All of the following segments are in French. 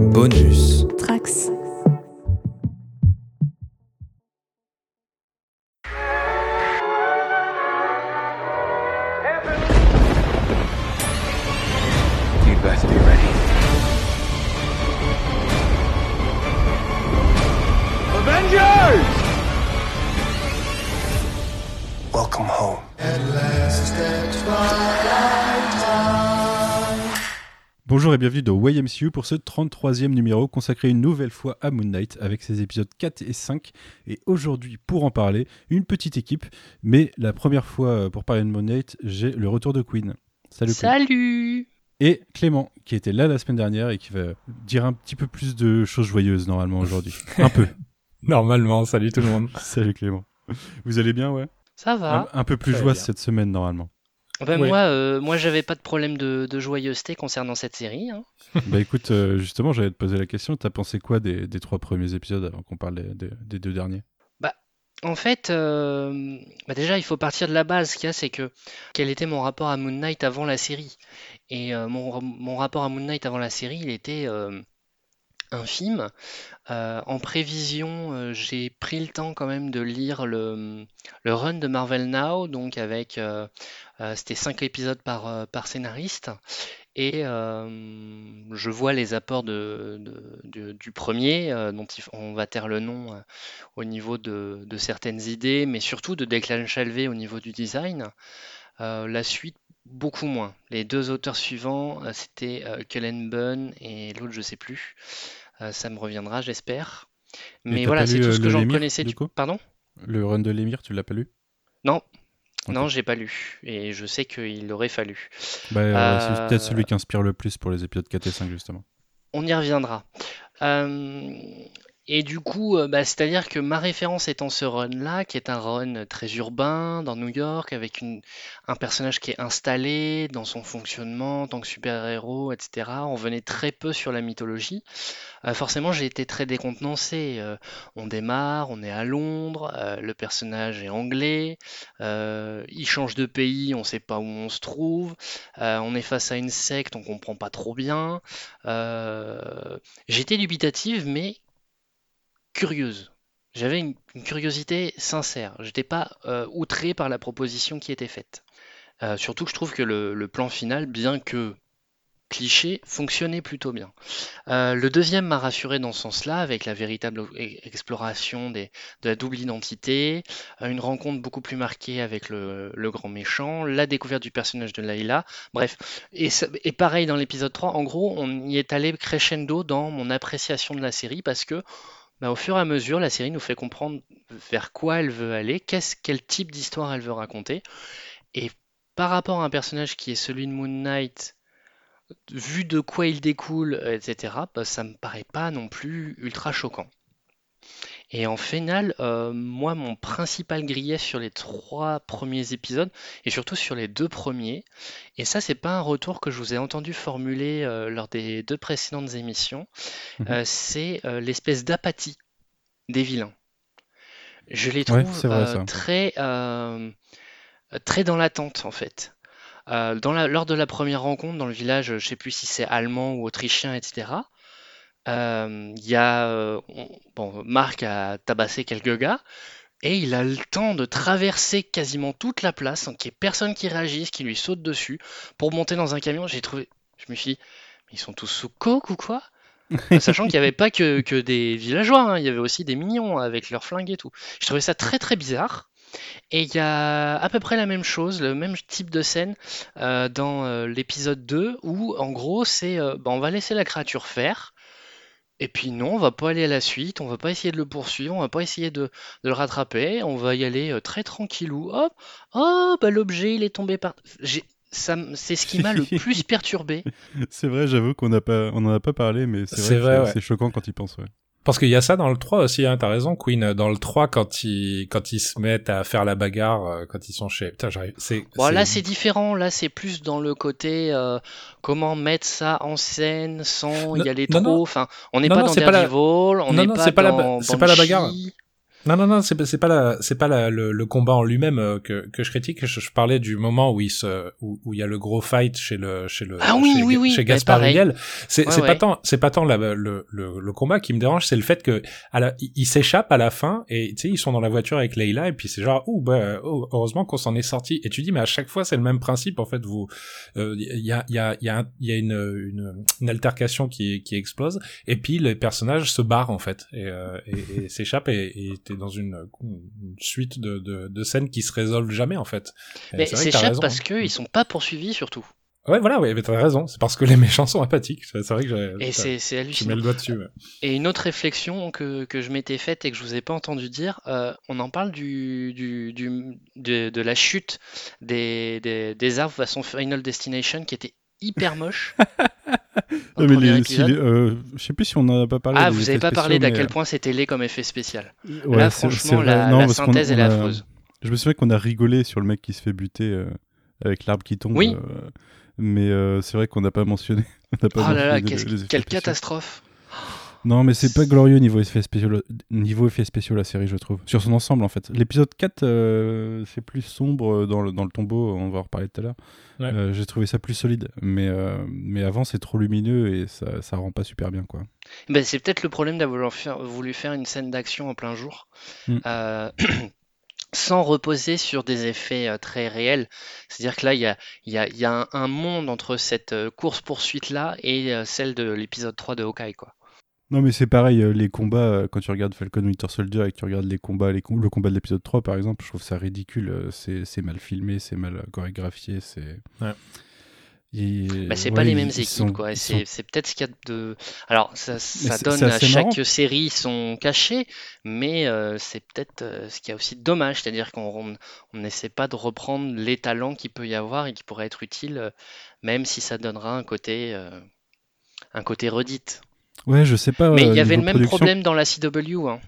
Bonus. Bonjour et bienvenue dans YMCU pour ce 33e numéro consacré une nouvelle fois à Moon Knight avec ses épisodes 4 et 5. Et aujourd'hui, pour en parler, une petite équipe, mais la première fois euh, pour parler de Moon Knight, j'ai le retour de Queen. Salut Queen. Salut Et Clément, qui était là la semaine dernière et qui va dire un petit peu plus de choses joyeuses normalement aujourd'hui. Un peu. Normalement, salut tout le monde. Salut Clément. Vous allez bien, ouais? Ça va un peu plus bien. cette semaine normalement. Ben, Ouais. Moi, euh, moi j'avais pas de problème de, de joyeuseté concernant cette série. hein. bah écoute, euh, justement, j'allais te poser la question. T'as pensé quoi des, des trois premiers épisodes avant qu'on parle des, des- des deux derniers? En fait, euh, bah déjà, il faut partir de la base. Ce qu'il y a, c'est que quel était mon rapport à Moon Knight avant la série? Et euh, mon, mon rapport à Moon Knight avant la série, il était euh, infime. Euh, en prévision, euh, j'ai pris le temps quand même de lire le, le run de Marvel Now, donc avec euh, c'était cinq épisodes par, euh, par scénariste. Et euh, je vois les apports de, de- de- du premier, euh, dont on va taire le nom euh, au niveau de, certaines idées, mais surtout de Declan Shalvey au niveau du design. Euh, la suite, beaucoup moins. Les deux auteurs suivants, euh, c'était euh, Cullen Bunn et l'autre, je sais plus. Euh, ça me reviendra, j'espère. Mais voilà, c'est tout euh, ce que j'en connaissais. du coup? Pardon? Le run de l'émir, tu l'as pas lu? Non. Non, j'ai pas lu. Et je sais qu'il aurait fallu. Bah, euh, c'est Euh, peut-être celui qui inspire le plus pour les épisodes 4 et 5, justement. On y reviendra. Euh, et du coup, euh, bah, c'est-à-dire que ma référence étant ce run-là, qui est un run très urbain dans New York, avec un personnage qui est installé dans son fonctionnement en tant que super-héros, etc. On venait très peu sur la mythologie. Euh, forcément, j'ai été très décontenancé. Euh, on démarre, on est à Londres, le personnage est anglais, il change de pays, on ne sait pas où on se trouve, on est face à une secte, on comprend pas trop bien. J'étais dubitative, mais curieuse. J'avais une, curiosité sincère. J'étais pas euh, outré par la proposition qui était faite. Euh, surtout que je trouve que le, plan final, bien que cliché, fonctionnait plutôt bien. Euh, le deuxième m'a rassuré dans ce sens-là, avec la véritable e- exploration de la double identité, une rencontre beaucoup plus marquée avec le, grand méchant, la découverte du personnage de Layla, bref. Et, et pareil dans l'épisode 3, en gros, on y est allé crescendo dans mon appréciation de la série, parce que bah, au fur et à mesure, la série nous fait comprendre vers quoi elle veut aller, quel type d'histoire elle veut raconter. Et par rapport à un personnage qui est celui de Moon Knight, vu de quoi il découle, etc., bah, ça me paraît pas non plus ultra choquant. Et en final, euh, moi, mon principal grief sur les trois premiers épisodes, et surtout sur les deux premiers, et ça, c'est pas un retour que je vous ai entendu formuler euh, lors des deux précédentes émissions, Mhm. euh, c'est l'espèce d'apathie des vilains. Je les trouve vrai, très, très dans l'attente, en fait. Dans la- lors de la première rencontre dans le village, je sais plus si c'est allemand ou autrichien, etc. euh, Il y a, euh, on- bon, Marc a tabassé quelques gars et il a le temps de traverser quasiment toute la place sans qu'il y ait personne qui réagisse, qui lui saute dessus pour monter dans un camion. J'ai trouvé, je me suis dit, mais ils sont tous sous coke ou quoi? Sachant qu'il n'y avait pas que, que des villageois, hein, il y avait aussi des mignons avec leurs flingues et tout. Je trouvais ça très très bizarre. Et il y a à peu près la même chose, le même type de scène euh, dans euh, l'épisode 2 où en gros c'est euh, bah, on va laisser la créature faire. Et puis non, on va pas aller à la suite, on va pas essayer de le poursuivre, on va pas essayer de, de le rattraper, on va y aller euh, très tranquillou. Hop, oh bah l'objet il est tombé par. J'ai- ça C'est ce qui m'a le plus perturbé. C'est vrai, j'avoue qu'on n'a pas, on en a pas parlé, mais c'est C'est vrai, que vrai, c'est- ouais. c'est choquant quand il pense. Ouais. Parce qu'il y a ça dans le 3 aussi, hein, t'as raison, Queen. Dans le 3, quand ils, quand ils se mettent à faire la bagarre, euh, quand ils sont chez... Putain, j'arrive... C'est, Bon, là c'est différent, là c'est plus dans le côté euh, comment mettre ça en scène sans Non, y aller non, trop. non. Enfin, on n'est pas dans pas la- Daredevil, on n'est pas dans c'est pas la bagarre. Non, non, non, c'est pas, c'est pas la, c'est pas la, le, le combat en lui-même euh, que, que je critique. Je, je parlais du moment où il se, où, où il y a le gros fight chez le, chez le, Ah oui, chez, oui, oui, chez bah, Gaspard. Ulliel. C'est, Ouais, c'est pas tant, c'est pas tant la, le, le, le combat qui me dérange, c'est le fait que, à la, il, s'échappe à la fin et tu sais, ils sont dans la voiture avec Leila et puis c'est genre, ouh, bah, oh, heureusement qu'on s'en est sorti. Et tu dis, mais à chaque fois, c'est le même principe, en fait, vous, euh, il y a, il y a, il y a, il y a une, une, une altercation qui, qui explose et puis les personnages se barrent, en fait, et, euh, et, et s'échappent et, et t'es dans une, une suite de, de, de scènes qui se résolvent jamais, en fait. Mais c'est raison. parce qu'ils sont pas poursuivis surtout. Ouais, voilà, ouais, mais t'as raison. C'est parce que les méchants sont apathiques. C'est vrai que j'ai- Et c'est c'est tu mets hallucinant. le doigt dessus. ouais. Et une autre réflexion que, que je m'étais faite et que je vous ai pas entendu dire, euh, on en parle du, du, du- de, de la chute des, des, des arbres façon Final Destination qui était hyper moche. Non, mais premier les- épisode. si les- euh, je sais plus si on en a pas parlé. Ah, vous effets avez pas parlé d'à quel point c'était laid comme effet spécial. euh, ouais, Là, franchement, la, Non, la synthèse, elle est affreuse. Je me souviens qu'on a rigolé sur le mec qui se fait buter euh, avec l'arbre qui tombe. Oui. euh, mais c'est vrai qu'on n'a pas mentionné. on n'a pas Oh là là, les- quelle catastrophe. Non, mais c'est pas glorieux niveau effets spéciaux, niveau effets spéciaux la série, je trouve. Sur son ensemble, en fait. L'épisode 4, euh, c'est plus sombre dans le, dans le tombeau, on va en reparler tout à l'heure. Ouais. Euh, J'ai trouvé ça plus solide. Mais, euh, mais avant, c'est trop lumineux et ça, ça rend pas super bien, quoi. Ben, c'est peut-être le problème d'avoir faire- voulu faire une scène d'action en plein jour. Mm. Euh, sans reposer sur des effets euh, très réels. C'est-à-dire que là, il y a, il y a- il y a un, un monde entre cette euh, course-poursuite-là et euh, celle de l'épisode 3 de Hawkeye, quoi. Non, mais c'est pareil, euh, les combats, euh, quand tu regardes Falcon Winter Soldier et que tu regardes les combats, les com- le combat de l'épisode 3, par exemple, je trouve ça ridicule. euh, C'est c'est mal filmé, c'est mal chorégraphié, c'est. Ouais. Bah, c'est ouais, pas les mêmes équipes, sont- quoi. C'est sont- peut-être ce qu'il y a de. Alors, ça, ça donne à chaque marrant. série son cachet, mais euh, c'est peut-être euh, ce qui est aussi dommage, c'est-à-dire qu'on on n'essaie pas de reprendre les talents qu'il peut y avoir et qui pourraient être utiles, euh, même si ça donnera un côté, euh, un côté redite. Ouais, je sais pas. Mais euh, il y avait niveau le même production- problème dans la CW. hein.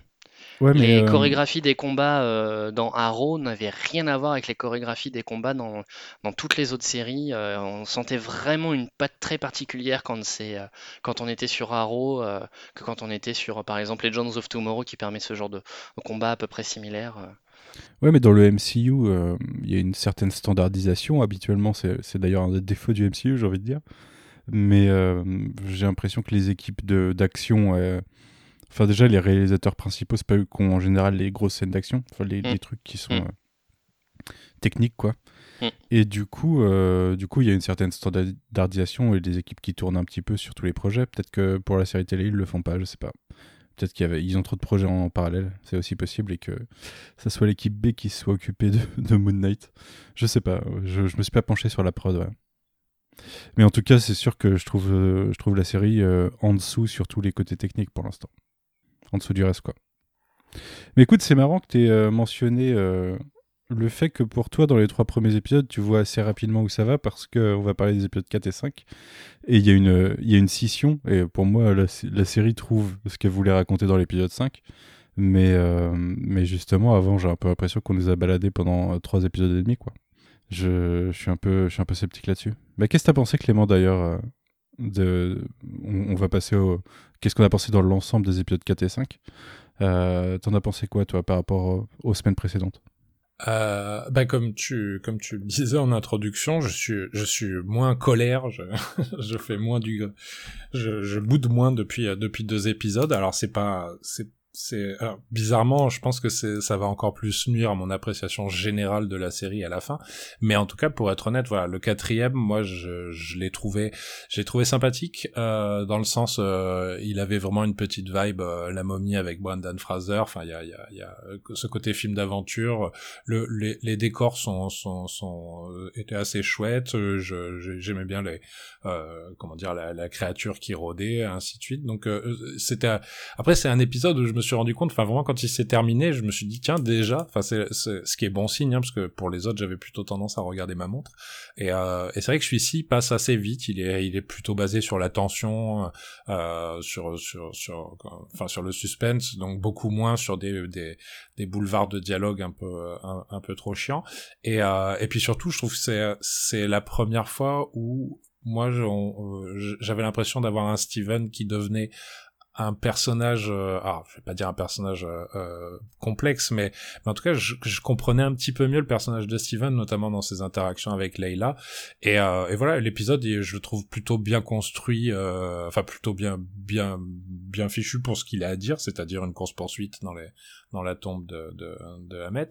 Ouais, mais, Les euh, chorégraphies des combats euh, dans Arrow n'avaient rien à voir avec les chorégraphies des combats dans, dans toutes les autres séries. Euh, on sentait vraiment une patte très particulière quand, euh, quand on était sur Arrow euh, que quand on était sur, euh, par exemple, Legends of Tomorrow qui permet ce genre de, combat à peu près similaire. euh. Ouais, mais dans le MCU, euh, il y a une certaine standardisation. Habituellement, c'est c'est d'ailleurs un des défauts du MCU, j'ai envie de dire. Mais euh, j'ai l'impression que les équipes d'action. euh, Enfin, déjà, les réalisateurs principaux, c'est pas eux qui ont en général les grosses scènes d'action. Enfin, les, Mm. les trucs qui sont Mm. euh, techniques, quoi. Mm. Et du coup, du coup, il y a une certaine standardisation et des équipes qui tournent un petit peu sur tous les projets. Peut-être que pour la série télé, ils le font pas, je sais pas. Peut-être qu'ils ont trop de projets en parallèle, c'est aussi possible, et que ça soit l'équipe B qui soit occupée de, de Moon Knight. Je sais pas, je, je me suis pas penché sur la prod. ouais. Mais en tout cas, c'est sûr que je trouve, euh, je trouve la série euh, en dessous sur tous les côtés techniques pour l'instant. En dessous du reste, quoi. Mais écoute, c'est marrant que tu aies mentionné euh, le fait que pour toi, dans les trois premiers épisodes, tu vois assez rapidement où ça va parce qu'on va parler des épisodes 4 et 5. Et il y, a une- y a une scission. Et pour moi, la, série trouve ce qu'elle voulait raconter dans l'épisode 5. Mais, mais justement, avant, j'ai un peu l'impression qu'on nous a baladé pendant trois épisodes et demi, quoi. Je, je suis un peu, je suis un peu sceptique là-dessus. Mais qu'est-ce que t'as pensé, Clément, d'ailleurs euh, de... on, va passer au... Qu'est-ce qu'on a pensé dans l'ensemble des épisodes 4 et 5 euh, T'en as pensé quoi, toi, par rapport aux, aux semaines précédentes? Euh, bah comme tu comme tu le disais en introduction, je suis je suis moins colère, je, je fais moins du je, je boude moins depuis euh, depuis deux épisodes. Alors c'est pas c'est c'est bizarrement, je pense que ça va encore plus nuire à mon appréciation générale de la série à la fin. Mais en tout cas, pour être honnête, voilà, le quatrième, moi, je, je l'ai trouvé, j'ai trouvé sympathique euh, dans le sens, euh, il avait vraiment une petite vibe, euh, la momie avec Brandon Fraser. Enfin, il y a, y a, y a ce côté film d'aventure. Le, les, les décors sont, sont, sont euh, étaient assez chouettes. Euh, Je, j'aimais bien les, euh, comment dire, la, la créature qui rôdait, ainsi de suite. Donc, euh, c'était après, c'est un épisode où je me suis rendu compte, enfin vraiment quand il s'est terminé, je me suis dit tiens déjà, enfin c'est ce qui est bon signe, hein, parce que pour les autres j'avais plutôt tendance à regarder ma montre. Et, euh, et c'est vrai que celui-ci passe assez vite. Il est il est plutôt basé sur la tension, euh, sur sur sur enfin sur le suspense, donc beaucoup moins sur des des, des boulevards de dialogue un peu un, peu trop chiants. Et euh, et puis surtout, je trouve que c'est c'est la première fois où moi euh, j'avais l'impression d'avoir un Steven qui devenait un personnage, euh, ah, je vais pas dire un personnage euh, euh, complexe, mais, mais, en tout cas, je, je, comprenais un petit peu mieux le personnage de Steven, notamment dans ses interactions avec Leila. Et, euh, et voilà, l'épisode, je le trouve plutôt bien construit, euh, enfin plutôt bien, bien, bien fichu pour ce qu'il a à dire, c'est-à-dire une course poursuite dans les, dans la tombe de, de, de Hamet.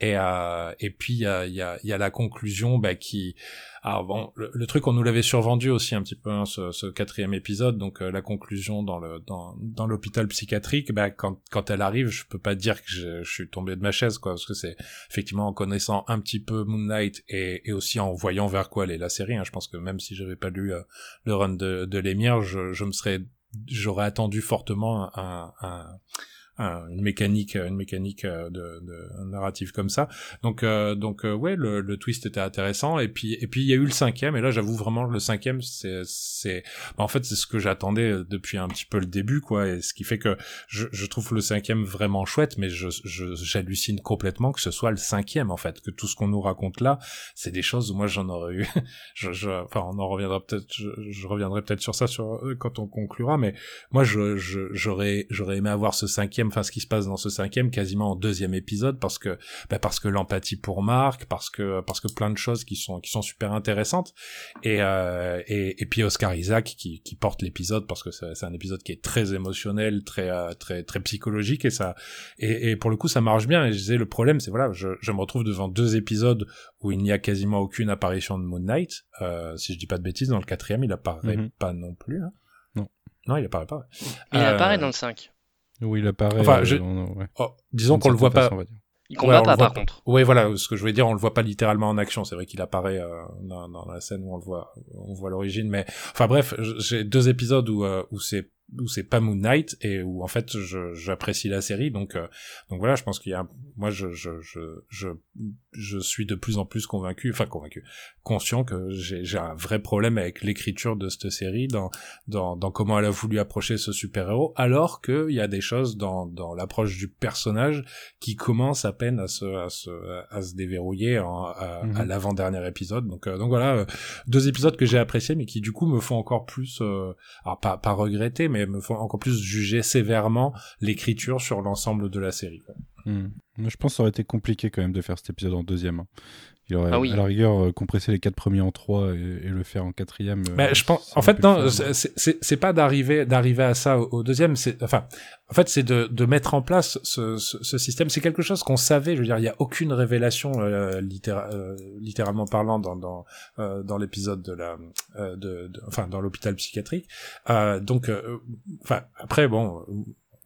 Et, euh, et puis il y a, y, a, y a la conclusion bah, qui... Alors bon, le, truc on nous l'avait survendu aussi un petit peu hein, ce, ce, quatrième épisode, donc euh, la conclusion dans le dans, dans l'hôpital psychiatrique, bah, quand, quand elle arrive, je peux pas dire que je, je suis tombé de ma chaise, quoi, parce que c'est effectivement en connaissant un petit peu Moon Knight et, et aussi en voyant vers quoi allait la série. Hein, je pense que même si j'avais pas lu euh, le run de, de l'émir, je, je me serais j'aurais attendu fortement un, un, une mécanique une mécanique euh, de, de narrative comme ça. Donc euh, donc euh, ouais le, le, twist était intéressant. Et puis et puis il y a eu le cinquième. Et là j'avoue vraiment le cinquième c'est c'est bah, en fait c'est ce que j'attendais depuis un petit peu le début quoi. Et ce qui fait que je, je trouve le cinquième vraiment chouette mais je j'hallucine complètement que ce soit le cinquième en fait que tout ce qu'on nous raconte là c'est des choses où moi j'en aurais eu. Je, je, enfin on en reviendra peut-être je, je, reviendrai peut-être sur ça sur quand on conclura. Mais moi je j'aurais j'aurais aimé avoir ce cinquième enfin ce qui se passe dans ce cinquième quasiment en deuxième épisode parce que bah parce que l'empathie pour Marc parce que parce que plein de choses qui sont qui sont super intéressantes. Et euh, et, et puis Oscar Isaac qui, qui porte l'épisode parce que c'est un épisode qui est très émotionnel très euh, très très psychologique et ça et, et pour le coup ça marche bien. Et je disais le problème c'est voilà je, je me retrouve devant deux épisodes où il n'y a quasiment aucune apparition de Moon Knight. Euh, si je dis pas de bêtises dans le quatrième il apparaît mhm. pas non plus hein. non. Non il apparaît pas il apparaît dans le 5 oui, il apparaît. Enfin, je... oh, disons qu'on le voit pas. Il combat pas, par contre. Oui, voilà, ce que je voulais dire, on le voit pas littéralement en action. C'est vrai qu'il apparaît euh, dans, dans, la scène où on le voit, on voit l'origine. Mais enfin bref, j'ai deux épisodes où euh, où c'est où c'est pas Moon Knight et où en fait j'apprécie la série donc euh, donc voilà je pense qu'il y a moi je je je je je suis de plus en plus convaincu enfin convaincu conscient que j'ai j'ai un vrai problème avec l'écriture de cette série dans dans dans comment elle a voulu approcher ce super héros alors que il y a des choses dans dans l'approche du personnage qui commencent à peine à se à se à se déverrouiller en, à, mhm. l'avant dernier épisode donc euh, donc voilà euh, deux épisodes que j'ai appréciés mais qui du coup me font encore plus alors pas pas regretter mais mais me font encore plus juger sévèrement l'écriture sur l'ensemble de la série. Hmm. Je pense que ça aurait été compliqué quand même de faire cet épisode en deuxième. Hein. Il aurait, ah à la rigueur, euh, compresser les quatre premiers en trois et, le faire en quatrième. Euh, mais je pense, en fait, non, c'est pas d'arriver, d'arriver à ça au, deuxième. C'est, enfin, en fait, c'est de, de mettre en place ce, ce, système. C'est quelque chose qu'on savait. Je veux dire, il y a aucune révélation euh, littéralement parlant dans dans dans l'épisode de la, de, enfin, dans l'hôpital psychiatrique. donc, enfin, après, bon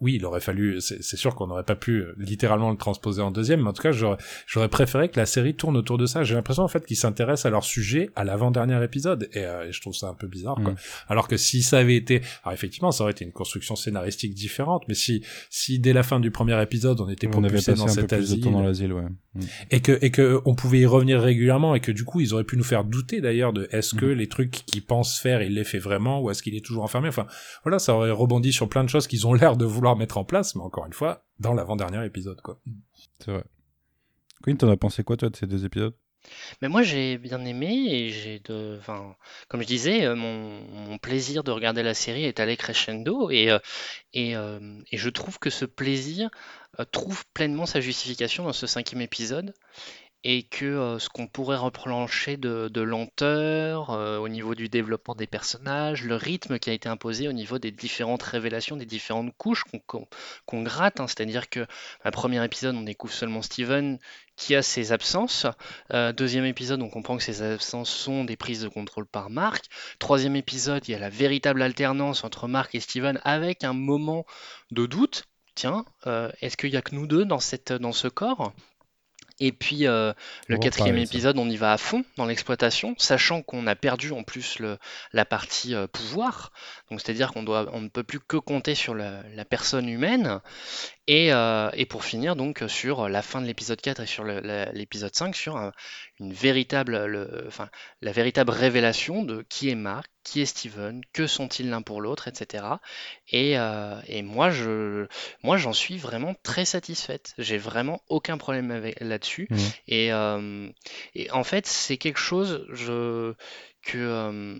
oui, il aurait fallu, c'est sûr qu'on n'aurait pas pu euh, littéralement le transposer en deuxième, mais en tout cas, j'aurais préféré que la série tourne autour de ça. J'ai l'impression en fait qu'ils s'intéressent à leur sujet à l'avant-dernier épisode, et, euh, je trouve ça un peu bizarre. Quoi. Mm. Alors que si ça avait été, alors effectivement, ça aurait été une construction scénaristique différente, mais si si dès la fin du premier épisode on était propulsé dans cet asile, dans l'asile, ouais. Mm. et que et que on pouvait y revenir régulièrement, et que du coup ils auraient pu nous faire douter d'ailleurs de est-ce que mm. les trucs qu'ils pensent faire, il les fait vraiment, ou est-ce qu'il est toujours enfermé? Enfin, voilà, ça aurait rebondi sur plein de choses qu'ils ont l'air de vouloir mettre en place, mais encore une fois, dans l'avant-dernier épisode, quoi. C'est vrai. Quinn, t'en as pensé quoi, toi, de ces deux épisodes? Mais moi j'ai bien aimé et j'ai de, enfin, comme je disais, euh, mon, plaisir de regarder la série est allé crescendo et, euh, et, euh, et je trouve que ce plaisir trouve pleinement sa justification dans ce cinquième épisode et que euh, ce qu'on pourrait reprocher de, lenteur euh, au niveau du développement des personnages, le rythme qui a été imposé au niveau des différentes révélations, des différentes couches qu'on gratte, hein. c'est-à-dire que le premier épisode on découvre seulement Steven qui a ses absences, euh, deuxième épisode on comprend que ses absences sont des prises de contrôle par Mark, troisième épisode il y a la véritable alternance entre Mark et Steven avec un moment de doute, tiens, est-ce qu'il n'y a que nous deux dans ce corps? Et puis euh, le quatrième épisode, on y va à fond dans l'exploitation, sachant qu'on a perdu en plus le, la partie euh, pouvoir. Donc c'est-à-dire qu'on doit, on ne peut plus que compter sur la, personne humaine. Et, euh, et, pour finir donc sur la fin de l'épisode 4 et sur l'épisode 5 sur une véritable, le, enfin, la véritable révélation de qui est Marc, qui est Steven, que sont-ils l'un pour l'autre, etc. Et, euh, et, moi, je, moi, j'en suis vraiment très satisfaite. J'ai vraiment aucun problème là-dessus. Mmh. Et, euh, et, en fait, c'est quelque chose je, que, euh,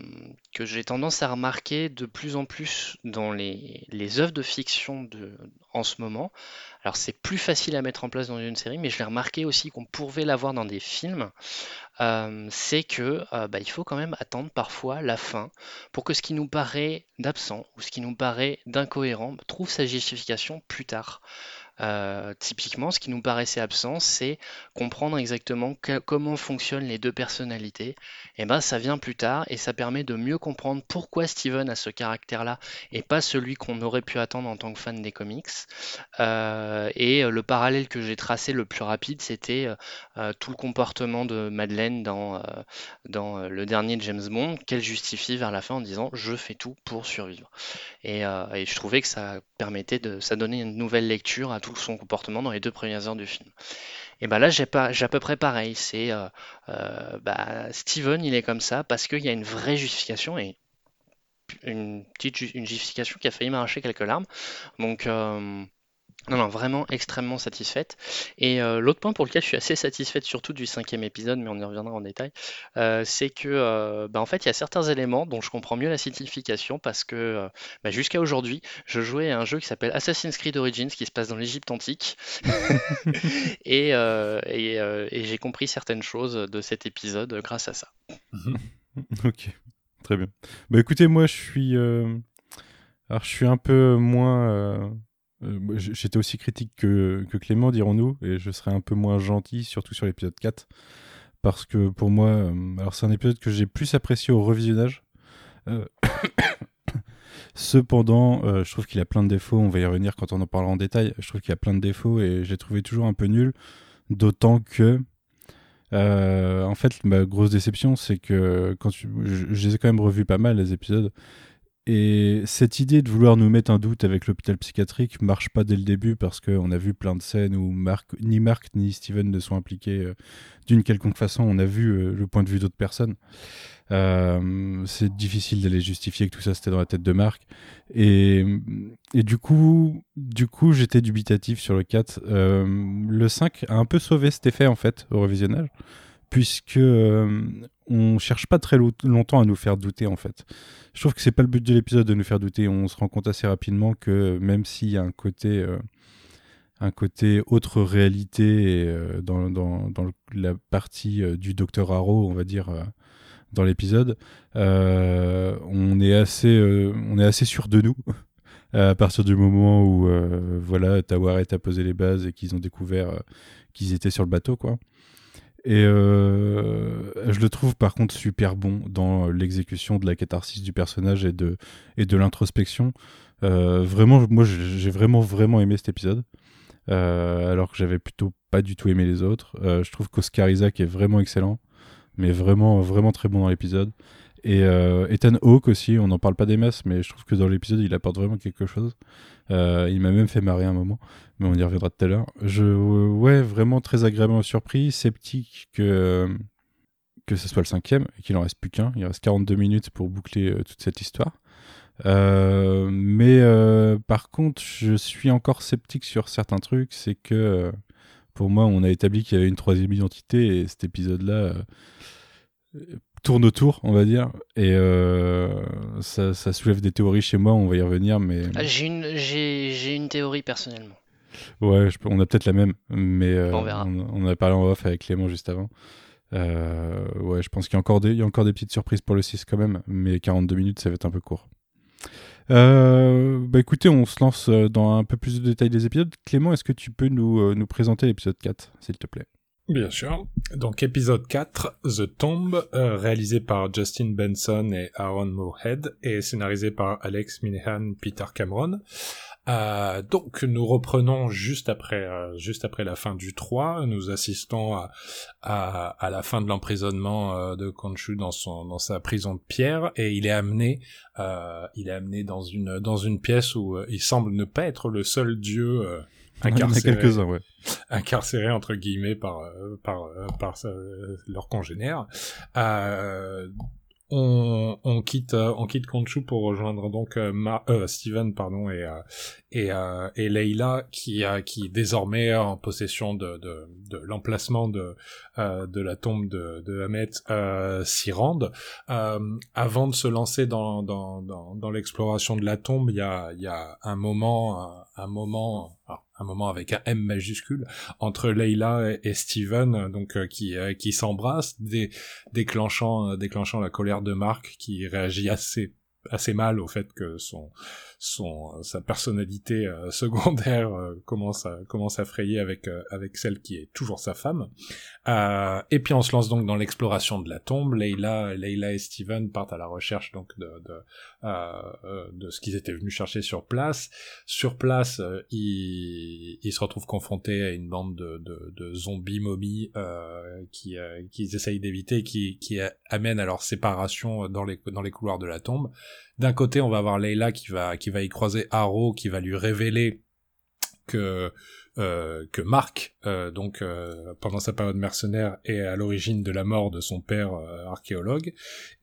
que j'ai tendance à remarquer de plus en plus dans les, les œuvres de fiction en ce moment. Alors c'est plus facile à mettre en place dans une série, mais je l'ai remarqué aussi qu'on pouvait l'avoir dans des films. euh, c'est que euh, bah, il faut quand même attendre parfois la fin pour que ce qui nous paraît d'absent ou ce qui nous paraît d'incohérent trouve sa justification plus tard. Euh, typiquement, ce qui nous paraissait absent, c'est comprendre exactement comment fonctionnent les deux personnalités. Et ben, ça vient plus tard et ça permet de mieux comprendre pourquoi Steven a ce caractère-là et pas celui qu'on aurait pu attendre en tant que fan des comics. Euh, et euh, le parallèle que j'ai tracé le plus rapide, c'était tout le comportement de Madeleine dans, dans le dernier James Bond, qu'elle justifie vers la fin en disant je fais tout pour survivre. Et, et je trouvais que ça permettait de, ça donnait une nouvelle lecture à tout son comportement dans les deux premières heures du film. Et ben là, j'ai à peu près pareil. C'est euh, euh, bah, Steven, il est comme ça parce qu'il y a une vraie justification et une petite une justification qui a failli m'arracher quelques larmes. Donc euh, non, non, vraiment extrêmement satisfaite. Et euh, l'autre point pour lequel je suis assez satisfaite, surtout du cinquième épisode, mais on y reviendra en détail, euh, c'est que euh, bah, en fait, il y a certains éléments dont je comprends mieux la signification parce que bah, jusqu'à aujourd'hui, je jouais à un jeu qui s'appelle Assassin's Creed Origins, qui se passe dans l'Égypte antique, et, et, et j'ai compris certaines choses de cet épisode grâce à ça. ok, très bien. Bah écoutez, moi je suis, alors je suis un peu moins. Euh, J'étais aussi critique que, Clément, dirons-nous, et je serais un peu moins gentil, surtout sur l'épisode 4, parce que pour moi, euh, alors c'est un épisode que j'ai plus apprécié au revisionnage. Euh, Cependant, je trouve qu'il a plein de défauts. On va y revenir quand on en parlera en détail. Je trouve qu'il a plein de défauts et j'ai trouvé toujours un peu nul. D'autant que, en fait, ma grosse déception, c'est que quand je les ai quand même revus pas mal les épisodes. Et cette idée de vouloir nous mettre un doute avec l'hôpital psychiatrique marche pas dès le début parce qu'on a vu plein de scènes où Mark, ni Mark ni Steven ne sont impliqués euh, d'une quelconque façon. On a vu euh, le point de vue d'autres personnes. Euh, c'est difficile d'aller justifier que tout ça c'était dans la tête de Marc. Et, et du coup, du coup j'étais dubitatif sur le 4. Euh, le 5 a un peu sauvé cet effet en fait au revisionnage, puisque on cherche pas très lo- longtemps à nous faire douter en fait. Je trouve que c'est pas le but de l'épisode de nous faire douter. On se rend compte assez rapidement que même s'il y a un côté euh, un côté autre réalité euh, dans, la partie euh, du docteur Harrow, on va dire, dans l'épisode, on est assez, on est assez sûr de nous. À partir du moment où voilà, Tawaret a posé les bases et qu'ils ont découvert qu'ils étaient sur le bateau, quoi. Et euh, je le trouve par contre super bon dans l'exécution de la catharsis du personnage et de, et de l'introspection. Euh, vraiment, moi j'ai vraiment vraiment aimé cet épisode. Euh, alors que j'avais plutôt pas du tout aimé les autres. Je trouve qu'Oscar Isaac est vraiment excellent, mais vraiment vraiment très bon dans l'épisode. Et euh, Ethan Hawke aussi, on n'en parle pas des masses, mais je trouve que dans l'épisode il apporte vraiment quelque chose. Euh, il m'a même fait marrer un moment, mais on y reviendra tout à l'heure. Je, ouais, vraiment très agréablement surpris, sceptique que que ce soit le cinquième et qu'il en reste plus qu'un. Il reste 42 minutes pour boucler euh, toute cette histoire. Euh, mais euh, par contre, je suis encore sceptique sur certains trucs. C'est que euh, pour moi, on a établi qu'il y avait une troisième identité et cet épisode-là euh, tourne autour, on va dire. Et euh, ça, ça soulève des théories chez moi, on va y revenir. Mais Ah, J'ai une, j'ai, j'ai une théorie personnellement. ouais, je peux- on a peut-être la même. Mais euh, On verra. on, on a parlé en off avec Clément juste avant. Euh, ouais, je pense qu'il y a, encore des, il y a encore des petites surprises pour le 6 quand même. Mais 42 minutes, ça va être un peu court. Bah écoutez, on se lance dans un peu plus de détails des épisodes. Clément, est-ce que tu peux nous, nous présenter l'épisode 4, s'il te plaît? Bien sûr. Donc épisode 4, The Tomb, euh, réalisé par Justin Benson et Aaron Moorhead et scénarisé par Alex Minahan, Peter Cameron. Euh, donc nous reprenons juste après euh, juste après la fin du 3, nous assistons à, à, la fin de l'emprisonnement de Khonshu dans son dans sa prison de pierre et il est amené il est amené dans une dans une pièce où il semble ne pas être le seul dieu euh, Il y en a incarcéré quelques-uns, ouais. incarcérés entre guillemets par euh, par euh, par euh, leurs congénères. Euh, on, on quitte euh, on quitte Khonshu pour rejoindre donc euh, Ma- euh, Steven pardon et et et Leila qui a qui désormais est en possession de de, de l'emplacement de de la tombe de de Hamet euh, s'y rendent euh, avant de se lancer dans dans dans, dans l'exploration de la tombe il y a il y a un moment un, un moment alors, un moment avec un M majuscule entre Leila et, Steven donc euh, qui euh, qui s'embrassent dé- déclenchant euh, déclenchant la colère de Mark qui réagit assez assez mal au fait que son son sa personnalité euh, secondaire euh, commence à commence à frayer avec euh, avec celle qui est toujours sa femme. Euh, et puis on se lance donc dans l'exploration de la tombe. Leila Leila et Steven partent à la recherche donc de de, euh, euh, de ce qu'ils étaient venus chercher sur place. Sur place euh, ils ils se retrouvent confrontés à une bande de de, de zombies momies euh, qui euh, qu'ils essayent d'éviter qui qui amènent à leur séparation dans les dans les couloirs de la tombe d'un côté, on va avoir Leila qui va qui va y croiser Arrow, qui va lui révéler que euh, que Mark, euh, donc euh, pendant sa période mercenaire, est à l'origine de la mort de son père euh, archéologue,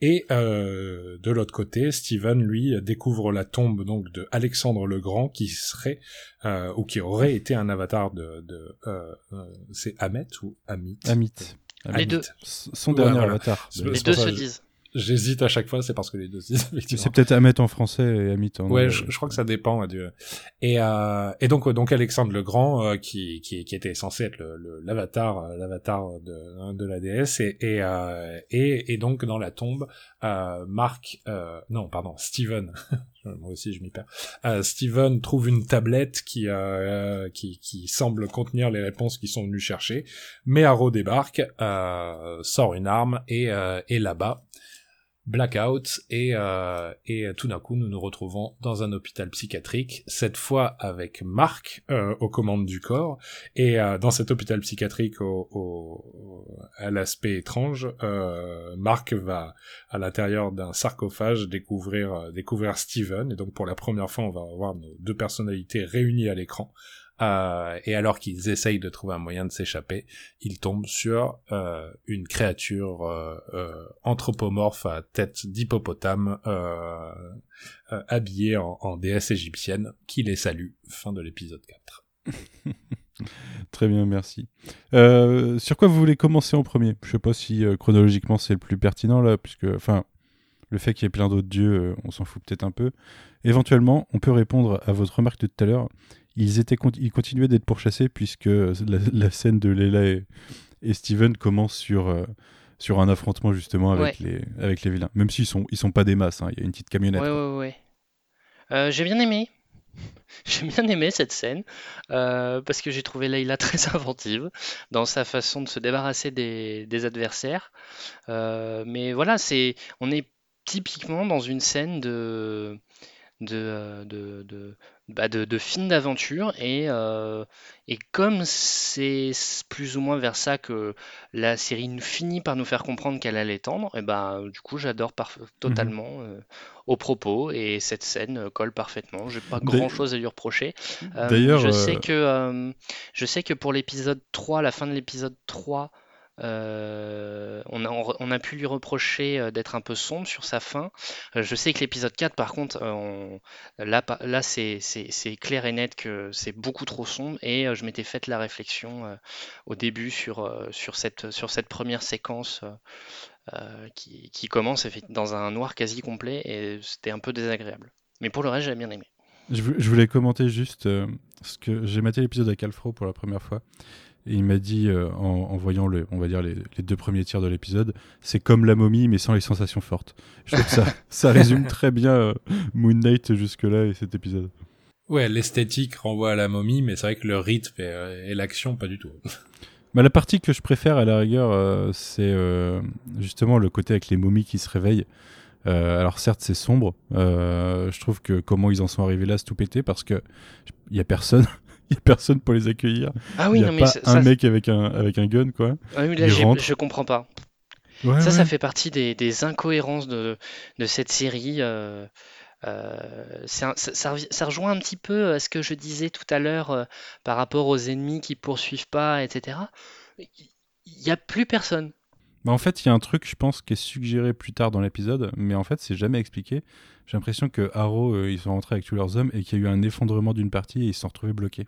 et euh, de l'autre côté, Steven lui découvre la tombe donc de Alexandre le Grand, qui serait euh, ou qui aurait été un avatar de, de euh, euh, c'est Ahmet ou Amit? Amit. Les Amit. deux. Son Ouais, dernier voilà. avatar. Les deux se disent. J'hésite à chaque fois, c'est parce que les deux. C'est peut-être Ahmet en français et Amit en Ouais, anglais. je, je crois que ça dépend. Et, euh, et donc, donc Alexandre le Grand, euh, qui, qui, qui était censé être le- le- l'avatar, euh, l'avatar de, de la déesse, et, et, euh, et, et donc dans la tombe, euh, Marc, euh, non, pardon, Steven, moi aussi je m'y perds. Euh, Steven trouve une tablette qui, euh, qui, qui semble contenir les réponses qu'ils sont venus chercher. Mais Arrow débarque, euh, sort une arme et, euh, et là-bas. Blackout et, euh, et tout d'un coup nous nous retrouvons dans un hôpital psychiatrique, cette fois avec Marc euh, aux commandes du corps et euh, dans cet hôpital psychiatrique au, à l'aspect étrange, euh, Marc va à l'intérieur d'un sarcophage découvrir découvrir Steven et donc pour la première fois on va avoir nos deux personnalités réunies à l'écran. Euh, et alors qu'ils essayent de trouver un moyen de s'échapper, ils tombent sur euh, une créature euh, anthropomorphe à tête d'hippopotame habillée en, en déesse égyptienne qui les salue. Fin de l'épisode 4. Très bien, merci. Sur quoi vous voulez commencer en premier? Je sais pas si chronologiquement c'est le plus pertinent là, puisque, enfin, le fait qu'il y ait plein d'autres dieux, euh, on s'en fout peut-être un peu. Éventuellement, on peut répondre à votre remarque de tout à l'heure. Ils étaient, ils continuaient d'être pourchassés puisque la, la scène de Leila et, et Steven commence sur euh, sur un affrontement justement avec les avec les vilains. Même s'ils sont ils sont pas des masses, hein, il y a une petite camionnette. Ouais, quoi. ouais, ouais. Euh, j'ai bien aimé. J'ai bien aimé cette scène euh, parce que j'ai trouvé Layla très inventive dans sa façon de se débarrasser des, des adversaires. Mais voilà, c'est, on est typiquement dans une scène de, de, euh, de, de, bah, de, de film d'aventure et, euh, et comme c'est plus ou moins vers ça que la série nous finit par nous faire comprendre qu'elle allait tendre, et ben du coup j'adore totalement euh, au propos et cette scène colle parfaitement. J'ai pas grand chose à lui reprocher. Euh, D'ailleurs, je sais que je sais que pour l'épisode 3, la fin de l'épisode 3, euh, on, a, pu lui reprocher euh, d'être un peu sombre sur sa fin. Euh, je sais que l'épisode 4, par contre, on- là, c'est clair et net que c'est beaucoup trop sombre. Et je m'étais fait la réflexion au début sur, cette, première séquence qui, commence dans un noir quasi complet. Et c'était un peu désagréable. Mais pour le reste, j'ai bien aimé. Je, vou- je voulais commenter juste parce que j'ai maté l'épisode avec Alfro pour la première fois et il m'a dit euh, en, en voyant le, on va dire les, les deux premiers tiers de l'épisode, c'est comme la momie mais sans les sensations fortes. Je trouve que ça, ça résume très bien euh, Moon Knight jusque là et cet épisode. Ouais, l'esthétique renvoie à la momie, mais c'est vrai que le rythme et, euh, et l'action, pas du tout. Bah, la partie que je préfère à la rigueur, c'est justement le côté avec les momies qui se réveillent. Euh, alors certes c'est sombre, euh, je trouve que comment ils en sont arrivés là c'est tout pété parce que il y a personne, il y a personne pour les accueillir. Ah oui, il y a non, mais pas ça, un ça- mec avec un avec un gun quoi. ah oui, là, il j'ai- rentre. je comprends pas. Ouais, Ça, ça fait partie des, des incohérences de, de cette série. euh, euh, un- ça, ça rejoint un petit peu à ce que je disais tout à l'heure euh, par rapport aux ennemis qui poursuivent pas, etc. Il n'y a plus personne. Bah, en fait, il y a un truc, je pense, qui est suggéré plus tard dans l'épisode, mais en fait, c'est jamais expliqué. J'ai l'impression que Arrow, euh, ils sont rentrés avec tous leurs hommes et qu'il y a eu un effondrement d'une partie et ils se sont retrouvés bloqués.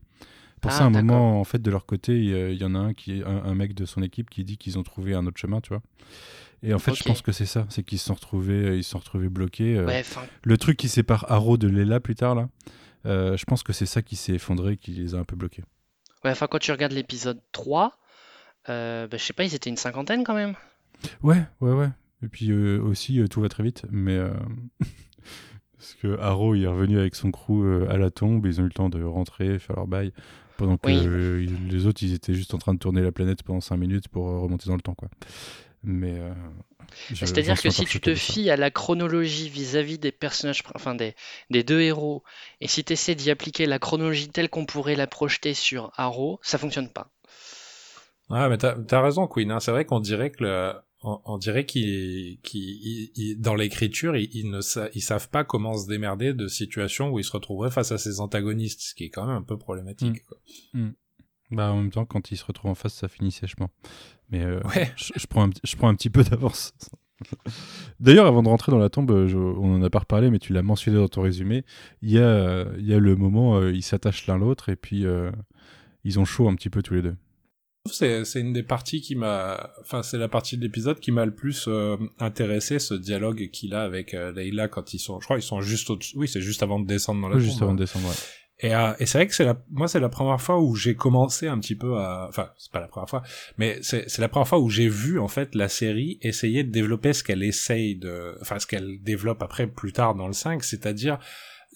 Pour Ah, ça, à un moment, en fait, de leur côté, il y, en a un qui, un, un mec de son équipe qui dit qu'ils ont trouvé un autre chemin, tu vois. Et en fait, je pense que c'est ça, c'est qu'ils se sont retrouvés, ils se sont retrouvés bloqués. euh, Ouais, Le truc qui sépare Arrow de Leila plus tard là, euh, je pense que c'est ça qui s'est effondré, qui les a un peu bloqués. ouais, enfin, quand tu regardes l'épisode 3, euh, bah, je sais pas, ils étaient une cinquantaine quand même. Ouais, ouais, ouais. Et puis euh, aussi, euh, tout va très vite, mais euh, parce que Arrow il est revenu avec son crew euh, à la tombe, ils ont eu le temps de rentrer, faire leur bail, pendant que Oui. euh, les autres ils étaient juste en train de tourner la planète pendant 5 minutes pour euh, remonter dans le temps, quoi. Mais euh, j'en C'est-à-dire que si tu te fies à la chronologie vis-à-vis des personnages, enfin des, des deux héros, et si tu essaies d'y appliquer la chronologie telle qu'on pourrait la projeter sur Arrow, ça fonctionne pas. Ouais, mais t'as as raison, Queen. hein. C'est vrai qu'on dirait que le, on, on dirait qu'ils, dans l'écriture, ils, ils ne sa- ils savent pas comment se démerder de situations où ils se retrouveraient face à ces antagonistes, ce qui est quand même un peu problématique. quoi. Bah, en même temps, quand ils se retrouvent en face, ça finit sèchement. Mais euh, Ouais. je, je prends un, petit- je prends un petit peu d'avance. D'ailleurs, avant de rentrer dans la tombe, je- on en a pas reparlé, mais tu l'as mentionné dans ton résumé. Il y a, euh, il y a le moment, euh, ils s'attachent l'un l'autre et puis euh, ils ont chaud un petit peu tous les deux. C'est, c'est une des parties qui m'a, enfin, c'est la partie de l'épisode qui m'a le plus euh, intéressé, ce dialogue qu'il a avec euh, Leila quand ils sont, je crois, ils sont juste au oui, c'est juste avant de descendre dans la juste tombe, avant de descendre. ouais. Et, euh, et c'est vrai que c'est la, moi c'est la première fois où j'ai commencé un petit peu à, enfin c'est pas la première fois, mais c'est c'est la première fois où j'ai vu en fait la série essayer de développer ce qu'elle essaye de, enfin ce qu'elle développe après plus tard dans le 5, c'est-à-dire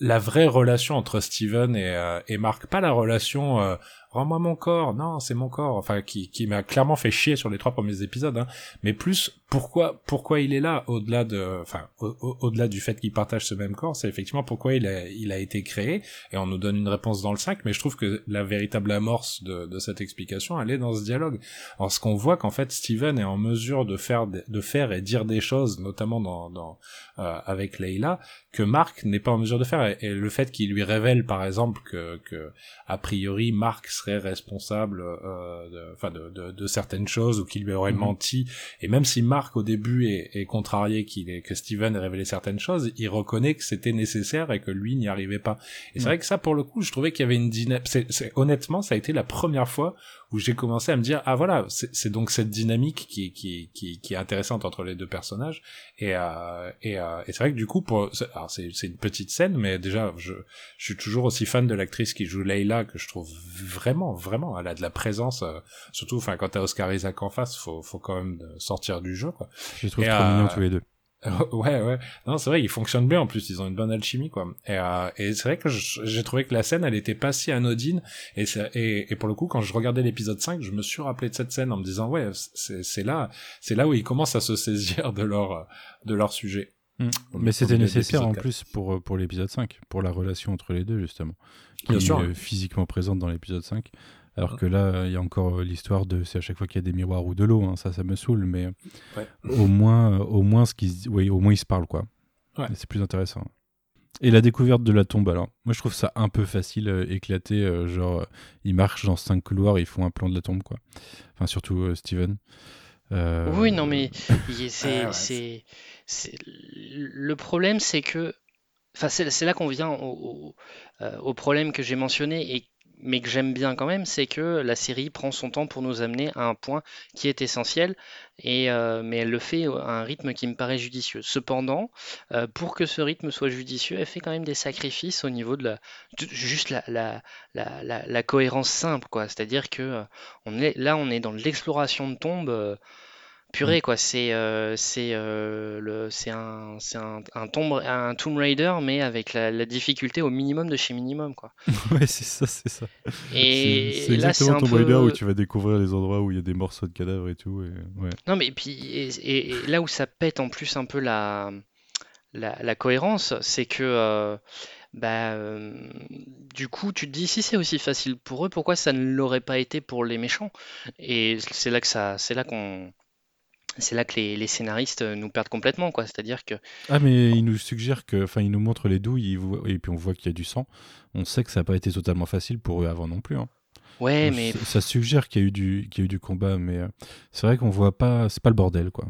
la vraie relation entre Steven et, euh, et Mark, pas la relation euh, rends-moi mon corps, non c'est mon corps, enfin qui, qui m'a clairement fait chier sur les trois premiers épisodes, hein, mais plus pourquoi pourquoi il est là au-delà de, enfin au- au- au-delà du fait qu'il partage ce même corps, c'est effectivement pourquoi il a il a été créé et on nous donne une réponse dans le 5, mais je trouve que la véritable amorce de, de cette explication, elle est dans ce dialogue. Alors, ce qu'on voit qu'en fait, Steven est en mesure de faire, de faire et dire des choses, notamment dans, dans euh, avec Leila, que Mark n'est pas en mesure de faire. Et, le fait qu'il lui révèle, par exemple, que, que a priori Mark serait responsable, euh, de, enfin, de, de, de certaines choses ou qu'il lui aurait Mhm. menti, et même si Mark au début est, est contrarié qu'il ait, que Steven ait révélé certaines choses, il reconnaît que c'était nécessaire et que lui n'y arrivait pas. Et c'est vrai que ça, pour le coup, je trouvais qu'il y avait une dynamique. Honnêtement, ça a été la première fois où j'ai commencé à me dire ah voilà, c'est, donc cette dynamique qui, qui, qui, qui est intéressante entre les deux personnages. Et, euh, et, euh, et c'est vrai que du coup, pour, c'est- alors c'est, c'est une petite scène, mais déjà, je, je suis toujours aussi fan de l'actrice qui joue Leila que je trouve vraiment, vraiment, elle a de la présence. euh, surtout, enfin, quand t'as Oscar Isaac en face, faut, faut quand même euh, sortir du jeu, quoi. Je les trouve Et, trop euh, mignons tous les deux. ouais, ouais. Non, c'est vrai, ils fonctionnent bien en plus. Ils ont une bonne alchimie, quoi. Et, euh, et c'est vrai que j'ai trouvé que la scène, elle était pas si anodine. Et, ça- et, et pour le coup, quand je regardais l'épisode 5, je me suis rappelé de cette scène en me disant, ouais, c'est c'est là, c'est là où ils commencent à se saisir de leur, de leur sujet. Mm. Mais c'était nécessaire en plus pour, euh, pour l'épisode 5, pour la relation entre les deux, justement. Qui Bien est sûr. euh, physiquement présente dans l'épisode 5. Alors Mm. que là, il y a encore euh, l'histoire de c'est à chaque fois qu'il y a des miroirs ou de l'eau, hein, ça, ça me saoule, mais Ouais. au moins, au moins, ce qu'ils, oui, au moins ils se parlent, quoi. Ouais. C'est plus intéressant. Et la découverte de la tombe, alors, moi je trouve ça un peu facile, euh, éclaté, euh, genre, euh, ils marchent dans cinq couloirs, ils font un plan de la tombe, quoi. Enfin, surtout euh, Steven. Euh, Oui, non, mais il- c'est, ouais, c'est, c'est- le problème, c'est que, enfin, c'est, c'est là qu'on vient au, au- euh, au problème que j'ai mentionné et mais que j'aime bien quand même, c'est que la série prend son temps pour nous amener à un point qui est essentiel, et, euh, mais elle le fait à un rythme qui me paraît judicieux. Cependant, euh, pour que ce rythme soit judicieux, elle fait quand même des sacrifices au niveau de la, juste la, la, la, cohérence simple, quoi. C'est-à-dire que euh, là, on est dans l'exploration de tombes. Purée quoi, c'est euh, c'est euh, le c'est un c'est un, un Tomb un Tomb Raider mais avec la, la difficulté au minimum de chez minimum quoi. ouais, c'est ça, c'est ça. Et c'est, exactement un Tomb peu Raider où tu vas découvrir les endroits où il y a des morceaux de cadavres et tout. Et... Ouais. non mais puis et, et- et là où ça pète en plus un peu la la, la cohérence, c'est que euh, bah euh, du coup tu te dis si c'est aussi facile pour eux, pourquoi ça ne l'aurait pas été pour les méchants? Et c'est là que ça c'est là qu'on c'est là que les, les scénaristes nous perdent complètement quoi, c'est-à-dire que Ah, mais il nous suggère que. Enfin, il nous montre les douilles et puis on voit qu'il y a du sang. On sait que ça n'a pas été totalement facile pour eux avant non plus. hein. Ouais, mais Ça, suggère qu'il y a eu du, qu'il y a eu du combat, mais euh, c'est vrai qu'on voit pas, c'est pas le bordel, quoi.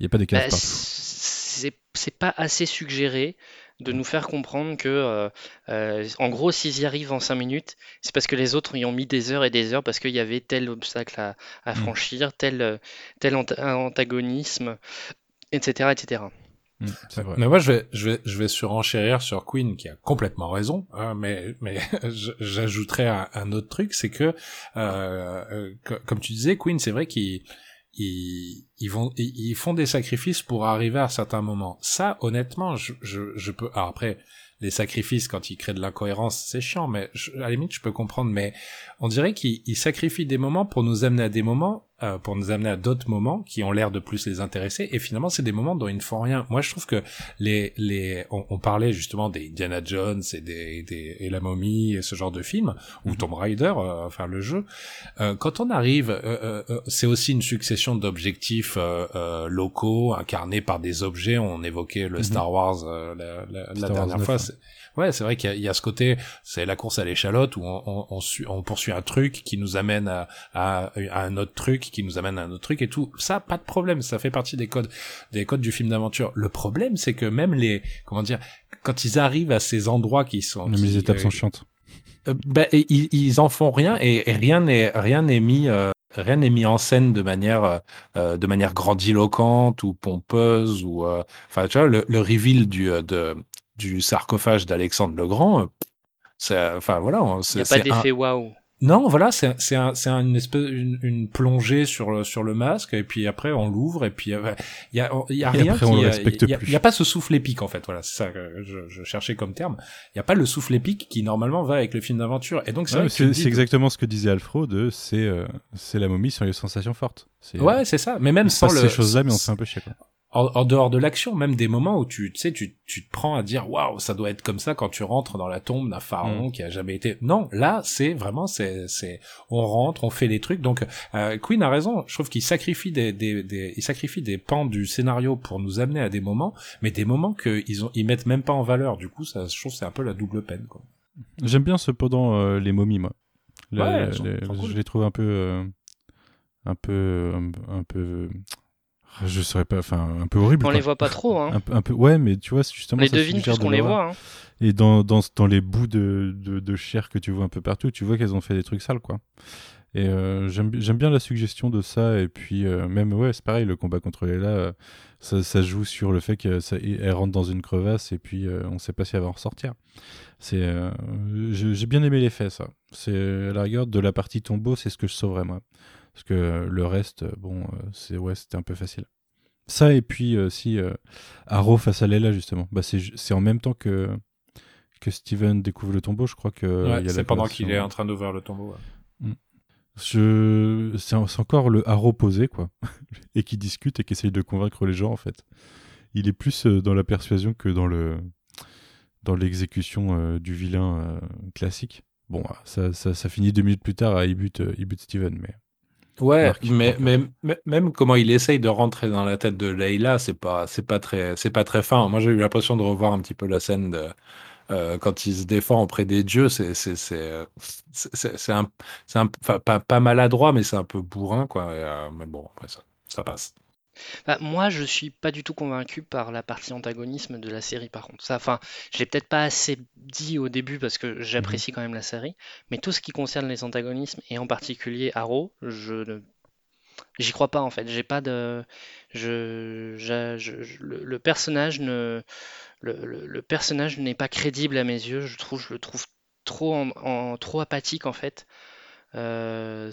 Il y a pas des cases bah, partout. c'est c'est pas assez suggéré de nous faire comprendre que, euh, euh, en gros, s'ils y arrivent en 5 minutes, c'est parce que les autres y ont mis des heures et des heures parce qu'il y avait tel obstacle à, à Mm. franchir, tel, euh, tel anta- antagonisme, etc., etc. Mm, c'est vrai. Mais moi, je vais, je vais, je vais surenchérir sur Queen, qui a complètement raison. hein, mais, mais j'ajouterais un, un autre truc, c'est que, euh, co- comme tu disais, Queen, c'est vrai qu'ils ils, ils vont, ils, font des sacrifices pour arriver à certains moments. Ça, honnêtement, je, je, je peux. Alors après, les sacrifices quand ils créent de l'incohérence, c'est chiant, mais je- à la limite, je peux comprendre. Mais on dirait qu'ils ils sacrifient des moments pour nous amener à des moments, euh, pour nous amener à d'autres moments qui ont l'air de plus les intéresser. Et finalement, c'est des moments dont ils ne font rien. Moi, je trouve que les, les, on, on parlait justement des Indiana Jones et des, des et la momie et ce genre de films ou Tomb Raider, euh, enfin le jeu. Euh, quand on arrive, euh, euh, euh, c'est aussi une succession d'objectifs euh, euh, locaux incarnés par des objets. On évoquait le Mhm. Star Wars euh, la, la- la dernière 9, fois. Ouais. c'est- vrai qu'il y, y a ce côté, c'est la course à l'échalote où on, on, on, suit- on poursuit un truc qui nous amène à, à, à un autre truc, qui nous amène à un autre truc et tout. Ça, pas de problème, ça fait partie des codes, des codes du film d'aventure. Le problème, c'est que même les, comment dire, quand ils arrivent à ces endroits qui sont, Mais qui, les étapes euh, sont chiantes. euh, ben, ils, ils en font rien et, et rien n'est rien n'est mis euh, rien n'est mis en scène de manière euh, euh, de manière grandiloquente ou pompeuse ou euh, enfin tu vois le, le reveal du de du sarcophage d'Alexandre le Grand euh, c'est enfin voilà Il n'y c'est a pas d'effet waouh. non voilà c'est c'est un, c'est une espèce une, une plongée sur le sur le masque et puis après on l'ouvre et puis euh, il y a il y a Et rien après, qui on le respecte il y a, plus. il y a pas ce souffle épique en fait voilà c'est ça que je, je cherchais comme terme il y a pas le souffle épique qui normalement va avec le film d'aventure et donc c'est Ouais, que- exactement ce que disait Alfro de c'est euh, c'est la momie sans les sensations fortes. Ouais, c'est ça. Mais même sans le, ces choses-là, mais on se fait un peu chier. Quoi. En, en dehors de l'action, même des moments où tu, tu sais, tu, tu te prends à dire, waouh, ça doit être comme ça quand tu rentres dans la tombe d'un Mm. pharaon qui a jamais été. Non, là, c'est vraiment, c'est, c'est, on rentre, on fait les trucs. Donc, euh, Queen a raison. Je trouve qu'il sacrifie des, des, des, il sacrifie des pans du scénario pour nous amener à des moments, mais des moments qu'ils ont, ils mettent même pas en valeur. Du coup, ça, je trouve, c'est un peu la double peine, quoi. J'aime bien cependant euh, les momies, moi. Ouais, les-. Je les trouve un peu, euh, un peu, un, un peu, je saurais pas, enfin, un peu horrible. On quoi. les voit pas trop, hein. Un, peu- un peu, ouais, mais tu vois, On justement, les ça devine suggère plus de qu'on les voit. Hein. Et dans, dans, dans les bouts de, de, de chair que tu vois un peu partout, tu vois qu'elles ont fait des trucs sales, quoi. Et euh, j'aime bi- j'aime bien la suggestion de ça. Et puis, euh, même, ouais, c'est pareil, le combat contre Leila, euh, ça, ça joue sur le fait qu'elle rentre dans une crevasse et puis euh, on sait pas si elle va en ressortir. C'est, j'ai j'ai bien aimé l'effet, ça. C'est à la rigueur de la partie tombeau, c'est ce que je sauverais, moi. Parce que euh, le reste, euh, bon, euh, c'est ouais, c'était un peu facile. Ça, et puis, si euh, Arrow face à Leila, justement, bah, c'est en même temps que que Steven découvre le tombeau, je crois que Ouais, c'est pendant qu'il est en train d'ouvrir le tombeau. ouais. Je... C'est encore le Arrow posé, quoi, et qui discute et qui essaye de convaincre les gens, en fait. Il est plus dans la persuasion que dans le dans l'exécution euh, du vilain euh, classique. Bon, ça, ça, ça finit deux minutes plus tard à il bute, euh, il bute Steven, mais Ouais, mais, prend mais, mais- même comment il essaye de rentrer dans la tête de Leila, c'est pas c'est pas très c'est pas très fin. Moi, j'ai eu l'impression de revoir un petit peu la scène de euh, quand il se défend auprès des dieux. C'est c'est c'est un c'est un pas pas maladroit, mais c'est un peu bourrin quoi. Et, euh, mais bon, après ça ça passe. Bah, moi, je suis pas du tout convaincu par la partie antagonisme de la série, par contre. Enfin, je l'ai peut-être pas assez dit au début parce que j'apprécie quand même la série, mais tout ce qui concerne les antagonismes et en particulier Arrow, je ne, j'y crois pas en fait. J'ai pas de, le, personnage n'est pas crédible à mes yeux. Je le trouve trop trop apathique en fait. Euh,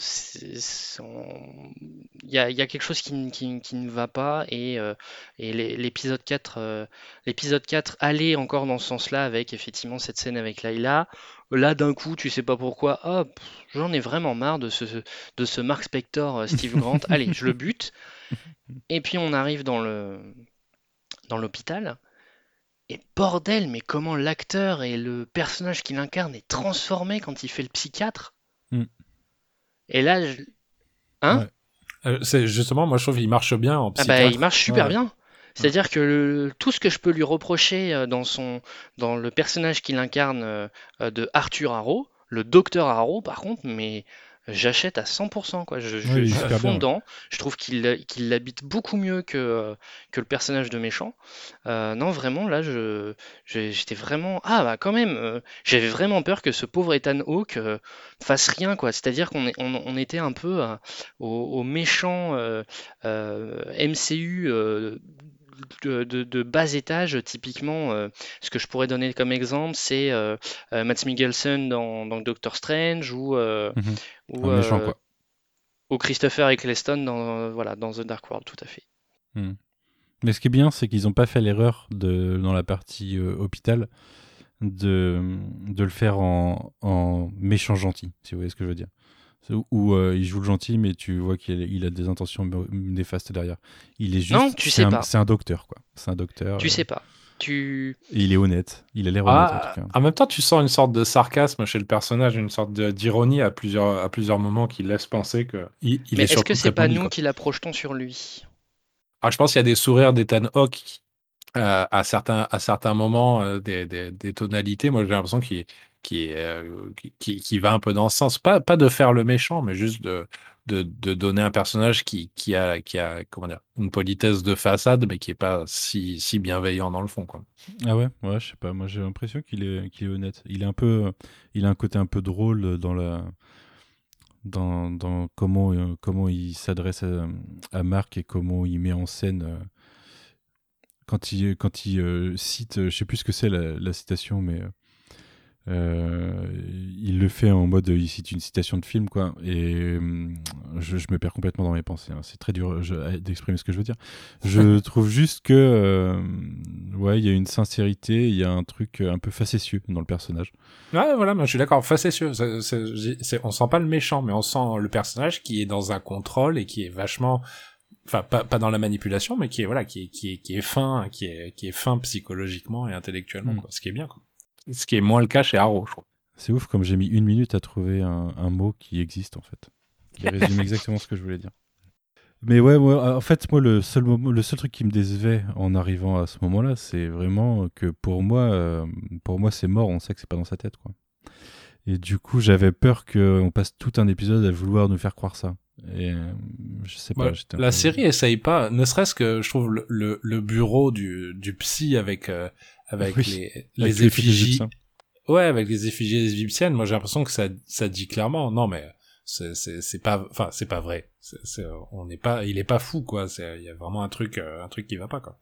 Il y a, il y a quelque chose qui, ne- qui- qui ne va pas et, euh, et l'épisode 4, euh, l'épisode 4 allait encore dans ce sens-là avec effectivement cette scène avec Layla. Là d'un coup, tu sais pas pourquoi, hop, j'en ai vraiment marre de ce, de ce Mark Spector euh, Steve Grant. Allez, je le bute. Et puis on arrive dans le dans l'hôpital. Et bordel, mais comment l'acteur et le personnage qu'il incarne est transformé quand il fait le psychiatre? Mm. Et là, je- hein Ouais. Euh, c'est justement, moi je trouve qu'il marche bien en Ah psychiatre. bah, il marche super Ouais. bien. C'est-à-dire que le- tout ce que je peux lui reprocher euh, dans son, dans le personnage qu'il incarne euh, de Arthur Harrow, Le docteur Arrow, par contre, mais j'achète à 100%, quoi. Je, je, est je suis bien. Je trouve qu'il l'habite beaucoup mieux que, que le personnage de méchant. Euh, non, vraiment, là, j'étais vraiment... Ah, bah quand même, euh, j'avais vraiment peur que ce pauvre Ethan Hawke euh, fasse rien, quoi. C'est-à-dire qu'on on, on était un peu au, au méchant MCU de, de- de bas étage, typiquement. euh, ce que je pourrais donner comme exemple, c'est euh, euh, Matt Mikkelsen dans, dans Doctor Strange ou, euh, Mhm. ou, Un méchant, quoi. ou Christopher Eccleston dans, voilà, dans The Dark World, tout à fait. Mais ce qui est bien, c'est qu'ils n'ont pas fait l'erreur de dans la partie hôpital de, de le faire en, en méchant gentil, si vous voyez ce que je veux dire. Où, euh, il joue le gentil, mais tu vois qu'il a, il a des intentions néfastes derrière. Il est juste. Non, tu sais un- pas. C'est un docteur, quoi. C'est un docteur. Tu euh, sais pas. Tu... Et il est honnête. Il a l'air honnête, en Ah, tout cas. en même temps, tu sens une sorte de sarcasme chez le personnage, une sorte d'ironie à plusieurs, à plusieurs moments qui laisse penser que il, il Mais est est-ce surtout que c'est pas nous quoi. qui la projetons sur lui? Ah, je pense qu'il y a des sourires d'Ethan Hawke euh, à certains à certains moments, euh, des, des, des tonalités. Moi, j'ai l'impression qu'il qui, qui, qui, qui va un peu dans ce sens. Pas, pas de faire le méchant, mais juste de, de, de donner un personnage qui, qui, a, qui a comment dire, une politesse de façade, mais qui est pas si, si bienveillant dans le fond. Quoi. Ah ouais, ouais, je sais pas. Moi, j'ai l'impression qu'il est, qu'il est honnête. Il est un peu, il a un côté un peu drôle dans la, dans, dans comment, euh, comment il s'adresse à, à Marc et comment il met en scène euh, quand il, quand il euh, cite, euh, je sais plus ce que c'est la citation, mais euh, euh, il le fait en mode, il cite une citation de film, quoi. Et hum, je, je me perds complètement dans mes pensées. hein. C'est très dur d'exprimer ce que je veux dire. Je trouve juste que, euh, ouais, il y a une sincérité, il y a un truc un peu facétieux dans le personnage. Ouais, voilà, moi, je suis d'accord. Facétieux. J'ai- c'est- on sent pas le méchant, mais on sent le personnage qui est dans un contrôle et qui est vachement, enfin, pas, pas dans la manipulation, mais qui est, voilà, qui est, qui est, qui est fin, qui est, qui est fin psychologiquement et intellectuellement, Mm. quoi. Ce qui est bien, quoi. Ce qui est moins le cas chez Arrow, je trouve. C'est ouf comme j'ai mis une minute à trouver un, un mot qui existe en fait. Qui résume exactement ce que je voulais dire. Mais ouais, moi, en fait, moi, le seul, moment, le seul truc qui me décevait en arrivant à ce moment-là, c'est vraiment que pour moi, euh, pour moi, c'est mort. On sait que c'est pas dans sa tête, quoi. Et du coup, j'avais peur qu'on passe tout un épisode à vouloir nous faire croire ça. Et euh, je sais pas. Ouais, la peu- série essaye pas, ne serait-ce que je trouve le, le, le bureau du, du psy avec euh, avec Oui, les, Avec les le truc effigies, ouais, avec les effigies égyptiennes. Moi, j'ai l'impression que ça ça dit clairement, non mais c'est pas, enfin c'est pas vrai. C'est- on n'est pas, il est pas fou quoi. Il y a vraiment un truc euh, un truc qui va pas quoi.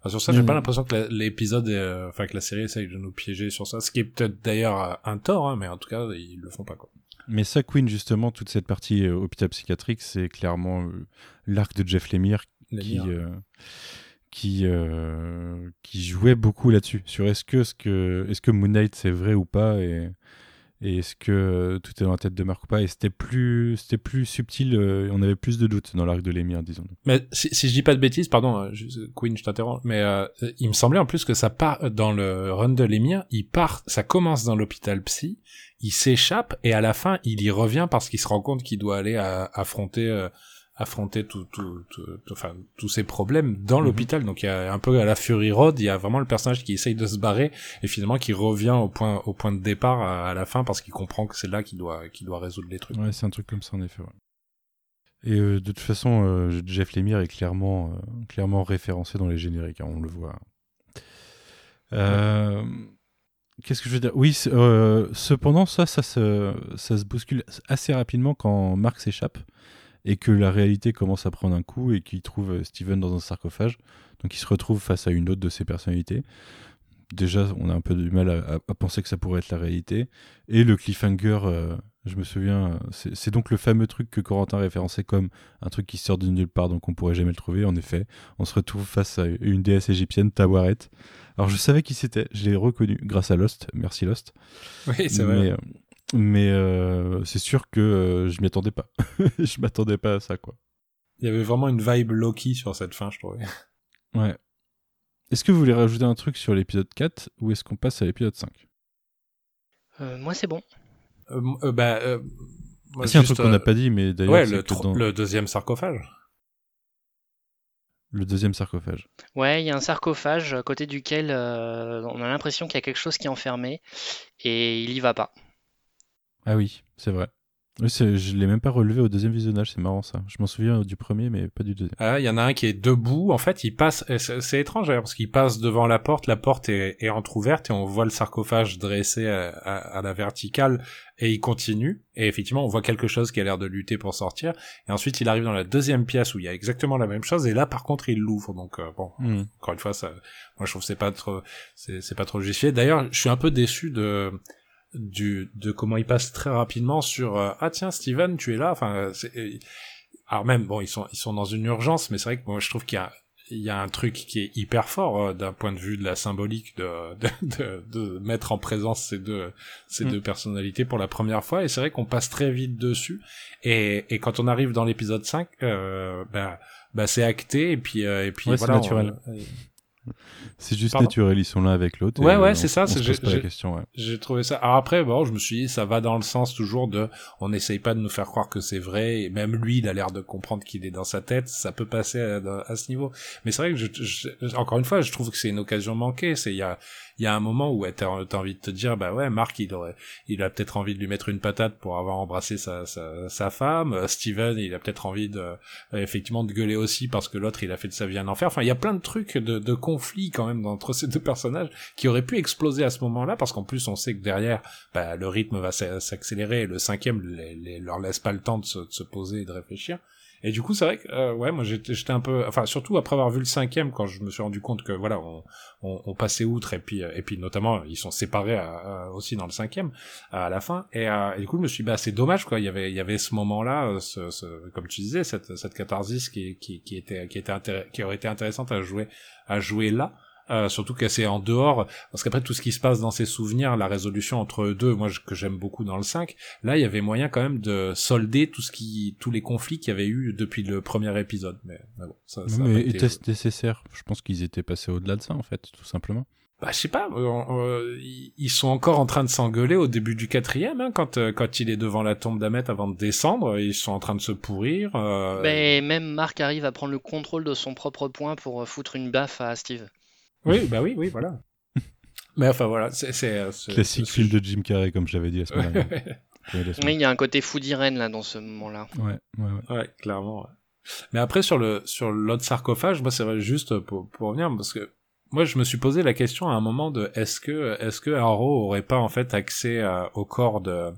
Enfin, sur ça, j'ai Mm. pas l'impression que l'épisode, euh, enfin que la série essaye de nous piéger sur ça, ce qui est peut-être d'ailleurs euh, un tort, hein, mais en tout cas ils le font pas quoi. Mais ça, Queen, justement, toute cette partie euh, hôpital psychiatrique, c'est clairement euh, l'arc de Jeff Lemire qui. Euh, qui, jouait beaucoup là-dessus. Sur est-ce que, que Moon Knight c'est vrai ou pas et, est-ce que tout est dans la tête de Marc ou pas? Et c'était plus, plus subtil, euh, on avait plus de doutes dans l'arc de Lemire, disons. Mais si, si je dis pas de bêtises, pardon, euh, je- Queen, je t'interromps, mais il me semblait en plus que ça part dans le run de l'émir, il part, ça commence dans l'hôpital psy, il s'échappe et à la fin il y revient parce qu'il se rend compte qu'il doit aller affronter affronter tout, tout, tout- tout- enfin tous ces problèmes dans Mhm. l'hôpital. Donc il y a un peu à la Fury Road, il y a vraiment le personnage qui essaye de se barrer et finalement qui revient au point au point de départ à, à la fin parce qu'il comprend que c'est là qu'il doit qu'il doit résoudre les trucs. Ouais, c'est un truc comme ça en effet. ouais. Et euh, de toute façon, euh, Jeff Lemire est clairement, euh, clairement référencé dans les génériques, hein, on le voit. Euh, Qu'est-ce que je veux dire? Oui, euh, cependant, ça, ça, se- ça se bouscule assez rapidement quand Marc s'échappe et que la réalité commence à prendre un coup et qu'il trouve euh, Steven dans un sarcophage. Donc il se retrouve face à une autre de ses personnalités. Déjà, on a un peu du mal à, penser que ça pourrait être la réalité. Et le cliffhanger, euh, je me souviens, c'est donc le fameux truc que Corentin référençait comme un truc qui sort de nulle part, donc on pourrait jamais le trouver. En effet, on se retrouve face à une déesse égyptienne, Tawaret. Alors je savais qui c'était, je l'ai reconnu grâce à Lost, merci Lost. Oui, c'est mais vrai. euh, mais euh, c'est sûr que euh, je m'y attendais pas. je m'attendais pas à ça, quoi. Il y avait vraiment une vibe Loki sur cette fin, je trouvais. Ouais. Est-ce que vous voulez rajouter un truc sur l'épisode 4 ou est-ce qu'on passe à l'épisode 5 Euh, moi, c'est bon. Euh, euh, bah, moi, C'est un truc qu'on n'a pas dit, mais d'ailleurs, Ouais, c'est le, que tro- dans le deuxième sarcophage. le deuxième sarcophage. Ouais, il y a un sarcophage à côté duquel euh, on a l'impression qu'il y a quelque chose qui est enfermé et il y va pas. Ah oui, c'est vrai. Oui, je l'ai même pas relevé au deuxième visionnage, c'est marrant ça. Je m'en souviens du premier, mais pas du deuxième. Ah, Il y en a un qui est debout. En fait, il passe. C'est étrange d'ailleurs, parce qu'il passe devant la porte. La porte est, est entrouverte et on voit le sarcophage dressé à, à- à la verticale et il continue. Et effectivement, on voit quelque chose qui a l'air de lutter pour sortir. Et ensuite, il arrive dans la deuxième pièce où il y a exactement la même chose. Et là, par contre, il l'ouvre. Donc euh, bon, Hmm. encore une fois, ça, moi je trouve que c'est pas trop, c'est pas trop justifié. D'ailleurs, je suis un peu déçu de du de comment il passe très rapidement sur euh, ah tiens Steven tu es là enfin euh, euh, alors même bon ils sont ils sont dans une urgence mais c'est vrai que moi je trouve qu'il y a il y a un truc qui est hyper fort euh, d'un point de vue de la symbolique de de, de, de mettre en présence ces deux ces Mm. deux personnalités pour la première fois et c'est vrai qu'on passe très vite dessus et et quand on arrive dans l'épisode 5 euh, bah bah c'est acté et puis euh, et puis Ouais, voilà naturel. C'est juste Pardon naturel, ils sont l'un avec l'autre. Ouais, ouais, euh, c'est ça, j'ai- ouais. Trouvé ça. Alors après, bon, je me suis dit, ça va dans le sens toujours de, on n'essaye pas de nous faire croire que c'est vrai, et même lui, il a l'air de comprendre qu'il est dans sa tête, ça peut passer à, à ce niveau. Mais c'est vrai que, je, je- encore une fois, je trouve que c'est une occasion manquée. C'est il y a, il y a un moment où ouais, t'as as envie de te dire, bah ouais, Marc, il aurait, il a peut-être envie de lui mettre une patate pour avoir embrassé sa, sa, femme. Euh, Steven, il a peut-être envie de, euh, effectivement, de gueuler aussi parce que l'autre, il a fait de sa vie un enfer. Enfin, il y a plein de trucs de, de conflits quand même entre ces deux personnages qui auraient pu exploser à ce moment-là parce qu'en plus, on sait que derrière, bah, le rythme va s'a- s'accélérer et le cinquième les, les- leur laisse pas le temps de se poser et de réfléchir. Et du coup, c'est vrai que, euh, ouais, moi, j'étais un peu, enfin, surtout après avoir vu le cinquième, quand je me suis rendu compte que, voilà, on, on, on passait outre, et puis, euh, et puis, notamment, ils sont séparés à- à- aussi dans le cinquième, à la fin, et, euh, et du coup, je me suis dit, bah, c'est dommage, quoi, il y avait, il y avait ce moment-là, euh, ce, ce- comme tu disais, cette, cette catharsis qui, qui, qui était, qui était qui aurait été intéressante à jouer, à jouer là, euh, surtout que c'est en dehors, parce qu'après tout ce qui se passe dans ses souvenirs, la résolution entre eux deux, moi je- que j'aime beaucoup dans le 5, là il y avait moyen quand même de solder tout ce qui, tous les conflits qu'il y avait eu depuis le premier épisode. Mais, mais bon, ça, ça mais pas été- était nécessaire? Je pense qu'ils étaient passés au-delà de ça, en fait, tout simplement. Bah, je sais pas, euh, euh, ils sont encore en train de s'engueuler au début du quatrième, hein, quand, euh, quand il est devant la tombe d'Ahmet avant de descendre, ils sont en train de se pourrir. euh, Mais même Marc arrive à prendre le contrôle de son propre point pour foutre une baffe à Steve. Oui, bah oui, oui, voilà. Mais enfin voilà, c'est... c'est- c'est- Classique film de Jim Carrey, comme je l'avais dit la semaine dernière. Oui, il y a un côté fou d'Irène là dans ce moment-là. ouais, ouais, ouais. Ouais, clairement. ouais. Mais après sur le sur l'autre sarcophage, moi c'est vrai juste pour pour revenir parce que moi je me suis posé la question à un moment de est-ce que est-ce que Arrow aurait pas en fait accès à- au corps de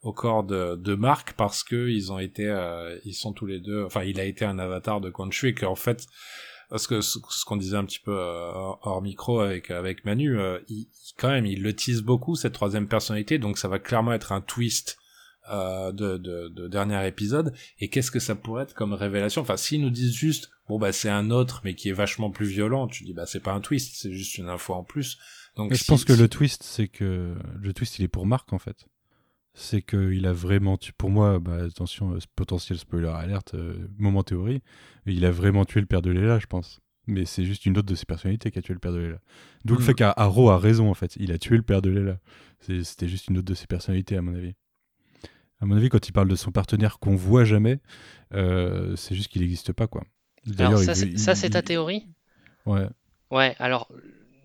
au corps de, de Marc parce que ils ont été euh, ils sont tous les deux enfin il a été un avatar de Khonshu et qu'en fait parce que ce, ce qu'on disait un petit peu euh, hors micro avec avec Manu euh, il, il- quand même il le tease beaucoup cette troisième personnalité. Donc ça va clairement être un twist euh, de, de, de dernier épisode. Et qu'est-ce que ça pourrait être comme révélation? Enfin s'ils nous disent juste bon bah c'est un autre mais qui est vachement plus violent tu dis bah c'est pas un twist c'est juste une info en plus. Donc Mais je si- pense que si- le twist, c'est que le twist, il est pour Marc en fait. C'est qu'il a vraiment tué. Pour moi, bah, attention, euh, potentiel spoiler alerte, euh, moment théorie, il a vraiment tué le père de Léla, je pense. Mais c'est juste une autre de ses personnalités qui a tué le père de Léla. D'où le Mm. fait qu'Arrow a raison en fait. Il a tué le père de Léla. C'était juste une autre de ses personnalités à mon avis. À mon avis, quand il parle de son partenaire qu'on voit jamais, euh, c'est juste qu'il n'existe pas quoi. Alors D'ailleurs, ça, c'est- ta il- théorie? Ouais. Ouais, alors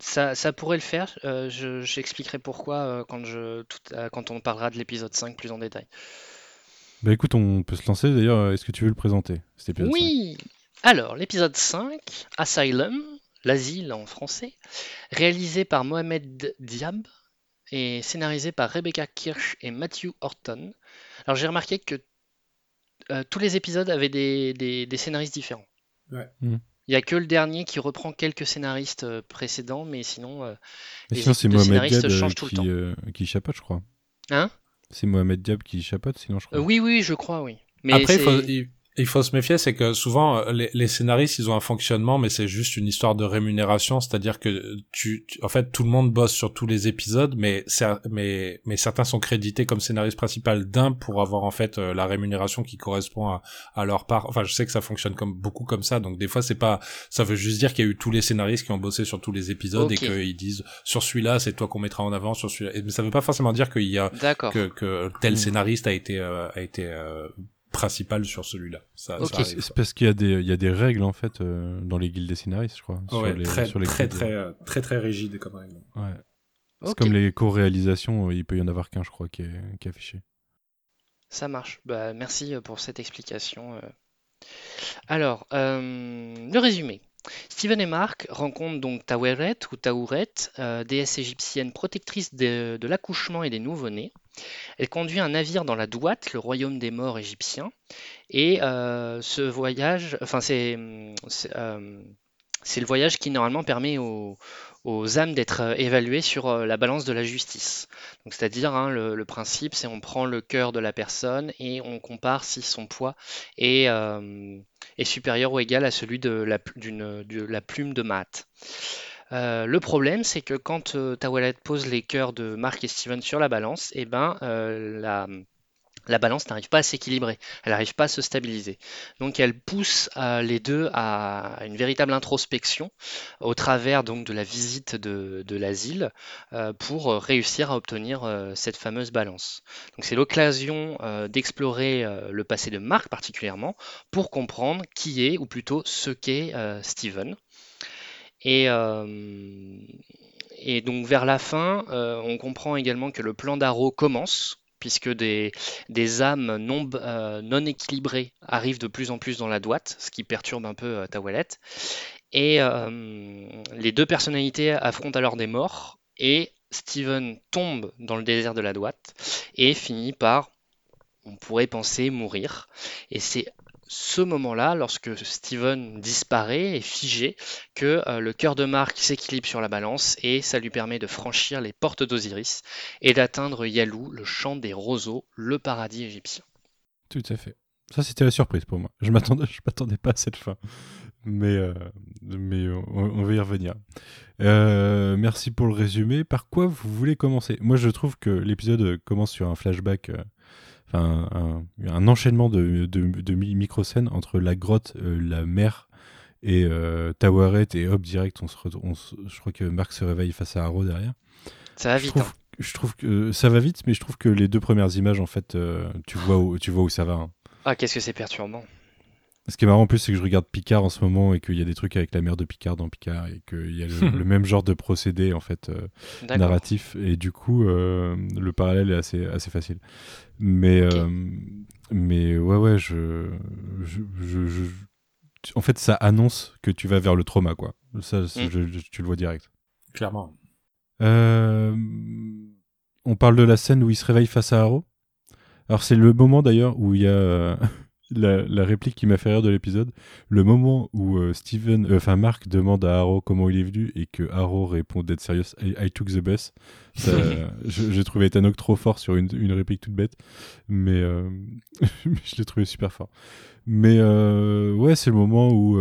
ça, ça pourrait le faire. euh, je- j'expliquerai pourquoi euh, quand, je, tout- euh, quand on parlera de l'épisode 5 plus en détail. Bah écoute, on peut se lancer. D'ailleurs, est-ce que tu veux le présenter cet épisode Oui Alors, l'épisode 5, Asylum, l'asile en français, réalisé par Mohamed Diab et scénarisé par Rebecca Kirsch et Matthew Horton. Alors, j'ai remarqué que euh, tous les épisodes avaient des, des- des scénaristes différents. Ouais. Mhm. Il n'y a que le dernier qui reprend quelques scénaristes euh, précédents, mais sinon, euh, Les sinon, Mohamed scénaristes Diab euh, changent tout le qui, temps. euh, qui chapote, je crois. Hein? C'est Mohamed Diab qui chapote, sinon je crois. euh, oui, oui, je crois, oui. Mais Après, il c'est- faut, il, il faut se méfier, c'est que souvent euh, les, les scénaristes, ils ont un fonctionnement, mais c'est juste une histoire de rémunération, c'est-à-dire que tu, tu- en fait, tout le monde bosse sur tous les épisodes, mais cer- mais mais certains sont crédités comme scénariste principal d'un pour avoir en fait euh, la rémunération qui correspond à, à leur part. Enfin, je sais que ça fonctionne comme beaucoup comme ça, donc des fois c'est pas, ça veut juste dire qu'il y a eu tous les scénaristes qui ont bossé sur tous les épisodes et qu'ils disent sur celui-là, c'est toi qu'on mettra en avant, sur celui-là. Mais ça veut pas forcément dire qu'il y a que, que tel Mm. scénariste a été euh, a été euh, principal sur celui-là. Ça, ça. C'est parce qu'il y, a des- il y a des règles, en fait, euh, dans les guildes des scénaristes, je crois. sur Ouais, les, très sur les très très euh, très très rigide comme règle. Ouais. C'est comme les co-réalisations, euh, il peut y en avoir qu'un, je crois, qui est, qui est affiché. Ça marche. Bah, merci pour cette explication. Alors, euh, le résumé. Steven et Mark rencontrent donc Taweret ou Taouret, euh, déesse égyptienne protectrice de, de l'accouchement et des nouveau-nés. Elle conduit un navire dans la Douat, le royaume des morts égyptiens. Et euh, ce voyage, enfin c'est c'est, euh, c'est le voyage qui normalement permet aux, âmes d'être euh, évaluées sur la balance de la justice. Donc c'est-à-dire hein, le, principe, c'est on prend le cœur de la personne et on compare si son poids est, supérieur ou égal à celui de la, plume de Maat. Euh, le problème, c'est que quand euh, Tawalet pose les cœurs de Mark et Steven sur la balance, eh ben, euh, la, la balance n'arrive pas à s'équilibrer, elle n'arrive pas à se stabiliser. Donc elle pousse euh, les deux à une véritable introspection au travers donc de la visite de, de l'asile pour réussir à obtenir cette fameuse balance. Donc c'est l'occasion d'explorer le passé de Mark particulièrement pour comprendre qui est, ou plutôt ce qu'est Steven. Et, euh, et donc vers la fin, euh, on comprend également que le plan d'Arrow commence, puisque des, âmes non, euh, non équilibrées arrivent de plus en plus dans la droite, ce qui perturbe un peu euh. Et les deux personnalités affrontent alors des morts, et Steven tombe dans le désert de la droite et finit par, on pourrait penser, mourir. Et c'est ce moment-là, lorsque Steven disparaît et figé, que euh, le cœur de Mark s'équilibre sur la balance et ça lui permet de franchir les portes d'Osiris et d'atteindre Yalou, le champ des roseaux, le paradis égyptien. Tout à fait. Ça, c'était la surprise pour moi. Je m'attendais, je m'attendais pas à cette fin. Mais, euh, mais on, va y revenir. Euh, merci pour le résumé. Par quoi vous voulez commencer? Moi, je trouve que l'épisode commence sur un flashback, un, un enchaînement de, de, de mi- micro-scènes entre la grotte, euh, la mer et euh, Tawaret et hop direct. On se, on se- je crois que Marc se réveille face à Arrow derrière. Ça va je vite. trouve, hein. je trouve que ça va vite, mais je trouve que les deux premières images, en fait, euh, tu vois où, tu vois où ça va. hein. Ah, qu'est-ce que c'est perturbant. Ce qui est marrant en plus, c'est que je regarde Picard en ce moment et qu'il y a des trucs avec la mère de Picard dans Picard et qu'il y a le, le même genre de procédé en fait euh, narratif et du coup euh, le parallèle est assez assez facile. Mais euh, mais ouais ouais je, je, je- je- en fait ça annonce que tu vas vers le trauma quoi. Ça Mm. je- je- tu le vois direct. Clairement. Euh, on parle de la scène où il se réveille face à Arrow. Alors c'est le moment d'ailleurs où il y a euh, la, la réplique qui m'a fait rire de l'épisode, le moment où euh, Steven, euh, enfin Mark demande à Arrow comment il est venu et que Arrow répond Dead serious, I, I took the bus. Ça, je- J'ai trouvé Tanok trop fort sur une, une réplique toute bête, mais, euh, mais je l'ai trouvé super fort. Mais ouais, c'est le moment où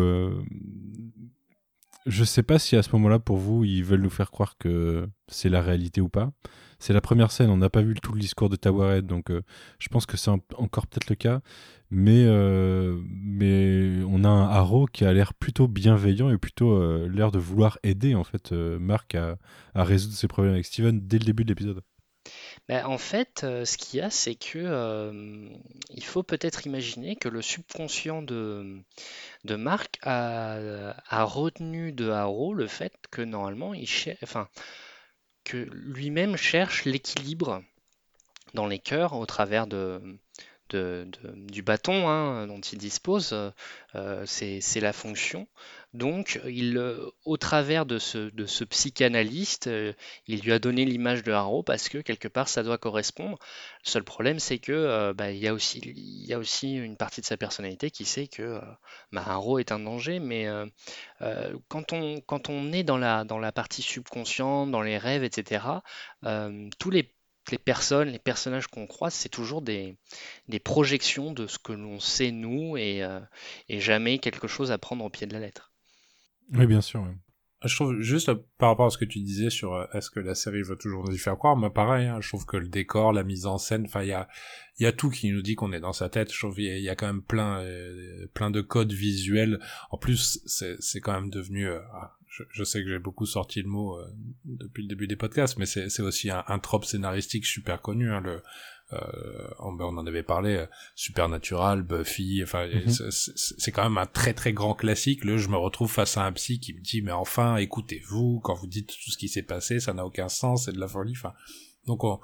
je sais pas si à ce moment-là, pour vous, ils veulent nous faire croire que c'est la réalité ou pas. C'est la première scène, on n'a pas vu tout le discours de Tawaret, donc euh, je pense que c'est encore peut-être le cas. Mais, euh, mais on a un Haro qui a l'air plutôt bienveillant et plutôt euh, l'air de vouloir aider en fait Mark à, résoudre ses problèmes avec Steven dès le début de l'épisode. Ben, en fait, ce qu'il y a, c'est que il faut peut-être imaginer que le subconscient de, de Mark a, a retenu de Haro le fait que normalement, il enfin, que lui-même cherche l'équilibre dans les cœurs au travers de, du bâton hein, dont il dispose. euh, c'est la fonction. Donc, euh, au travers de ce, psychanalyste, euh, il lui a donné l'image de Haro parce que quelque part ça doit correspondre. Le seul problème, c'est que euh, bah, il y a aussi, une partie de sa personnalité qui sait que bah, Haro est un danger, mais quand on, est dans la, partie subconsciente, dans les rêves, etc., tous les, personnes, les personnages qu'on croise, c'est toujours des, projections de ce que l'on sait nous et jamais quelque chose à prendre au pied de la lettre. Oui, bien sûr. ouais. Je trouve juste euh, par rapport à ce que tu disais sur euh, est-ce que la série veut toujours nous y faire croire, moi pareil, hein, je trouve que le décor, la mise en scène, enfin il y a y a tout qui nous dit qu'on est dans sa tête. Je trouve il y a quand même plein euh, plein de codes visuels. En plus, c'est quand même devenu ah, je, sais que j'ai beaucoup sorti le mot depuis le début des podcasts, mais c'est c'est aussi un, un trope scénaristique super connu. Hein, le euh, on, ben, on en avait parlé, euh, Supernatural, Buffy, enfin Mhm. c'est- quand même un très très grand classique. Là, je me retrouve face à un psy qui me dit mais enfin écoutez-vous quand vous dites tout ce qui s'est passé, ça n'a aucun sens, c'est de la folie. Enfin, donc on,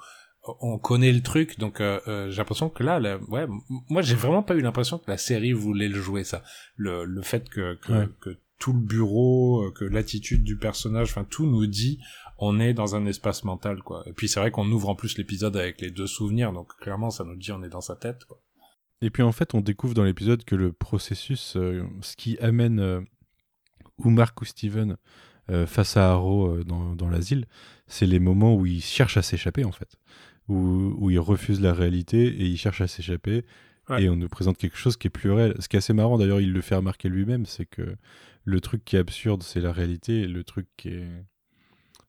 on connaît le truc, donc euh, euh, j'ai l'impression que là, là ouais, moi j'ai vraiment pas eu l'impression que la série voulait le jouer ça. Le, le fait que, que, Ouais. que tout le bureau, que l'attitude du personnage, enfin tout nous dit on est dans un espace mental quoi. Et puis c'est vrai qu'on ouvre en plus l'épisode avec les deux souvenirs, donc clairement ça nous dit on est dans sa tête quoi. Et puis en fait, on découvre dans l'épisode que le processus, euh, ce qui amène euh, ou Mark ou Steven euh, face à Arrow euh, dans, dans l'asile, c'est les moments où il cherche à s'échapper en fait, où, où il refuse la réalité et il cherche à s'échapper. Ouais. Et on nous présente quelque chose qui est plus réel. Ce qui est assez marrant d'ailleurs, il le fait remarquer lui-même, c'est que le truc qui est absurde, c'est la réalité, et le truc qui est...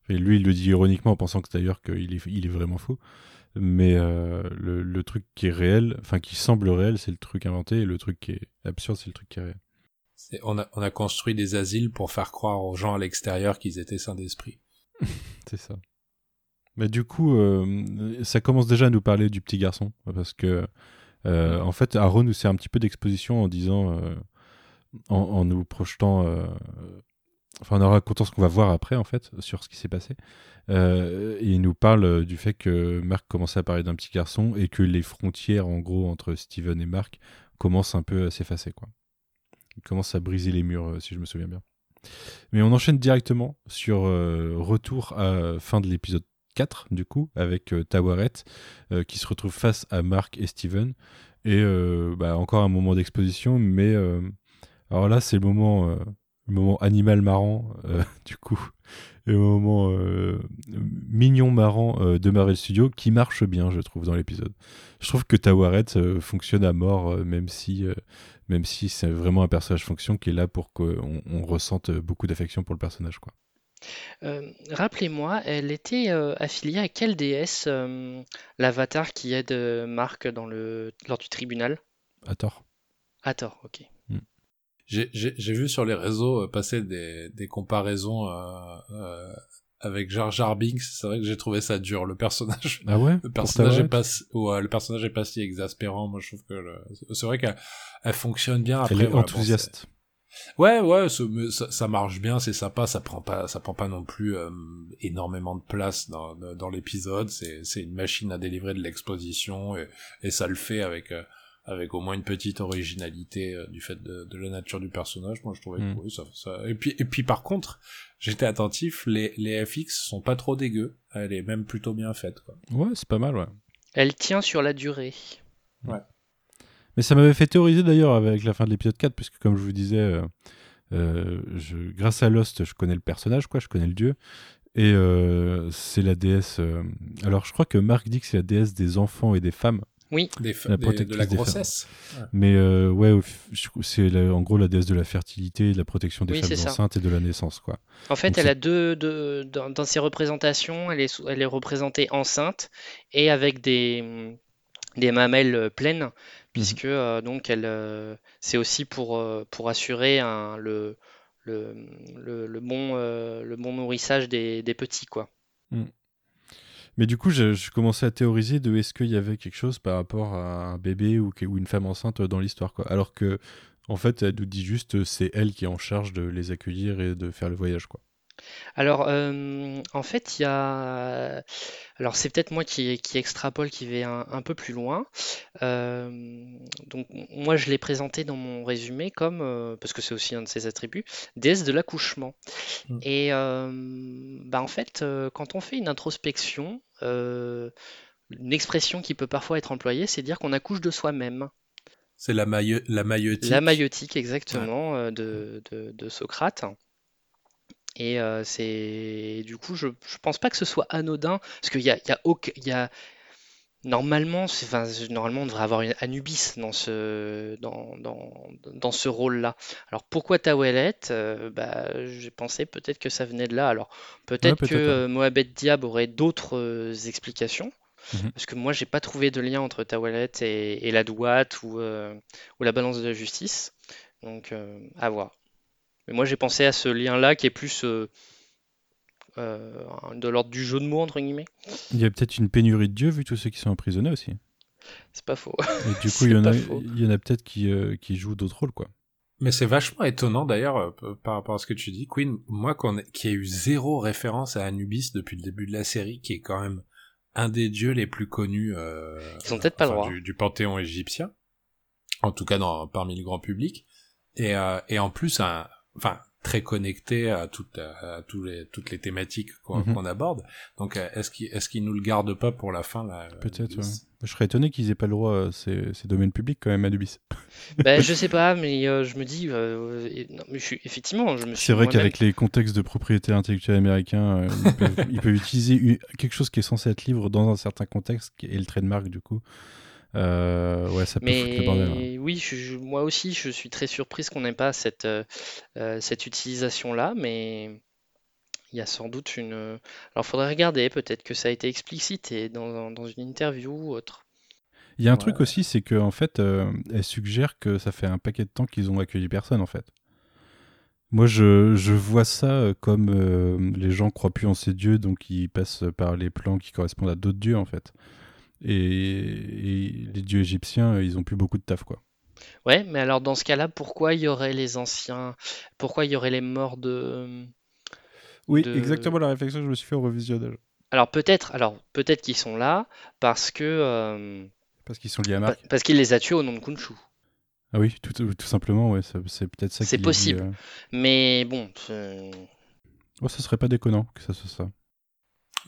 Et lui, il le dit ironiquement en pensant que d'ailleurs qu'il est, il est vraiment faux. Mais euh, le, le truc qui est réel, enfin qui semble réel, c'est le truc inventé, et le truc qui est absurde, c'est le truc qui est réel. On a, on a construit des asiles pour faire croire aux gens à l'extérieur qu'ils étaient sains d'esprit. C'est ça. Mais du coup, euh, ça commence déjà à nous parler du petit garçon, parce que euh, en fait, Aaron nous sert un petit peu d'exposition en disant, euh, en, en nous projetant, enfin en racontant ce qu'on va voir après en fait sur ce qui s'est passé. Euh, il nous parle euh, du fait que Mark commence à parler d'un petit garçon et que les frontières en gros entre Steven et Mark commencent un peu à s'effacer quoi. Il commence à briser les murs euh, si je me souviens bien. Mais on enchaîne directement sur retour à fin de l'épisode 4 du coup avec Tawaret qui se retrouve face à Mark et Steven et bah, encore un moment d'exposition mais alors là c'est le moment le moment animal marrant euh, du coup et le moment euh, mignon marrant euh, de Marvel Studios qui marche bien je trouve dans l'épisode je trouve que Tawaret fonctionne à mort même si même si c'est vraiment un personnage fonction qui est là pour qu'on on ressente beaucoup d'affection pour le personnage quoi Euh, rappelez-moi, elle était euh, affiliée à quelle déesse, euh, l'avatar qui aide Mark dans le, lors du tribunal? à tort Ah, tort, ok. J'ai- vu sur les réseaux euh, passer des, des comparaisons euh, euh, avec Jar Jar Binks. C'est vrai que j'ai trouvé ça dur. Le personnage, ah ouais? Le personnage est pas, ouais, le personnage est pas si exaspérant. Moi, je trouve que le- c'est vrai qu'elle elle fonctionne bien. Après, elle est voilà, bon, enthousiaste ouais, ouais, ce- ça, ça marche bien, c'est sympa. Ça prend pas, ça prend pas non plus euh, énormément de place dans, dans l'épisode. C'est c'est une machine à délivrer de l'exposition et, et ça le fait avec. euh, avec au moins une petite originalité euh, du fait de, de la nature du personnage. Moi, je trouvais Mm. que oui, ça, ça... Et puis, et puis par contre, j'étais attentif, les, les FX sont pas trop dégueux. Elle est même plutôt bien faite, quoi. ouais c'est pas mal ouais Elle tient sur la durée. Mais ça m'avait fait théoriser d'ailleurs avec la fin de l'épisode 4, puisque comme je vous disais, euh, euh, je, grâce à Lost, je connais le personnage, quoi, je connais le dieu. Et euh, c'est la déesse. euh, alors je crois que Marc dit que c'est la déesse des enfants et des femmes. Oui, Des, La des- de la des grossesse. Mais euh, ouais, c'est en gros la déesse de la fertilité, de la protection des Oui, femmes enceintes et de la naissance, quoi. en fait, Donc elle a deux, deux- dans, dans ses représentations, elle est, sou- elle est représentée enceinte et avec des, des mamelles euh, pleines, puisque euh, donc elle, euh, c'est aussi pour, euh, pour assurer un- le, le, le, le bon, euh, le bon nourrissage des, des petits, quoi. Mais du coup, je, je commençais à théoriser de est-ce qu'il y avait quelque chose par rapport à un bébé ou, une femme enceinte dans l'histoire, quoi. Alors que, en fait, elle nous dit juste c'est elle qui est en charge de les accueillir et de faire le voyage, quoi. Alors, euh, en fait, il y a. Alors, c'est peut-être moi qui, qui extrapole, qui vais un, un peu plus loin. Euh, donc, moi, je l'ai présenté dans mon résumé comme, euh, parce que c'est aussi un de ses attributs, déesse de l'accouchement. Mm. Et euh, bah, en fait, euh, quand on fait une introspection, euh, une expression qui peut parfois être employée, c'est dire qu'on accouche de soi-même. C'est la, maille la maïeutique. La maïeutique, exactement, euh, de, de- de Socrate. Et euh, c'est du coup, je, je pense pas que ce soit anodin, parce qu'il y a, y a, y a normalement, enfin, normalement, on devrait avoir une Anubis dans ce, dans, dans, dans ce rôle-là. Alors pourquoi Tawelet Euh, bah, J'ai pensé peut-être que ça venait de là. Alors peut-être que euh, Moabed Diab aurait d'autres euh, explications. Mhm. Parce que moi, j'ai pas trouvé de lien entre Tawelet et, et la Douate ou, euh, ou la balance de la justice. Donc, euh, à voir. Mais moi, j'ai pensé à ce lien-là qui est plus de l'ordre du jeu de mots, entre guillemets. Il y a peut-être une pénurie de dieux vu tous ceux qui sont emprisonnés aussi. C'est pas faux. Et du coup, il y en a, pas faux. il y en a peut-être qui, euh, qui jouent d'autres rôles, quoi. Mais c'est vachement étonnant d'ailleurs euh, par rapport à ce que tu dis, Queen. Moi, qu'on qui ai eu zéro référence à Anubis depuis le début de la série, qui est quand même un des dieux les plus connus. Euh, Ils ont peut-être pas le enfin, droit. du, du panthéon égyptien. En tout cas, dans, parmi le grand public. Et, euh, et en plus, un, enfin, très connecté à toutes, à tous les, toutes les thématiques qu'on Mhm. aborde. Donc, euh, est-ce qu'il, est-ce qu'il nous le garde pas pour la fin là Peut-être, euh, ouais. Je serais étonné qu'ils aient pas le droit, euh, c'est c'est domaine public quand même, Anubis. Ben, je sais pas, mais euh, je me dis, euh, et- non, mais je suis, effectivement, je me suis C'est vrai qu'avec les contextes de propriété intellectuelle américains, euh, ils, peuvent, ils peuvent utiliser une- quelque chose qui est censé être libre dans un certain contexte, qui est le trademark du coup. Euh, ouais, ça peut le bordel. hein. Oui, je- je- moi aussi, je suis très surprise qu'on n'ait pas cette, euh, euh, cette utilisation-là, mais il y a sans doute une... Alors, faudrait regarder, peut-être que ça a été explicité dans, dans une interview ou autre. Il y a un Ouais. truc aussi, c'est que en fait, euh, elle suggère que ça fait un paquet de temps qu'ils ont accueilli personne en fait. Moi, je, je vois ça comme euh, les gens croient plus en ces dieux, donc ils passent par les plans qui correspondent à d'autres dieux en fait. Et, et les dieux égyptiens, euh, ils ont plus beaucoup de taf quoi. Ouais, mais alors dans ce cas-là, pourquoi il y aurait les anciens... Pourquoi il y aurait les morts de... Oui, de- exactement la réflexion que je me suis fait au revisionnage. Alors peut-être, alors peut-être qu'ils sont là parce que... euh, Parce qu'ils sont liés à Marc. parce qu'il les a tués au nom de Khonshu. Ah oui, tout, tout simplement, ouais, c'est peut-être ça. C'est possible. euh. Mais bon, euh, Oh, ça serait pas déconnant que ça soit ça.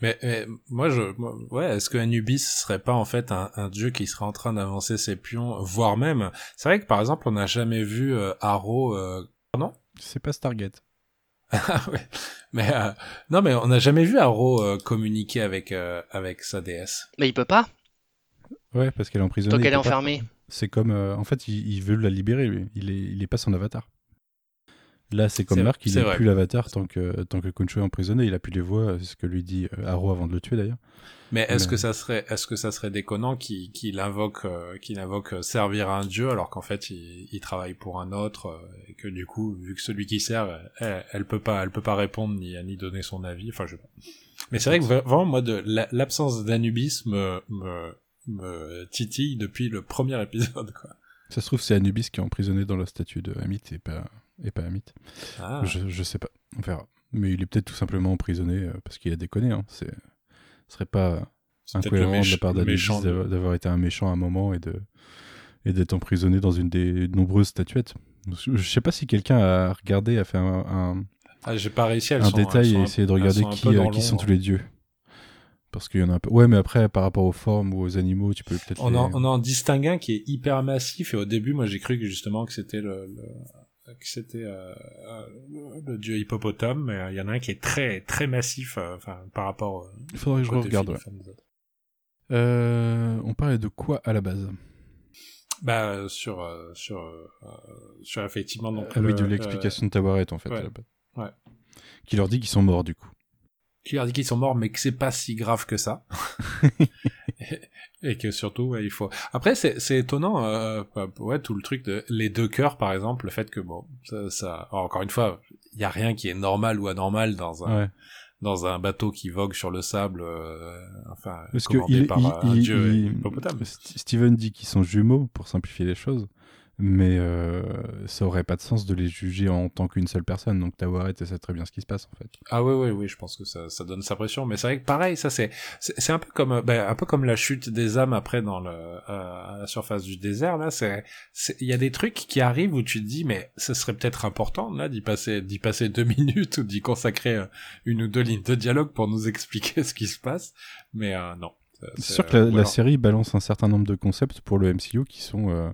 Mais, mais moi, je, moi, ouais, est-ce que Anubis serait pas en fait un, un dieu qui serait en train d'avancer ses pions, voire même, c'est vrai que par exemple, on n'a jamais vu euh, Arrow, euh, pardon C'est pas Stargate. Ah ouais. Mais euh, non, mais on n'a jamais vu Arrow euh, communiquer avec euh, avec sa déesse. mais il peut pas, Ouais, parce qu'elle est emprisonnée. tant il qu'elle est enfermée. C'est comme, euh, en fait, il, il veut la libérer, lui. Il est, il est pas son avatar. Là, c'est comme Marc, il est vrai. plus l'avatar tant que tant que Khonshu est emprisonné. Il a plus les voix, c'est ce que lui dit euh, Arrow avant de le tuer d'ailleurs. Mais est-ce Mais- que ça serait est-ce que ça serait déconnant qu'il qu'il invoque euh, qu'il invoque euh, servir à un dieu alors qu'en fait il, il travaille pour un autre euh, et que du coup vu que celui qui sert euh, elle, elle peut pas elle peut pas répondre ni ni donner son avis. Enfin je. Mais c'est vrai que vra- vraiment moi de la- l'absence d'Anubis me, me me titille depuis le premier épisode quoi. Ça se trouve, c'est Anubis qui est emprisonné dans la statue de Hamit et pas, et pas Hamit. Ah. Je, je sais pas, on verra. Mais il est peut-être tout simplement emprisonné euh, parce qu'il a déconné. Hein. C'est, ce serait pas incohérent de la part d'avoir été un méchant à un moment et de et d'être emprisonné dans une des nombreuses statuettes. Je sais pas si quelqu'un a regardé, a fait un, un- Ah, j'ai pas réussi à un sont- détail et essayé de regarder qui, euh, qui sont tous les dieux. Parce qu'il y en a un peu. Ouais, mais après, par rapport aux formes ou aux animaux, tu peux peut-être. On les- en, on en distingue un qui est hyper massif et au début moi j'ai cru que justement que c'était le, le- que c'était euh, euh, le dieu hippopotame mais euh, il y en a un qui est très très massif enfin par rapport Il faudrait que je regarde. ouais. on parlait de quoi à la base? Bah sur sur sur effectivement donc Ah oui, de l'explication de Tawaret en fait. ouais. à la base. Ouais. Qui leur dit qu'ils sont morts du coup. qui leur dit qu'ils sont morts mais que c'est pas si grave que ça et, que surtout ouais, il faut. Après c'est c'est étonnant euh, bah, ouais tout le truc de les deux cœurs par exemple le fait que bon ça, ça alors, encore une fois il y a rien qui est normal ou anormal dans un Ouais. dans un bateau qui vogue sur le sable euh, enfin Parce que commandé il, par il- un il- dieu hippopotame St- Steven dit qu'ils sont jumeaux pour simplifier les choses, mais euh, ça aurait pas de sens de les juger en tant qu'une seule personne. Donc Tawaret sait très bien ce qui se passe en fait. Ah oui oui oui, je pense que ça, ça donne sa pression, mais c'est vrai que pareil, ça c'est c'est un peu comme euh, ben, un peu comme la chute des âmes après dans le euh, à la surface du désert là. C'est il y a des trucs qui arrivent où tu te dis mais ce serait peut-être important là d'y passer d'y passer deux minutes ou d'y consacrer euh, une ou deux lignes de dialogue pour nous expliquer ce qui se passe, mais euh, non. C'est sûr que la, la série balance un certain nombre de concepts pour le MCU qui sont.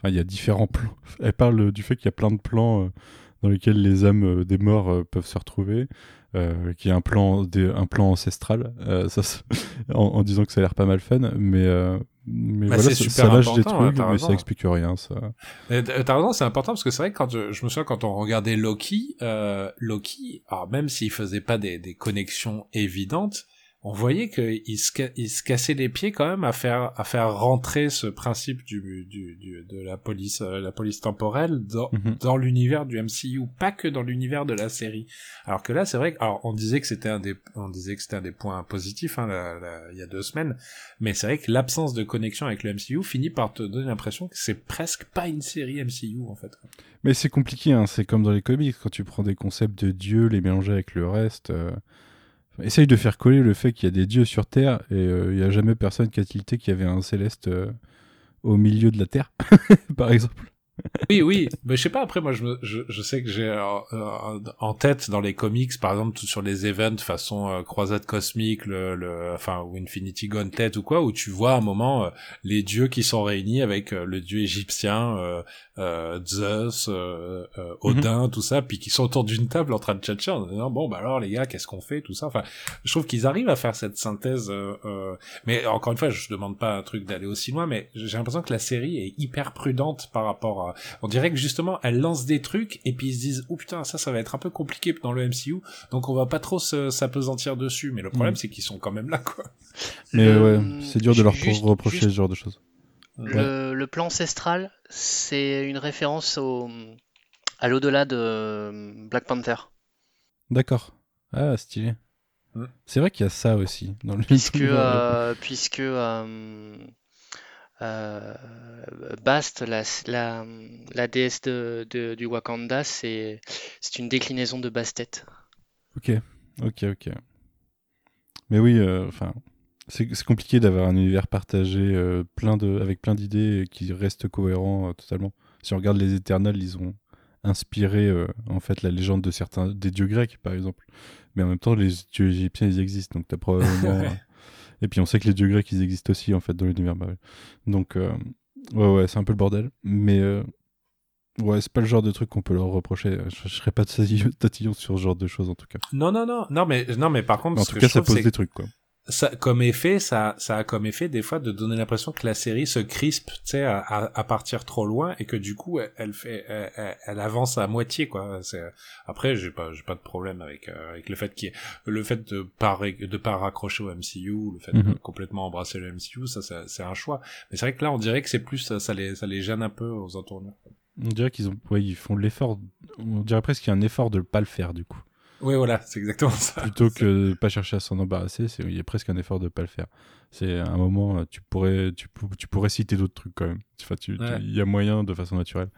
Enfin, il y a différents plans. Elle parle du fait qu'il y a plein de plans euh, dans lesquels les âmes euh, des morts euh, peuvent se retrouver. Euh, qu'il y a un plan, des- un plan ancestral, euh, ça, en, en disant que ça a l'air pas mal fun, mais, euh, mais Bah, voilà, super ça lâche des ouais, trucs, mais ça explique rien. Ça. T'as raison, c'est important parce que c'est vrai que quand je, je me souviens quand on regardait Loki, Loki, alors même s'il faisait pas des, des connexions évidentes, on voyait qu'il se, ca- il se cassait les pieds quand même à faire à faire rentrer ce principe du, du, du- de la police euh, la police temporelle dans, Mhm. dans l'univers du MCU, pas que dans l'univers de la série. Alors que là, c'est vrai que alors on disait que c'était un des on disait que c'était un des points positifs hein, la- la- il y a deux semaines, mais c'est vrai que l'absence de connexion avec le MCU finit par te donner l'impression que c'est presque pas une série MCU en fait. Mais c'est compliqué, hein, c'est comme dans les comics, quand tu prends des concepts de Dieu, les mélanger avec le reste. euh, Essaye de faire coller le fait qu'il y a des dieux sur Terre et euh, il n'y a jamais personne qui a tilté qu'il y avait un céleste euh, au milieu de la Terre, par exemple. Oui, oui, mais je sais pas. Après, moi, je, sais que j'ai euh, en tête dans les comics, par exemple, sur les events façon croisade cosmique, le, enfin ou Infinity Gauntlet ou quoi, où tu vois à un moment les dieux qui sont réunis avec le dieu égyptien, euh, Zeus, euh, euh, Odin, tout ça, puis qui sont autour d'une table en train de tchatcher en disant bon bah alors les gars, qu'est-ce qu'on fait, tout ça? Enfin, je trouve qu'ils arrivent à faire cette synthèse. euh, euh, mais encore une fois, je demande pas un truc d'aller aussi loin, mais j'ai l'impression que la série est hyper prudente par rapport à on dirait que justement, elle lance des trucs et puis ils se disent, oh putain, ça, ça va être un peu compliqué dans le MCU, donc on va pas trop s'apesantir dessus. Mais le problème, Mm. c'est qu'ils sont quand même là, quoi. Mais ouais, c'est dur de leur juste- reprocher juste ce genre de choses. Le, le plan ancestral, c'est une référence au, à l'au-delà de euh, Black Panther. D'accord. Ah, stylé. Mm. C'est vrai qu'il y a ça aussi dans le Puisque, euh, puisque euh, euh, Bast, la, la, la déesse de, de- du Wakanda, c'est c'est une déclinaison de Bastet. Ok, ok, ok. Mais oui, euh, enfin, c'est compliqué d'avoir un univers partagé euh, plein de, avec plein d'idées qui reste cohérent euh, totalement. Si on regarde les Éternels, ils ont inspiré euh, en fait la légende de certains des dieux grecs, par exemple. Mais en même temps, les dieux égyptiens, ils existent, donc t'as probablement. Et puis on sait que les dieux grecs, ils existent aussi en fait dans l'univers Marvel. Donc ouais, ouais, c'est un peu le bordel. Mais ouais, c'est pas le genre de truc qu'on peut leur reprocher. Je, je serais pas tatillon tatillon sur ce genre de choses en tout cas. Non, non, non, non, mais non, mais par contre, En tout cas, ça pose des trucs quoi. Ça, comme effet, ça, ça a comme effet des fois de donner l'impression que la série se crispe, tu sais, à, à, à partir trop loin et que du coup, elle, fait, elle, elle- avance à moitié, quoi. C'est, après, j'ai pas, j'ai pas de problème avec, euh, avec le fait ait- le fait de pas, de pas raccrocher au MCU, le fait de Mhm. complètement embrasser le MCU, ça, ça- c'est un choix. Mais c'est vrai que là, on dirait que c'est plus, ça, ça les, ça les gêne un peu aux entournures. On dirait qu'ils ont, ouais, ils font l'effort. On dirait presque qu'il y a un effort de pas le faire du coup, Oui, voilà, c'est exactement ça. plutôt que de pas chercher à s'en embarrasser. C'est, il y a presque un effort de pas le faire. C'est à un moment, euh, tu pourrais, tu, pou- tu pourrais citer d'autres trucs quand même. Enfin, tu, tu- Ouais. il y a moyen de façon naturelle.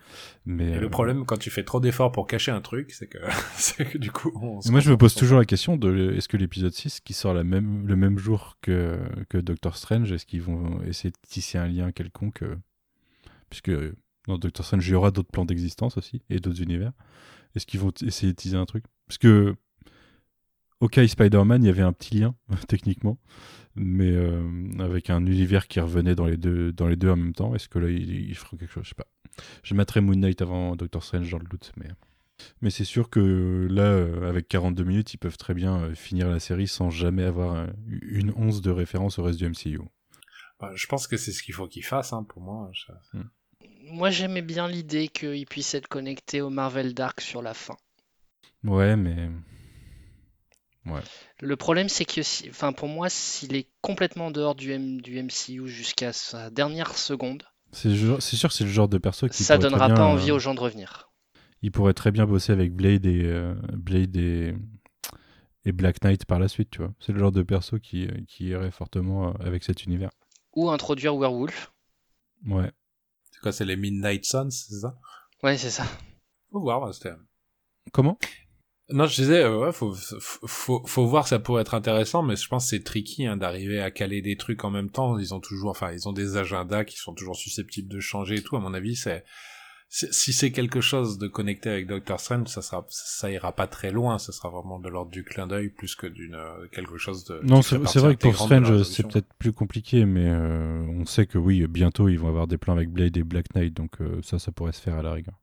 Mais Et euh, le problème, quand tu fais trop d'efforts pour cacher un truc, c'est que, du coup, on se Et moi, je me pose toujours la question de est-ce que l'épisode 6, qui sort la même, le même jour que, que Doctor Strange, est-ce qu'ils vont essayer de tisser un lien quelconque euh, Puisque dans Doctor Strange, il y aura d'autres plans d'existence aussi, et d'autres univers. Est-ce qu'ils vont essayer de teaser un truc? Parce que, ok, Spider-Man, il y avait un petit lien, techniquement, mais euh, avec un univers qui revenait dans les deux, dans les deux en même temps. Est-ce que là, ils il feront quelque chose? Je sais pas. Je mettrai Moon Knight avant Doctor Strange dans le doute, mais... Mais c'est sûr que là, euh, avec 42 minutes, ils peuvent très bien euh, finir la série sans jamais avoir une once de référence au reste du MCU. Bah, je pense que c'est ce qu'il faut qu'ils fassent, hein, pour moi. Je- Moi, j'aimais bien l'idée qu'il puisse être connecté au Marvel Dark sur la fin. Ouais, mais Le problème, c'est que, si- enfin, pour moi, s'il est complètement en dehors du, M- du MCU jusqu'à sa dernière seconde, c'est le genre- c'est sûr que c'est le genre de perso qui ça donnera bien, pas euh, envie aux gens de revenir. Il pourrait très bien bosser avec Blade et euh, Blade et, et Black Knight par la suite, tu vois. C'est le genre de perso qui, euh, qui irait fortement euh, avec cet univers. Ou introduire Werewolf. Ouais. C'est quoi, c'est les Midnight Suns, c'est ça? Ouais, c'est ça. Faut voir, ouais, c'était... Comment? Non, je disais, euh, ouais, faut, faut, faut, voir, ça pourrait être intéressant, mais je pense que c'est tricky hein, d'arriver à caler des trucs en même temps. Ils ont toujours, enfin, ils ont des agendas qui sont toujours susceptibles de changer et tout. À mon avis, c'est si c'est quelque chose de connecté avec Doctor Strange, ça sera, ça ira pas très loin. Ça sera vraiment de l'ordre du clin d'œil plus que d'une euh, quelque chose de. Non, c'est vrai que pour Strange, c'est peut-être plus compliqué, mais euh, on sait que oui, bientôt ils vont avoir des plans avec Blade et Black Knight, donc euh, ça, ça pourrait se faire à la rigueur.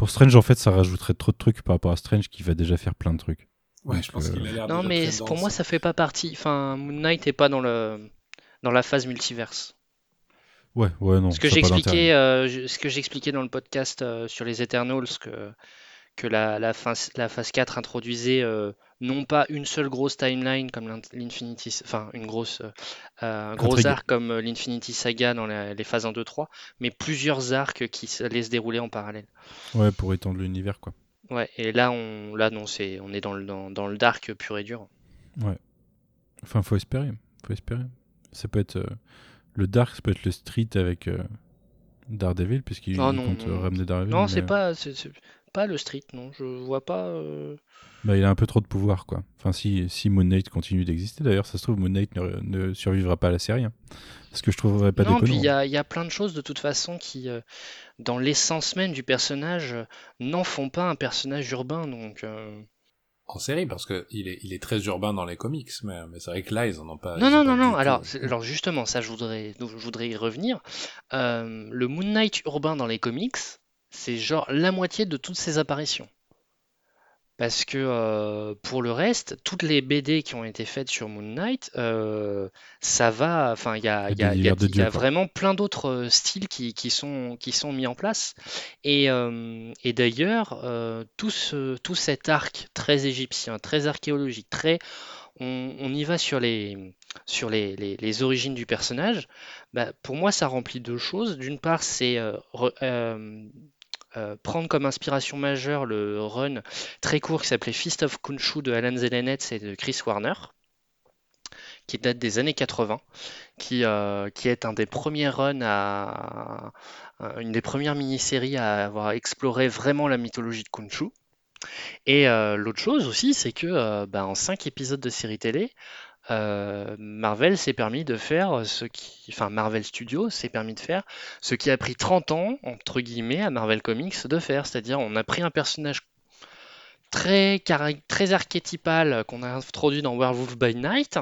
Pour Strange, en fait, ça rajouterait trop de trucs par rapport à Strange qui va déjà faire plein de trucs. Ouais, Donc, je pense euh, qu'il a l'air Non, mais pour moi, ça fait pas partie. Enfin, Moon Knight est pas dans le dans la phase multiverse. Ouais, ouais, non. Ce que j'expliquais, euh, ce que j'expliquais dans le podcast euh, sur les Eternals, que que la, la, phase, la phase 4 introduisait euh, non pas une seule grosse timeline comme l'in- l'Infinity, enfin une grosse, euh, un gros Intrigue. arc comme euh, l'Infinity Saga dans la- les phases 1, 2, 3, mais plusieurs arcs qui se laissent dérouler en parallèle. Ouais, pour étendre l'univers, quoi. Ouais, et là, on, là non, c'est, on est dans le, dans, dans le dark pur et dur. Enfin, faut espérer. Faut espérer. Ça peut être. euh, le Dark, ça peut être le Street avec euh, Daredevil, puisqu'il Oh non, compte non, euh, ramener Daredevil. Non, mais, c'est euh, pas. c'est- c'est- pas le street, non. Je vois pas. euh, Bah, il a un peu trop de pouvoir, quoi. Enfin, si, si Moon Knight continue d'exister, d'ailleurs, ça se trouve, Moon Knight ne, ne survivra pas à la série. hein. Ce que je trouverais pas non, puis déconnant. il y a, il y a plein de choses de toute façon qui, euh, dans l'essence même du personnage, euh, n'en font pas un personnage urbain. Donc, euh, En série, parce que il est, il est très urbain dans les comics, mais, mais c'est vrai que là, ils en ont pas. Non, non, non, non. Alors, alors justement, ça, je voudrais, donc, je voudrais y revenir. Euh, le Moon Knight urbain dans les comics, c'est genre la moitié de toutes ses apparitions. Parce que euh, pour le reste, toutes les BD qui ont été faites sur Moon Knight, euh, ça va. Enfin, il y a, y y y vraiment plein d'autres euh, styles qui, qui sont, qui sont mis en place. Et, euh, et d'ailleurs, tout, ce- tout cet arc très égyptien, très archéologique, très on, on y va sur les, sur les, les- les origines du personnage, bah, pour moi, ça remplit deux choses. D'une part, c'est euh, re- prendre comme inspiration majeure le run très court qui s'appelait Fist of Khonshu de Alan Zelenetz et de Chris Warner, qui date des années 80, qui, euh, qui est un des premiers runs à, une des premières mini-séries à avoir exploré vraiment la mythologie de Khonshu. Et euh, l'autre chose aussi, c'est que bah, en cinq épisodes de série télé, euh, Marvel s'est permis de faire ce qui, enfin Marvel Studios s'est permis de faire ce qui a pris 30 ans entre guillemets à Marvel Comics de faire, c'est-à-dire on a pris un personnage très archétypal qu'on a introduit dans Werewolf by Night,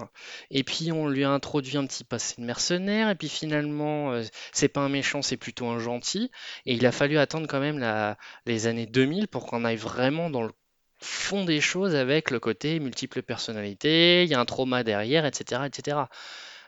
et puis on lui a introduit un petit passé de mercenaire, et puis finalement euh, c'est pas un méchant, c'est plutôt un gentil, et il a fallu attendre quand même les années 2000 pour qu'on aille vraiment dans le fond des choses avec le côté multiple personnalité, il y a un trauma derrière, etc. etc.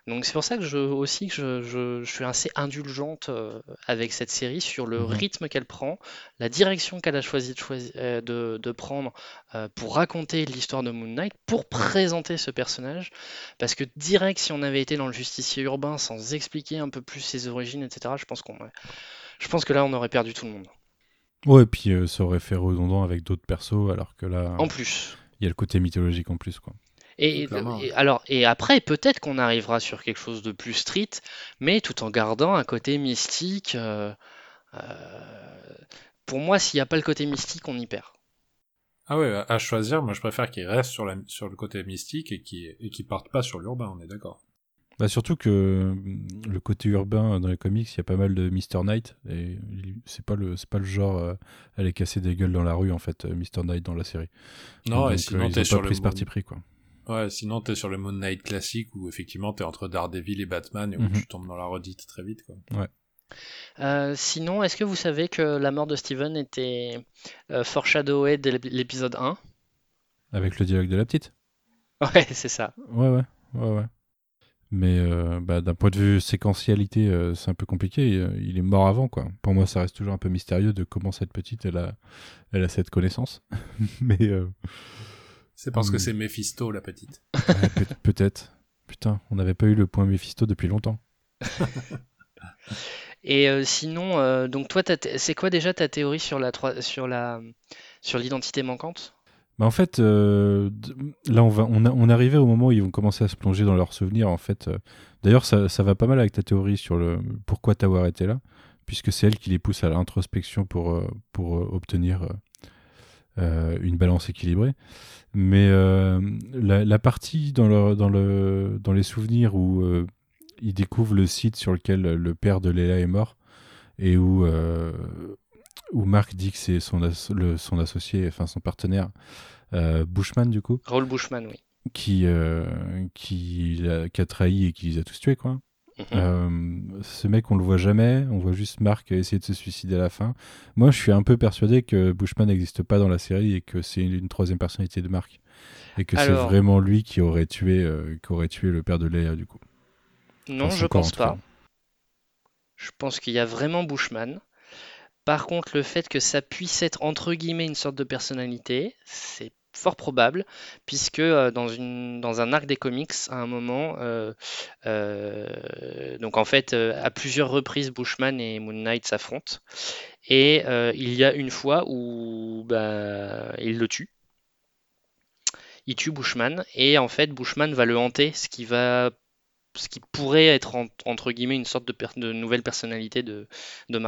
Donc c'est pour ça que je aussi que je, je- je suis assez indulgente euh, avec cette série sur le Mhm. rythme qu'elle prend, la direction qu'elle a choisi de, choisi- euh, de, de prendre euh, pour raconter l'histoire de Moon Knight, pour présenter ce personnage. Parce que direct, si on avait été dans le justicier urbain sans expliquer un peu plus ses origines, etc., je pense qu'on je pense que là on aurait perdu tout le monde. Ouais, et puis euh, ça aurait fait redondant avec d'autres persos, alors que là, En plus. il y a le côté mythologique en plus, quoi. Et, alors, et après, peut-être qu'on arrivera sur quelque chose de plus street, mais tout en gardant un côté mystique. euh, euh, pour moi, s'il n'y a pas le côté mystique, on y perd. Ah ouais, à- choisir, moi je préfère qu'ils restent sur, la, sur le côté mystique et qu'ils et qu'ils partent pas sur l'urbain, on est d'accord. Bah, surtout que euh, le côté urbain dans les comics, il y a pas mal de Mr. Knight, et c'est pas le c'est pas le genre euh, à aller casser des gueules dans la rue en fait, euh, Mr. Knight dans la série. Non, Donc, et euh, sinon ils t'es sur le parti pris quoi. Ouais, sinon t'es sur le Moon Knight classique où effectivement t'es entre Daredevil et Batman et où Mhm. tu tombes dans la redite très vite, quoi. Euh, sinon, est-ce que vous savez que la mort de Steven était euh, foreshadowée dès l'ép- l'épisode 1 Avec le dialogue de la petite? Ouais, c'est ça. Ouais ouais ouais ouais. Mais euh, bah, d'un point de vue séquentialité, euh, c'est un peu compliqué. euh, Il est mort avant quoi. Pour moi, ça reste toujours un peu mystérieux de comment cette petite elle a elle a cette connaissance. Mais euh, C'est parce que Mhm. c'est Mephisto, la petite. ouais, peut- peut-être. Putain, on n'avait pas eu le point Mephisto depuis longtemps. Et euh, sinon, euh, donc toi, c'est quoi déjà ta théorie sur la sur la sur l'identité manquante? Bah en fait, euh, là, on va, on, a- on est arrivé au moment où ils vont commencer à se plonger dans leurs souvenirs. En fait, Euh, d'ailleurs, ça, va pas mal avec ta théorie sur le pourquoi Tower était là, puisque c'est elle qui les pousse à l'introspection pour euh, obtenir une balance équilibrée. Mais la, partie dans dans le dans les souvenirs où ils découvrent le site sur lequel le père de Léla est mort et où où Marc dit que c'est son, as- le- son associé, enfin son partenaire, euh, Bushman du coup, Raoul Bushman, oui. qui, euh, qui, a trahi et qui les a tous tués quoi. Mhm. Euh, ce mec, on le voit jamais, on voit juste Marc essayer de se suicider à la fin. Moi, je suis un peu persuadé que Bushman n'existe pas dans la série et que c'est une, troisième personnalité de Marc. Et que c'est vraiment lui qui aurait tué, qui aurait tué le père de Léa du coup. Non, Enfin, je pense cas. pas. Je pense qu'il y a vraiment Bushman. Par contre, le fait que ça puisse être entre guillemets une sorte de personnalité, c'est fort probable, puisque euh, dans, un arc des comics, à un moment, euh, euh, donc en fait, à plusieurs reprises, Bushman et Moon Knight s'affrontent, et il y a une fois où bah, il le tue. Il tue Bushman, et en fait, Bushman va le hanter, ce qui pourrait être une sorte de, nouvelle personnalité de, de.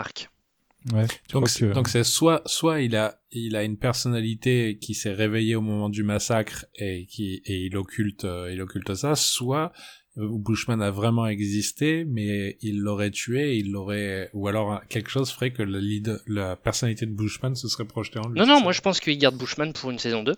Ouais. Donc c'est que- donc c'est soit soit il a il a une personnalité qui s'est réveillée au moment du massacre et qui et il occulte euh, il occulte ça, soit euh, Bushman a vraiment existé mais il l'aurait tué, il l'aurait ou alors euh, quelque chose ferait que le lead, la personnalité de Bushman se serait projetée en lui. Non, non, moi je pense qu'il garde Bushman pour une saison 2.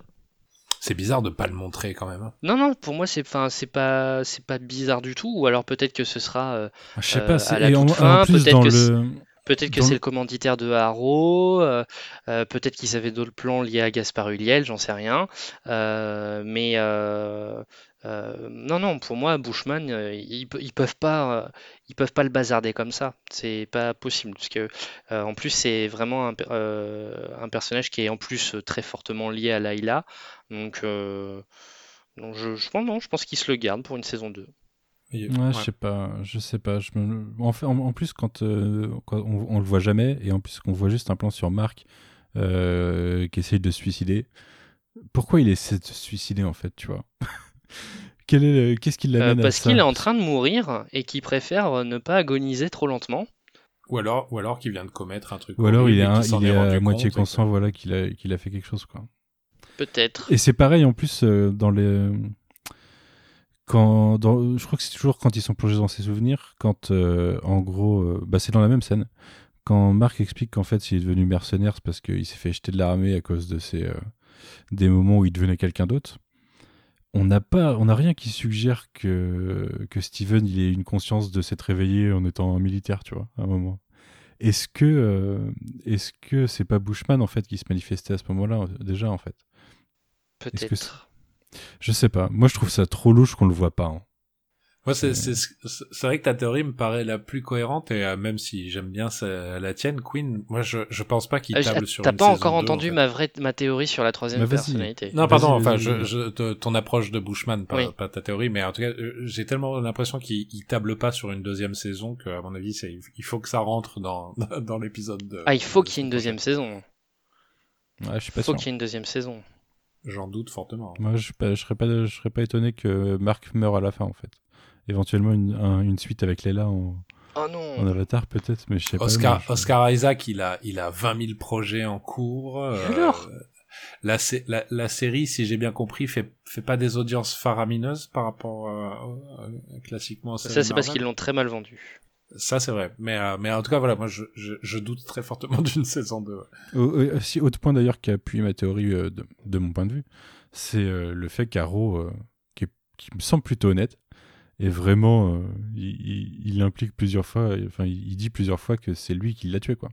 c'est bizarre de pas le montrer quand même. hein. Non, non, pour moi c'est enfin, c'est pas c'est pas bizarre du tout. Ou alors peut-être que ce sera euh, Je sais euh, pas, à c'est la et en, toute en fin, plus peut-être dans que le peut-être que c'est le- commanditaire de Haro. euh, euh, peut-être qu'ils avaient d'autres plans liés à Gaspard Ulliel, j'en sais rien. Euh, mais euh, euh, non, non, pour moi Bushman, ils, ils peuvent pas ils peuvent pas le bazarder comme ça. C'est pas possible parce que en plus c'est vraiment un, per- un personnage qui est en plus très fortement lié à Layla. Donc donc je, non, je pense qu'il se le garde pour une saison 2. Et- Ouais, ouais. je sais pas, je sais pas. Je me... en, fait, en, en plus, quand, euh, quand on, on le voit jamais, et en plus qu'on voit juste un plan sur Marc euh, qui essaye de se suicider, pourquoi il essaie de se suicider en fait, tu vois? Quel est le- Qu'est-ce qui Euh, l'amène à parce qu'il est en train de mourir et qu'il préfère euh, ne pas agoniser trop lentement. Ou alors ou alors qu'il vient de commettre un truc Ou alors il est, un- il est à moitié conscient, voilà, qu'il a, qu'il a fait quelque chose, quoi. Peut-être. Et c'est pareil en plus euh, dans les. Quand, je crois que c'est toujours quand ils sont plongés dans ses souvenirs, quand euh, en gros, euh, bah, c'est dans la même scène. Quand Marc explique qu'en fait il est devenu mercenaire, c'est parce qu'il s'est fait jeter de l'armée à cause de ces, euh, des moments où il devenait quelqu'un d'autre. On n'a pas, on n'a rien qui suggère que, que Steven il ait une conscience de s'être réveillé en étant un militaire, tu vois, à un moment. Est-ce que, est-ce que c'est pas Bushman en fait qui se manifestait à ce moment-là déjà en fait? Peut-être. Je sais pas. Moi, je trouve ça trop louche qu'on le voit pas. hein. Moi, c'est, vrai que ta théorie me paraît la plus cohérente et euh, même si j'aime bien ça- la tienne, Queen, moi je, je pense pas qu'il Euh, table j- sur T'as une pas saison encore 2, en entendu fait. ma vraie ma théorie sur la troisième Bah, personnalité. Non, pardon, enfin, vas-y, je, vas-y. je, te- ton approche de Bushman, pas, Oui. pas ta théorie, mais en tout cas, euh, j'ai tellement l'impression qu'il il table pas sur une deuxième saison que, à mon avis, il faut que ça rentre dans, dans l'épisode de. Ah, il faut qu'il y ait une deuxième saison. Ouais, je suis pas Il faut sûr. qu'il y ait une deuxième saison. J'en doute fortement. Moi, je, je serais pas, je serais pas étonné que Marc meure à la fin, en fait. Éventuellement une, un- une suite avec Leila en, Oh non. en Avatar, peut-être, mais je sais pas. Oscar, Isaac, il a, il a 20 000 projets en cours. euh, alors la, la, la série, si j'ai bien compris, fait, fait pas des audiences faramineuses par rapport euh, euh, classiquement séries Ça, c'est parce qu'ils l'ont très mal vendu. Ça, c'est vrai. Mais, euh, mais en tout cas, voilà, moi, je, je, je doute très fortement d'une saison 2. Au- au- si, autre point d'ailleurs qui appuie ma théorie euh, de, de mon point de vue, c'est euh, le fait qu'Arrow, euh, qui, me semble plutôt honnête, est vraiment. euh, il, il- il implique plusieurs fois, enfin, il, il dit plusieurs fois que c'est lui qui l'a tué, quoi.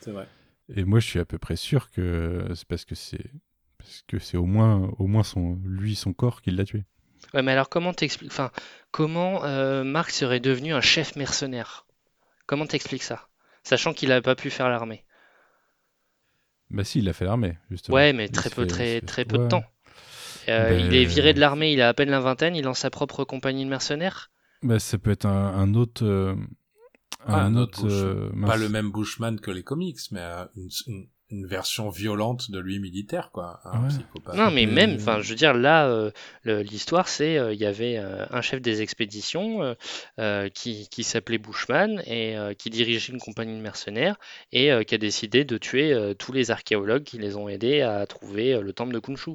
C'est vrai. Et moi, je suis à peu près sûr que c'est parce que c'est parce que c'est au moins au moins son lui son corps qui l'a tué. Ouais, mais alors comment t'expliques, enfin, comment euh, Marc serait devenu un chef mercenaire? Comment t'expliques ça? Sachant qu'il a pas pu faire l'armée. Bah si, il a fait l'armée justement. Ouais, mais Il très peu, fait- très, fait- très peu de ouais. temps. Euh, Ben, il est viré de l'armée, il a à peine la vingtaine, il lance sa propre compagnie de mercenaires? Bah ça peut être un, un autre euh, Ah, un un autre autre euh, Pas le même Bushman que les comics, mais euh, une, une, une version violente de lui militaire, quoi. Un Ouais. psychopathe. Non, mais même, enfin, je veux dire, là, euh, l'histoire, c'est, euh, il y avait euh, un chef des expéditions euh, euh, qui, qui s'appelait Bushman et euh, qui dirigeait une compagnie de mercenaires et euh, qui a décidé de tuer euh, tous les archéologues qui les ont aidés à trouver euh, le temple de Khonshu.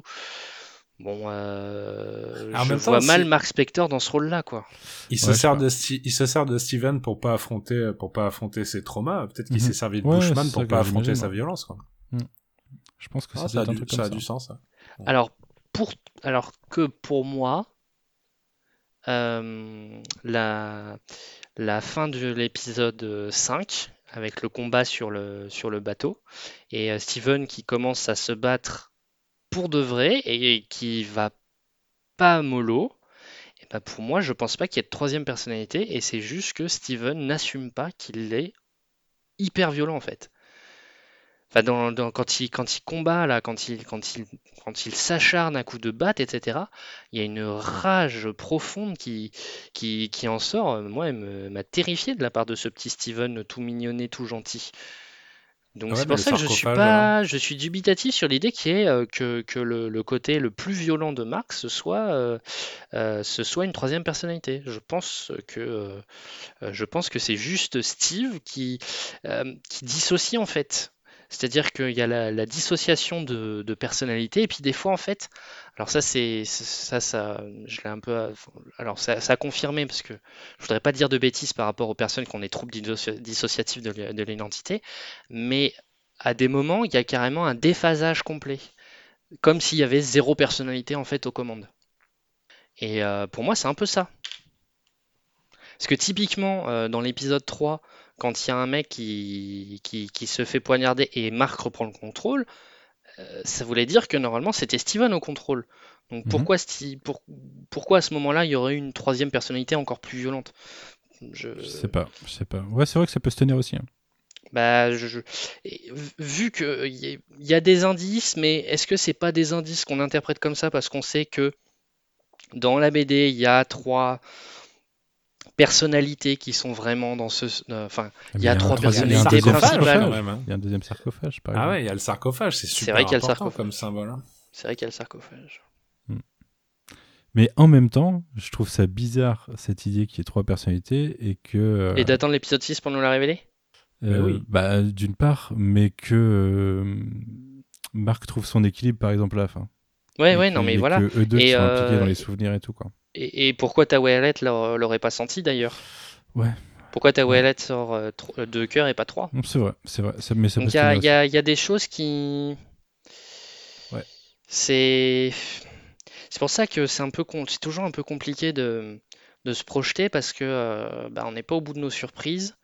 Bon, euh, je même temps, vois mal Mark Spector dans ce rôle-là, quoi. Il se Ouais, sert de Sti- il se sert de Steven pour pas affronter pour pas affronter ses traumas. Peut-être qu'il Mhm. s'est servi de Ouais, Bushman pour pas affronter sa violence. Quoi. Je pense que Ah, ça a, du, ça a sens. ça. Alors, pour, alors que pour moi, euh, la, la fin de l'épisode 5, avec le combat sur le, sur le bateau, et euh, Steven qui commence à se battre pour de vrai et qui va pas mollo, et ben pour moi, je pense pas qu'il y ait de troisième personnalité, et c'est juste que Steven n'assume pas qu'il est hyper violent en fait. Enfin, dans, quand, il, combat, là, quand il, quand il, quand il s'acharne à coups de batte, etc., il y a une rage profonde qui, qui, qui en sort. Moi, elle m'a terrifié de la part de ce petit Steven tout mignonné, tout gentil. Donc Ouais, c'est pour ça que je suis pas, je suis dubitatif sur l'idée qui est euh, que, que le, le côté le plus violent de ce soit, euh, euh, ce soit une troisième personnalité. Je pense que, je pense que c'est juste Steve qui, qui dissocie en fait. C'est-à-dire qu'il y a la, dissociation de, de personnalité et puis des fois en fait, alors ça c'est ça ça je l'ai un peu alors ça, ça a confirmé parce que je voudrais pas dire de bêtises par rapport aux personnes qui ont des troubles disso- dissociatifs de l'identité, de l'identité, mais à des moments, il y a carrément un déphasage complet, comme s'il y avait zéro personnalité en fait aux commandes. Et euh, pour moi, c'est un peu ça. Parce que typiquement, euh, dans l'épisode 3, quand il y a un mec qui, qui, qui se fait poignarder et Mark reprend le contrôle, euh, ça voulait dire que normalement c'était Steven au contrôle. Donc Mhm. pourquoi, pour- pourquoi à ce moment-là il y aurait une troisième personnalité encore plus violente? Je... Je sais pas, je sais pas. Ouais, c'est vrai que ça peut se tenir aussi. hein. Bah, je, je- vu que il y, a- il y a des indices, mais est-ce que c'est pas des indices qu'on interprète comme ça parce qu'on sait que dans la BD il y a trois personnalités qui sont vraiment dans ce, euh, enfin, Il y a Mais trois un troisième- il y a un personnalités principales. sarcophage. quand même, hein. Il y a un deuxième sarcophage, par Ah exemple. ouais, il y a le sarcophage, c'est super vrai qu'il y a le important sarcophage. comme symbole. hein. c'est vrai qu'il y a le sarcophage. Mais en même temps, je trouve ça bizarre, cette idée qu'il y ait trois personnalités et que. euh, Et d'attendre l'épisode 6 pour nous la révéler? Mais euh, oui. bah, d'une part, mais que euh, Marc trouve son équilibre, par exemple, à la fin. Ouais, Et ouais, non, mais voilà. Eux deux Et, sont impliqués euh, dans les souvenirs et tout, quoi. Et, et pourquoi l'aurait pas senti d'ailleurs? Ouais. Pourquoi ta Ouais. Wyatt sort euh, euh, deux cœurs et pas trois? C'est vrai, c'est vrai. mais il y y y a des choses qui... Ouais. C'est... C'est pour ça que c'est un peu c'est toujours un peu compliqué de, de se projeter parce que euh, bah, on n'est pas au bout de nos surprises.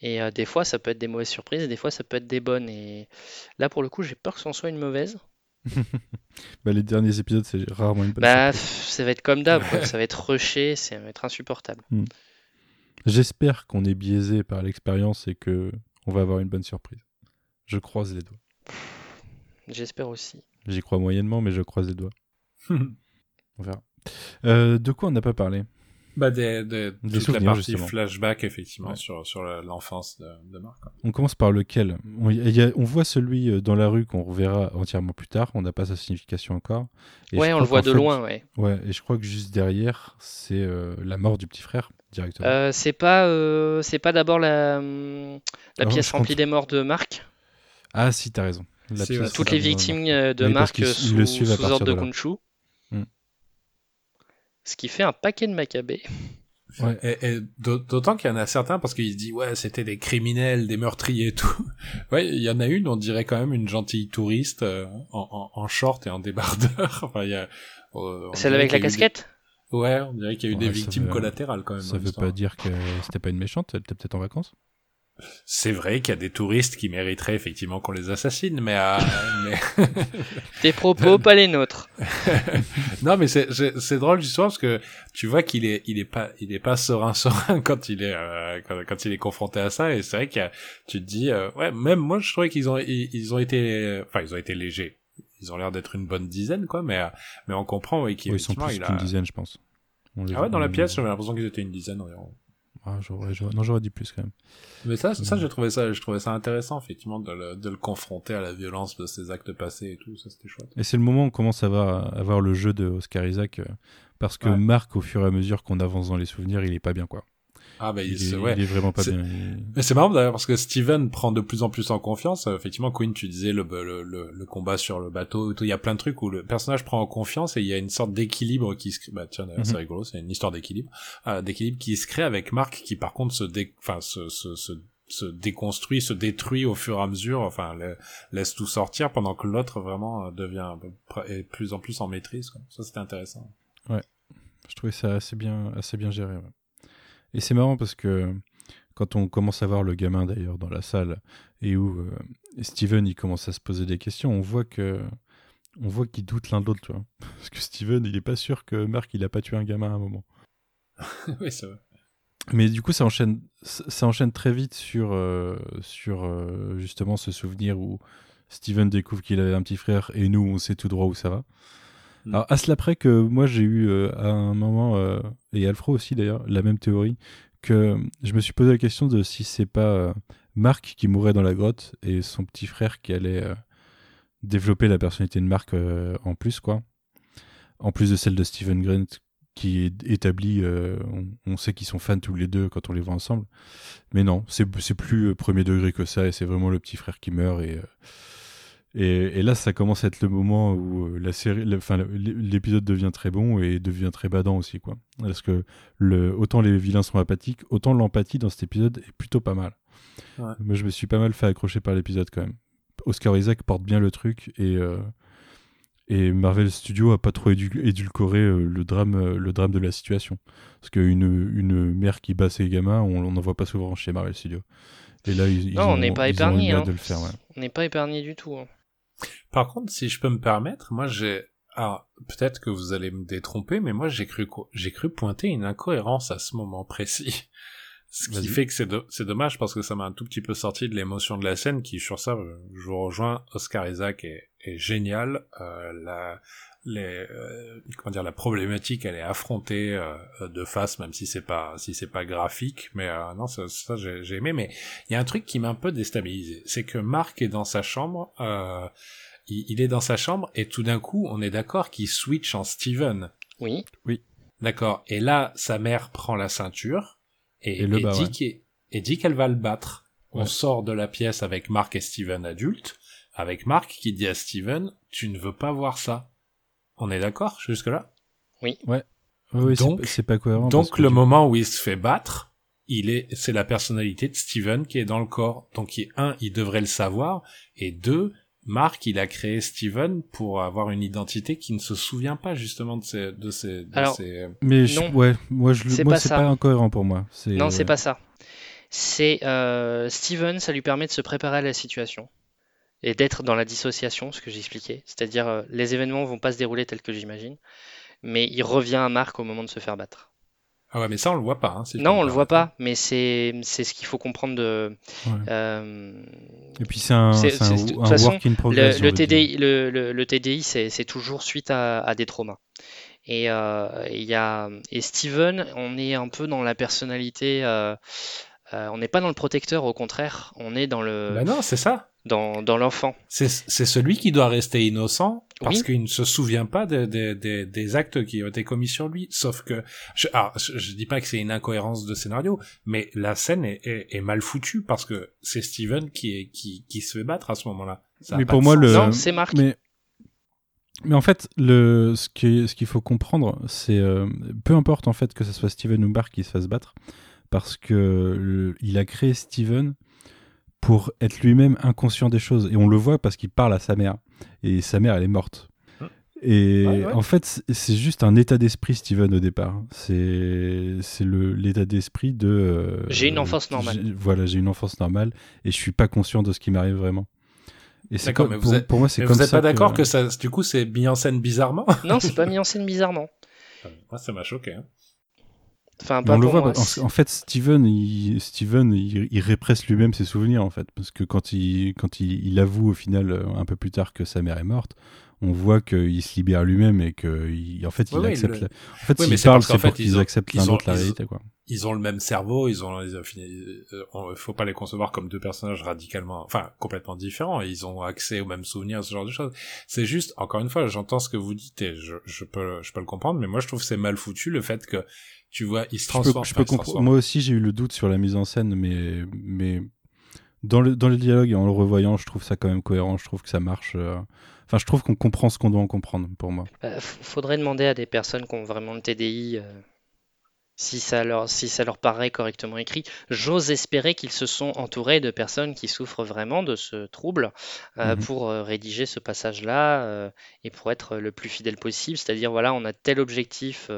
Et euh, des fois, ça peut être des mauvaises surprises et des fois, ça peut être des bonnes. Et là, pour le coup, j'ai peur que ce soit une mauvaise. Bah, les derniers épisodes, c'est rarement une bonne Bah, surprise. ça va être comme d'hab. Ça va être rushé, ça va être insupportable. J'espère qu'on est biaisé par l'expérience et que on va avoir une bonne surprise. Je croise les doigts. J'espère aussi. J'y crois moyennement, mais je croise les doigts. On verra. Euh, de quoi on n'a pas parlé? Bah, des, des, Des toute la partie justement. flashback, effectivement, Ouais. sur, sur l'enfance de, de Marc. quoi. On commence par lequel? On, il y a- on voit celui euh, dans la rue qu'on reverra entièrement plus tard. On n'a pas sa signification encore. Et ouais, on le voit de fait- loin, ouais. Ouais, et je crois que juste derrière, c'est euh, la mort du petit frère directement. Euh, c'est pas, euh, c'est pas d'abord la, la Alors, pièce remplie compte- des morts de Marc? Ah si, t'as raison. La pièce Toutes les victimes de Marc sous, le suivent à sous ordre de de là. Ce qui fait un paquet de macabées. Ouais. Et, et d'aut- d'autant qu'il y en a certains parce qu'il se dit ouais c'était des criminels, des meurtriers et tout. ouais, il y en a une, on dirait quand même une gentille touriste euh, en, en, en short et en débardeur. enfin, il y a, euh, Celle avec la des- casquette? Ouais, on dirait qu'il y a eu Ouais, des victimes veut- collatérales quand même. Ça veut pas dire que c'était pas une méchante, elle était peut-être en vacances? C'est vrai qu'il y a des touristes qui mériteraient effectivement qu'on les assassine, mais, euh, mais... Tes propos, pas les nôtres. non, mais c'est c'est c'est drôle justement parce que tu vois qu'il est il est pas il est pas serein serein quand il est euh, quand, quand il est confronté à ça et c'est vrai qu'il y a tu te dis euh, ouais même moi je trouvais qu'ils ont ils, ils ont été enfin ils ont été légers ils ont l'air d'être une bonne dizaine quoi mais euh, mais on comprend oui Ouais, ils sont plus qu'une a dizaine, je pense. On les- ah ouais dans la pièce j'avais l'impression qu'ils étaient une dizaine environ Ah, j'aurais- j'aurais- Non, j'aurais dit plus quand même. mais ça ça j'ai trouvé ça je trouvais ça intéressant effectivement de le, de le confronter à la violence de ses actes passés et tout ça c'était chouette Et c'est le moment où on commence à avoir, à voir le jeu de Oscar Isaac, euh, parce que Ouais. Marc, au fur et à mesure qu'on avance dans les souvenirs, il est pas bien, quoi. Ah bah il, Il, se- est, ouais il est vraiment pas C'est- bien. Mais c'est marrant d'ailleurs parce que Steven prend de plus en plus en confiance. Euh, Effectivement, Queen, tu disais le, le, le, le combat sur le bateau, il y a plein de trucs où le personnage prend en confiance et il y a une sorte d'équilibre qui se crée. Bah tiens, d'ailleurs, c'est Mhm. rigolo, c'est une histoire d'équilibre, euh, d'équilibre qui se crée avec Mark qui par contre se dé... enfin se, se, se, se déconstruit, se détruit au fur et à mesure, enfin la- laisse tout sortir pendant que l'autre vraiment euh, devient de plus en plus en maîtrise. Quoi. Ça c'était intéressant. Je trouvais ça assez bien, assez bien géré. ouais. Et c'est marrant parce que quand on commence à voir le gamin d'ailleurs dans la salle et où euh, Steven il commence à se poser des questions, on voit que on voit qu'ils doutent l'un de l'autre. Parce que Steven, il est pas sûr que Mark il a pas tué un gamin à un moment. oui, c'est vrai. Mais du coup, ça enchaîne, ça ça enchaîne très vite sur, euh, sur euh, justement ce souvenir où Steven découvre qu'il avait un petit frère et nous, on sait tout droit où ça va. Mm. Alors, à cela près que moi, j'ai eu euh, à un moment, euh, et Alfro aussi d'ailleurs, la même théorie, que je me suis posé la question de si c'est pas euh, Marc qui mourait dans la grotte et son petit frère qui allait euh, développer la personnalité de Marc en plus, quoi. En plus de celle de Stephen Grant qui est établie, on, on sait qu'ils sont fans tous les deux quand on les voit ensemble. Mais non, c'est plus premier degré que ça et c'est vraiment le petit frère qui meurt et. Et, et là, ça commence à être le moment où euh, la série, enfin, l'épisode devient très bon et devient très badant aussi, quoi. Parce que le, autant les vilains sont apathiques, autant l'empathie dans cet épisode est plutôt pas mal. Ouais. Moi, je me suis pas mal fait accrocher par l'épisode quand même. Oscar Isaac porte bien le truc et euh, et Marvel Studios a pas trop édu- édulcoré euh, le drame, euh, le drame de la situation. Parce qu'une une mère qui bat ses gamins, on n'en voit pas souvent chez Marvel Studios. Et là, ils, ils Non, ont, on n'est pas ils épargné. hein. de le faire. ouais. On n'est pas épargné du tout. hein. Par contre, si je peux me permettre, moi j'ai, alors peut-être que vous allez me détromper, mais moi j'ai cru j'ai cru pointer une incohérence à ce moment précis. Ce qui fait que c'est do- c'est dommage parce que ça m'a un tout petit peu sorti de l'émotion de la scène qui sur ça je vous rejoins Oscar Isaac est, est génial. Euh, la les euh, comment dire la problématique elle est affrontée euh, de face même si c'est pas si c'est pas graphique mais euh, non ça, ça j'ai j'ai aimé. Mais il y a un truc qui m'a un peu déstabilisé c'est que Marc est dans sa chambre euh, il, il est dans sa chambre et tout d'un coup on est d'accord qu'il switch en Steven. Oui. D'accord. Et là, sa mère prend la ceinture et, Et le et bat, dit ouais. qu'elle- et dit qu'elle va le battre. On Ouais. sort de la pièce avec Mark et Steven adultes, avec Mark qui dit à Steven, tu ne veux pas voir ça. On est d'accord jusque-là? Oui, oui, c'est Donc- c'est pas cohérent. Donc le tu- moment où il se fait battre, il est, c'est la personnalité de Steven qui est dans le corps. Donc il- un, il devrait le savoir, et deux, Mark, il a créé Steven pour avoir une identité qui ne se souvient pas justement de ses, de ses, de Alors, ses- Mais je- Non. ouais, moi, je, C'est moi, pas c'est ça. pas incohérent pour moi. C'est, Non, c'est ouais. pas ça. C'est euh, Steven, ça lui permet de se préparer à la situation et d'être dans la dissociation, ce que j'expliquais. C'est-à-dire, euh, les événements vont pas se dérouler tels que j'imagine, mais il revient à Marc au moment de se faire battre. Ah ouais, mais ça on le voit pas. Hein, si non, on le voit pas, mais c'est c'est ce qu'il faut comprendre de. Ouais. euh, Et puis c'est un, C'est- c'est un, c'est- de toute un façon, work in le, progress. le. TDI, le, le- le TDI, c'est c'est toujours suite à, à des traumas. Et euh, il y a et Steven, on est un peu dans la personnalité. euh, euh, on n'est pas dans le protecteur, au contraire, on est dans le Bah non, c'est ça. Dans, dans l'enfant. C'est celui qui doit rester innocent parce Oui. qu'il ne se souvient pas des, actes qui ont été commis sur lui. Sauf que, je, alors, je, je dis pas que c'est une incohérence de scénario, mais la scène est, est, est mal foutue parce que c'est Steven qui, est, qui, qui se fait battre à ce moment-là. Mais pour moi, sens. le- Non, c'est Marc. Mais, mais en fait, le, ce qui- ce qu'il faut comprendre, c'est euh, peu importe en fait que ce soit Steven ou Mark qui se fasse battre, parce que le- il a créé Steven pour être lui-même inconscient des choses, et on le voit parce qu'il parle à sa mère, et sa mère elle est morte. Hum. Et Ouais, ouais. en fait, c'est- juste un état d'esprit, Steven, au départ. C'est c'est le- l'état d'esprit de. euh, J'ai une enfance normale. Voilà, j'ai une enfance normale et je suis pas conscient de ce qui m'arrive vraiment. Et c'est D'accord, comme, mais vous pour, êtes- pour moi, c'est comme vous êtes ça pas d'accord que... ça, du coup, c'est mis en scène bizarrement? Non, c'est pas mis en scène bizarrement. Moi, ça m'a choqué. Hein. Enfin, Mais pas on le voit, moi. en, en fait, Steven, il, Steven, il, il répresse lui-même ses souvenirs, en fait. Parce que quand il, quand il, il avoue, au final, euh, un peu plus tard, que sa mère est morte, on voit qu'il se libère lui-même et qu'en en fait, il Ouais, ouais, accepte. le- la- En fait, Ouais, mais s'ils c'est pour qu'ils ils ont- acceptent ils l'un ont- l'autre la ils- réalité, quoi. Ils ont le même cerveau, ils ont, ils ont fini, euh, on- faut pas les concevoir comme deux personnages radicalement, enfin, complètement différents. Ils ont accès aux mêmes souvenirs, ce genre de choses. C'est juste, encore une fois, j'entends ce que vous dites et je, je peux, je peux le comprendre, mais moi, je trouve que c'est mal foutu le fait que, tu vois, il se Je peux, transforme. je peux transforme. Moi aussi, j'ai eu le doute sur la mise en scène, mais, mais dans, le, dans le dialogue et en le revoyant, je trouve ça quand même cohérent. Je trouve que ça marche. euh, Enfin, je trouve qu'on comprend ce qu'on doit en comprendre, pour moi. Bah, faudrait demander à des personnes qui ont vraiment le TDI euh, si ça leur, si ça leur paraît correctement écrit. J'ose espérer qu'ils se sont entourés de personnes qui souffrent vraiment de ce trouble euh, Mhm. pour euh, rédiger ce passage-là euh, et pour être le plus fidèle possible. C'est-à-dire, voilà, on a tel objectif.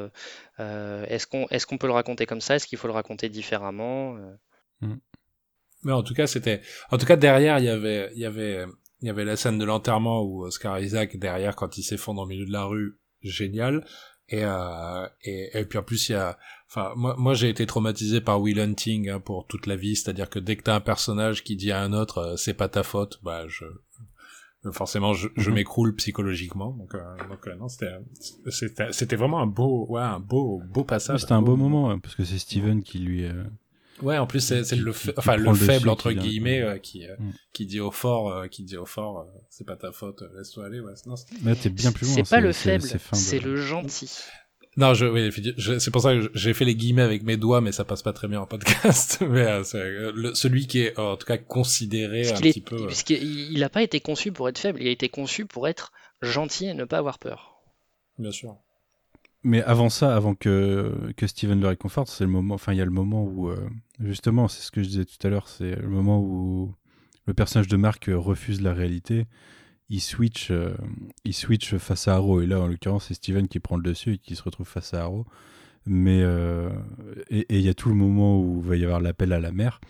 est-ce qu'on, est-ce qu'on peut le raconter comme ça? Est-ce qu'il faut le raconter différemment Euh, Mais en tout cas, c'était, en tout cas, derrière, il y avait, il y avait, il y avait la scène de l'enterrement où Oscar Isaac, derrière, quand il s'effondre au milieu de la rue, génial. Et, euh, et, et puis en plus, il y a, enfin, moi, moi, j'ai été traumatisé par Will Hunting hein, pour toute la vie, c'est-à-dire que dès que t'as un personnage qui dit à un autre, euh, c'est pas ta faute, bah, je, forcément, je, je Mhm. m'écroule psychologiquement. Donc, euh, donc euh, non, c'était, c'était, c'était vraiment un beau, ouais, un beau, beau passage. C'était un beau moment, hein, parce que c'est Steven qui lui. Ouais, en plus c'est le, qui- enfin le faible entre guillemets euh, qui euh, Mm. qui dit au fort, euh, qui dit au fort, euh, c'est pas ta faute, laisse-toi aller. Ouais. Non, c'est- Là, t'es bien plus loin. C'est pas le faible, c'est fin de- c'est le gentil. non, je, oui, je- c'est pour ça que j'ai fait les guillemets avec mes doigts, mais ça passe pas très bien en podcast. mais euh, c'est, euh, le- celui qui est en tout cas considéré Parce un qu'il est- petit peu. euh, parce qu'il n'a pas été conçu pour être faible, il a été conçu pour être gentil et ne pas avoir peur. Bien sûr. Mais avant ça, avant que, que Steven le réconforte, c'est le moment. Enfin, il y a le moment où, euh, justement, c'est ce que je disais tout à l'heure, c'est le moment où le personnage de Mark euh, refuse la réalité. Il switch, euh, il switch face à Arrow. Et là, en l'occurrence, c'est Steven qui prend le dessus et qui se retrouve face à Arrow. Mais euh, et il y a tout le moment où il va y avoir l'appel à la mer.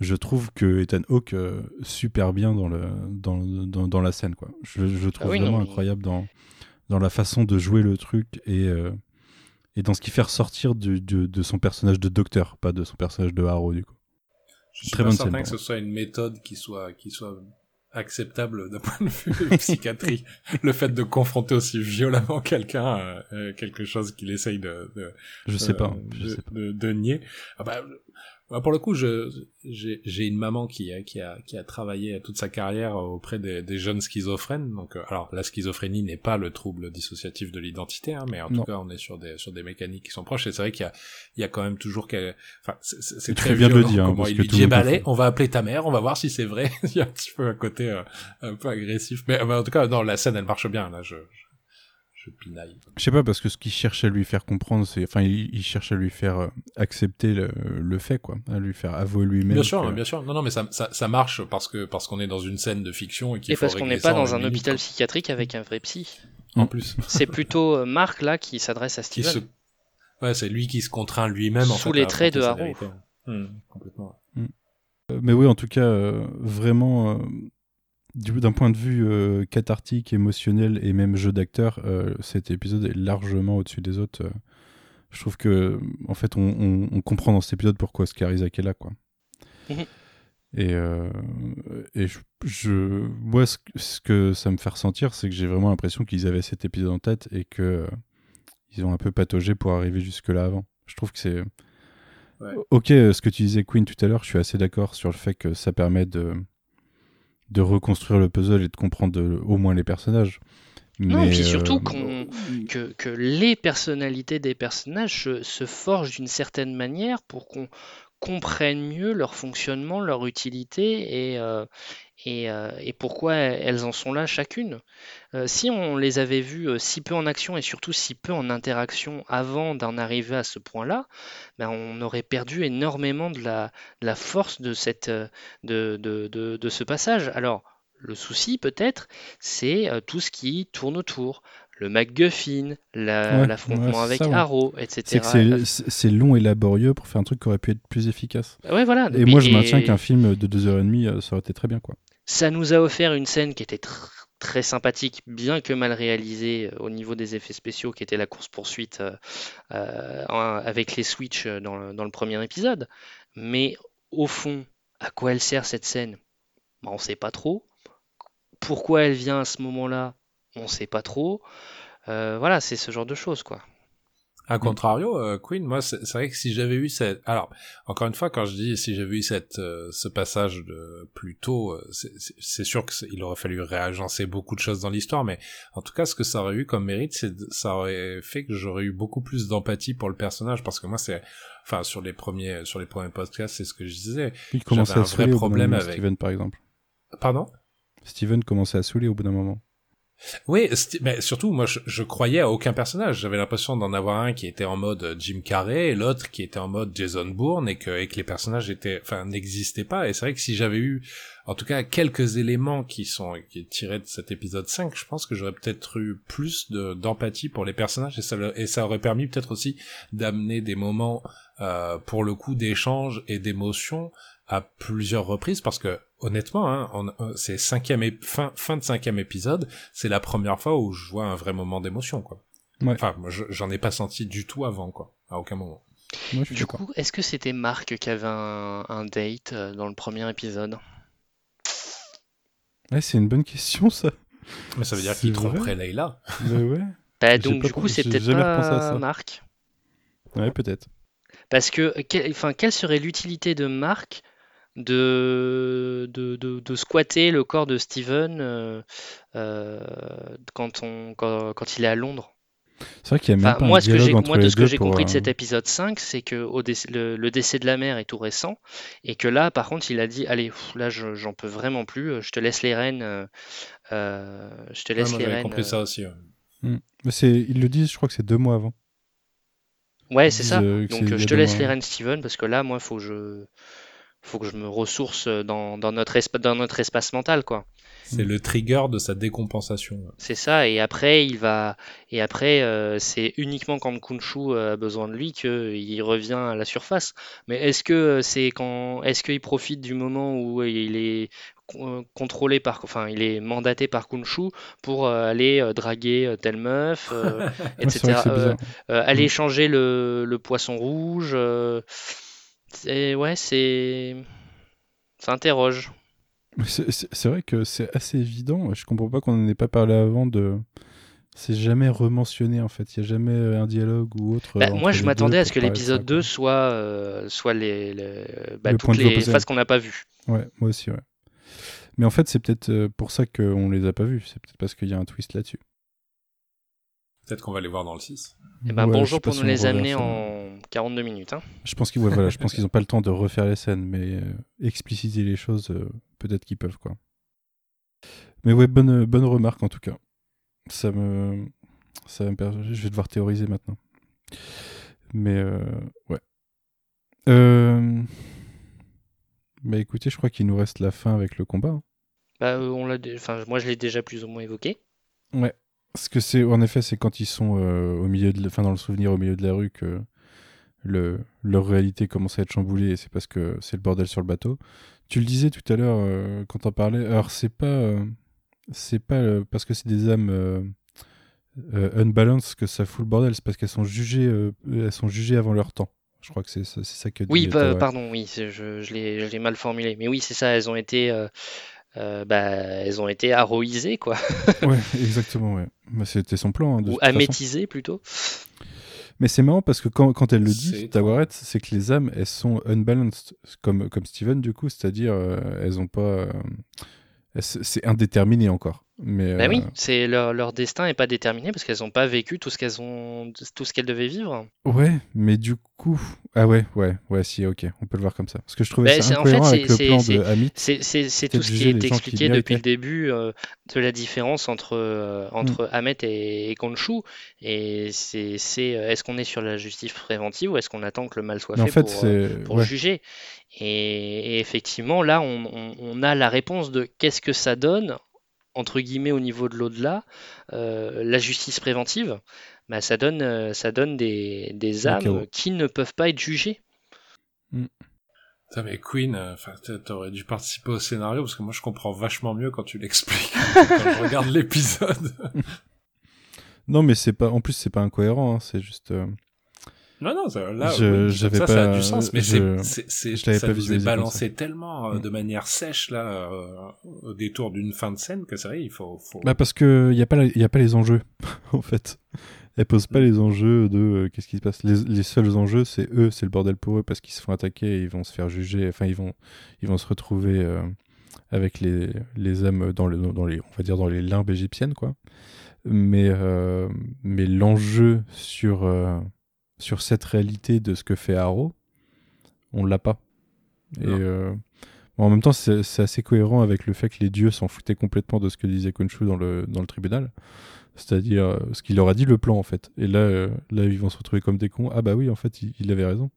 Je trouve que Ethan Hawke euh, super bien dans le dans, dans, dans la scène quoi. Je, trouve Ah oui, non, vraiment mais- incroyable dans dans la façon de jouer le truc et et dans ce qui fait ressortir du- du- de son personnage de docteur, pas de son personnage de Harrow du coup. Je suis Très pas certain scène, que ce soit une méthode qui soit qui soit acceptable d'un point de vue psychiatrie. le fait de confronter aussi violemment quelqu'un à euh, quelque chose qu'il essaye de, de Je sais euh, pas, je de, sais pas. de- de nier. Ah bah, pour le coup, je j'ai j'ai une maman qui a qui a qui a travaillé toute sa carrière auprès des, des jeunes schizophrènes. Donc, euh, alors la schizophrénie n'est pas le trouble dissociatif de l'identité, hein, mais en Non. tout cas, on est sur des sur des mécaniques qui sont proches. Et c'est vrai qu'il y a il y a quand même toujours enfin c'est- très bien de le dire, hein, parce il que lui dit bah on va appeler ta mère, on va voir si c'est vrai. il y a un petit peu un côté euh, un peu agressif, mais, mais en tout cas, non, la scène elle marche bien. Là, je je, je pinaille. Je sais pas parce que ce qu'il cherche à lui faire comprendre, c'est enfin il, il cherche à lui faire euh, accepter le, le fait quoi, à lui faire avouer lui-même. Bien sûr, que- bien sûr. Non, non, mais ça, ça, ça marche parce que parce qu'on est dans une scène de fiction et qu'il Et faut parce qu'on n'est pas dans un minute, hôpital quoi. psychiatrique avec un vrai psy. En plus, C'est plutôt euh, Marc là qui s'adresse à Steven. se, ouais, c'est lui qui se contraint lui-même en Sous fait, les traits de vérité. Hmm, complètement. Euh, Mais oui, en tout cas, euh, vraiment, euh, du- d'un point de vue euh, cathartique, émotionnel et même jeu d'acteur, euh, cet épisode est largement au-dessus des autres. euh. je trouve que, en fait, on, on- on comprend dans cet épisode pourquoi Oscar Isaac est là, quoi. Mhm. Et, et je, je- moi, ce, que- ce que ça me fait ressentir, c'est que j'ai vraiment l'impression qu'ils avaient cet épisode en tête et que ils ont un peu pataugé pour arriver jusque-là avant. Je trouve que c'est Ouais. Ok, ce que tu disais, Queen, tout à l'heure, je suis assez d'accord sur le fait que ça permet de, de reconstruire le puzzle et de comprendre au moins les personnages. Non, Mais, puis surtout euh, que, que les personnalités des personnages se, se forgent d'une certaine manière pour qu'on comprenne mieux leur fonctionnement, leur utilité et, euh, et, euh, et pourquoi elles en sont là chacune? Euh, si on les avait vues euh, si peu en action et surtout si peu en interaction avant d'en arriver à ce point-là, ben on aurait perdu énormément de la, force de, cette, de, ce passage. Alors, le souci peut-être, c'est tout ce qui tourne autour. Le MacGuffin, la- Ouais, l'affrontement ouais, c'est avec ouais. Arrow, etc. c'est- long et laborieux pour faire un truc qui aurait pu être plus efficace. Ouais, voilà. Et Mais- moi, je maintiens qu'un film de 2h30, euh, ça aurait été très bien, quoi. Ça nous a offert une scène qui était tr- très sympathique, bien que mal réalisée euh, au niveau des effets spéciaux, qui était la course-poursuite euh, euh, avec les Switch dans le, dans le premier épisode. Mais au fond, à quoi elle sert cette scène? Bah, On ne sait pas trop. Pourquoi elle vient à ce moment-là? On ne sait pas trop. Euh, voilà, c'est ce genre de choses, quoi. A contrario, euh, Queen, moi, c'est vrai que si j'avais eu cette, alors encore une fois, quand je dis si j'avais eu cette, euh, ce passage de plus tôt, c'est- sûr qu'il aurait fallu réagencer beaucoup de choses dans l'histoire, mais en tout cas, ce que ça aurait eu comme mérite, c'est ça aurait fait que j'aurais eu beaucoup plus d'empathie pour le personnage, parce que moi, c'est, enfin, sur les premiers, sur les premiers podcasts, c'est ce que je disais. Il commençait à un vrai saouler au bout d'un problème avec- Steven, par exemple. Pardon? Steven commençait à saouler au bout d'un moment. Oui, mais surtout, moi, je, croyais à aucun personnage. J'avais l'impression d'en avoir un qui était en mode euh, Jim Carrey et l'autre qui était en mode Jason Bourne et que, les personnages étaient, enfin, n'existaient pas. Et c'est vrai que si j'avais eu, en tout cas, quelques éléments qui sont tirés de cet épisode 5, je pense que j'aurais peut-être eu plus de d'empathie pour les personnages et ça, le- et ça aurait permis peut-être aussi d'amener des moments, euh, pour le coup, d'échange et d'émotion à plusieurs reprises parce que honnêtement hein, on- euh, c'est cinquième ép- fin fin de cinquième épisode c'est la première fois où je vois un vrai moment d'émotion quoi Ouais. enfin moi je- j'en ai pas senti du tout avant quoi à aucun moment Moi, Du d'accord. coup, est-ce que c'était Marc qui avait un, un date euh, dans le premier épisode? Ouais, c'est une bonne question, ça. mais ça veut dire C'est qu'il tromperait Leïla Mais ouais. Bah, donc pas du coup, trop- c'est peut-être pas ça. Marc? Ouais, peut-être. Parce que, quel- enfin, quelle serait l'utilité de Mark de, de, de- de squatter le corps de Steven euh, euh, quand, on, quand, quand il est à Londres? C'est vrai qu'il y a même Enfin, pas moi, un ce que j'ai, dialogue entre moi, de ce que j'ai compris de euh, cet épisode 5, c'est que au déc- le, le décès de la mère est tout récent, et que là, par contre, il a dit, allez, pff, là, je- j'en peux vraiment plus, je te laisse les rênes, euh, je te Ouais, laisse moi, les j'avais rênes. compris euh. ça aussi. ouais. hmm. Mais c'est, ils le disent, je crois que c'est deux mois avant. Ouais, c'est ça. euh, Donc, il je te laisse mois. les rênes, Steven, parce que là, moi, faut que je, faut que je me ressource dans, dans notre dans notre espace mental, quoi. C'est le trigger de sa décompensation. C'est ça. Et après, il va, et après, euh, c'est uniquement quand Kunshu a besoin de lui qu'il revient à la surface. Mais est-ce que euh, c'est quand, est-ce qu'il profite du moment où il est con- contrôlé par, enfin, il est mandaté par Kunshu pour euh, aller euh, draguer euh, telle meuf, euh, etc. Euh, euh, aller Mm. changer le, le poisson rouge. C'est- ouais, c'est, ça interroge. C'est vrai que c'est assez évident. Je comprends pas qu'on n'en ait pas parlé avant de. C'est jamais rementionné en fait. Il y a jamais euh, un dialogue ou autre. Bah, moi, je m'attendais à ce que l'épisode quoi. 2 soit, euh, soit les, les- bah, Le toutes les phases qu'on n'a pas vues. Ouais, moi aussi, ouais. Mais en fait, c'est peut-être euh, pour ça qu'on les a pas vus. C'est peut-être parce qu'il y a un twist là-dessus. Peut-être qu'on va les voir dans le 6. Eh ben, Ouais, bonjour pour nous les amener en 42 minutes. hein. Je pense qu'ils ouais, voilà, je pense qu'ils ont pas le temps de refaire les scènes, mais euh, expliciter les choses, euh, peut-être qu'ils peuvent quoi. Mais ouais, bonne bonne remarque en tout cas. Ça me ça me per- je vais devoir théoriser maintenant. Mais euh, ouais. Euh... Bah écoutez, je crois qu'il nous reste la fin avec le combat. hein. Bah, euh, on l'a, dé- enfin, moi, je l'ai déjà plus ou moins évoqué. Ouais. Parce que c'est en effet, c'est quand ils sont euh, au milieu de, la- enfin dans le souvenir au milieu de la rue que le leur réalité commence à être chamboulée et c'est parce que c'est le bordel sur le bateau. Tu le disais tout à l'heure euh, quand on parlait. Alors c'est pas euh, c'est pas parce que c'est des âmes unbalanced que ça fout le bordel, c'est parce qu'elles sont jugées elles sont jugées avant leur temps. Je crois que c'est ça, c'est ça que Oui, Théoret. pardon, oui, je, je l'ai, je l'ai mal formulé. Mais oui, c'est ça, elles ont été, euh, bah, elles ont été arroïsées, quoi, Ouais, exactement, ouais. Mais c'était son plan. hein, de ou amétisées plutôt. Mais c'est marrant parce que quand, quand elle le dit, Tawaret, c'est que les âmes, elles sont unbalanced, comme, comme Steven, du coup, c'est-à-dire, euh, elles ont pas. euh, c'est indéterminé encore. Mais, Bah oui, euh, c'est leur, leur destin n'est pas déterminé parce qu'elles n'ont pas vécu tout ce qu'elles ont, tout ce qu'elles devaient vivre. Ouais, mais du coup. Ah ouais, ouais, ouais, si, ok, on peut le voir comme ça. Parce que je trouvais Bah, ça c'est- en fait, incohérent avec c'est- le plan de Amit. C'est c'est- c'est Peut-être tout ce qui est expliqué depuis le début euh, de la différence entre, euh, Mm. entre Ahmet et, et Khonshu. Et c'est c'est, euh, est-ce qu'on est sur la justice préventive ou est-ce qu'on attend que le mal soit Mais en fait fait, pour, pour ouais. juger? Et, et effectivement, là, on, on- on a la réponse de qu'est-ce que ça donne, entre guillemets, au niveau de l'au-delà, euh, la justice préventive. Bah, ça donne, euh, ça donne des, âmes qui ne peuvent pas être jugées. Putain, mais Queen, euh, t'aurais dû participer au scénario parce que moi je comprends vachement mieux quand tu l'expliques quand je regarde l'épisode. Non, mais c'est pas. En plus, c'est pas incohérent, hein, c'est juste. euh, Non, non, ça, là, Je- oui, j'avais ça, ça a du sens, mais je- c'est, c'est, c'est, je l'avais ça pas nous est balancé tellement euh, Mm. de manière sèche là, euh, au détour d'une fin de scène que c'est vrai, il faut, faut... Bah parce que y a pas y a pas les enjeux en fait. Elle pose pas les enjeux de euh, qu'est-ce qui se passe. Les, les seuls enjeux c'est eux, c'est le bordel pour eux parce qu'ils se font attaquer, et ils vont se faire juger. Enfin ils vont ils vont se retrouver euh, avec les les âmes dans les dans les on va dire dans les limbes égyptiennes quoi. Mais euh, mais l'enjeu sur euh, sur cette réalité de ce que fait Arrow, on l'a pas. Et euh, en même temps, c'est assez cohérent avec le fait que les dieux s'en foutaient complètement de ce que disait Khonshu dans le, dans le tribunal. C'est-à-dire euh, ce qu'il leur a dit le plan en fait. Et là, euh, là, ils vont se retrouver comme des cons. Ah bah oui, en fait, il, il avait raison.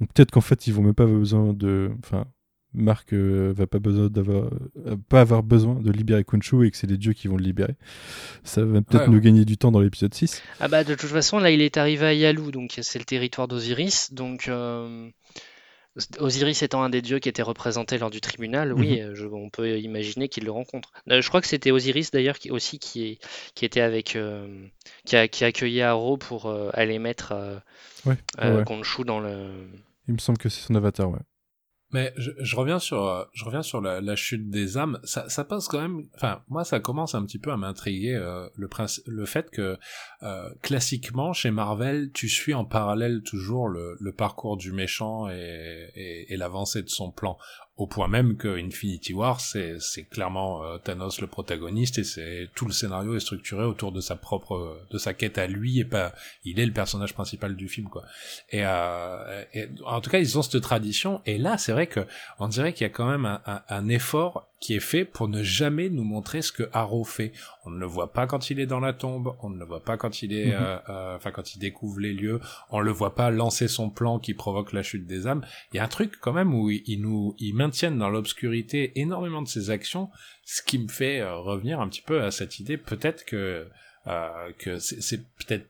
Donc peut-être qu'en fait, ils vont même pas besoin de. Enfin, Marc euh, va pas besoin d'avoir, euh, pas avoir besoin de libérer Khonshu et que c'est les dieux qui vont le libérer. Ça va peut-être Ouais, nous ouais. gagner du temps dans l'épisode 6. Ah bah de toute façon, là, il est arrivé à Yalu, donc c'est le territoire d'Osiris. Donc euh, Osiris étant un des dieux qui était représenté lors du tribunal, oui, euh, je- on peut imaginer qu'il le rencontre. Euh, je crois que c'était Osiris d'ailleurs qui, aussi qui, est- qui était avec, euh, qui, a, qui a accueilli Aro pour euh, aller mettre euh, Ouais, euh, dans le. Il me semble que c'est son avatar, ouais. Mais je, reviens sur, euh, je reviens sur la, chute des âmes. Ça, ça passe quand même. Enfin, moi, ça commence un petit peu à m'intriguer euh, le le fait que euh, classiquement chez Marvel, tu suis en parallèle toujours le, parcours du méchant et, et l'avancée de son plan. Au point même que Infinity War, c'est c'est clairement euh, Thanos le protagoniste et c'est tout le scénario est structuré autour de sa propre, de sa quête à lui et pas, il est le personnage principal du film quoi. Et, euh, en tout cas, ils ont cette tradition. Et là, c'est vrai que on dirait qu'il y a quand même un, un, un effort qui est fait pour ne jamais nous montrer ce que Arrow fait. On ne le voit pas quand il est dans la tombe, on ne le voit pas quand il est, Mhm. euh, euh, enfin quand il découvre les lieux, on le voit pas lancer son plan qui provoque la chute des âmes. Il y a un truc quand même où ils nous, ils maintiennent dans l'obscurité énormément de ses actions, ce qui me fait euh, revenir un petit peu à cette idée. Peut-être que euh, que c'est peut-être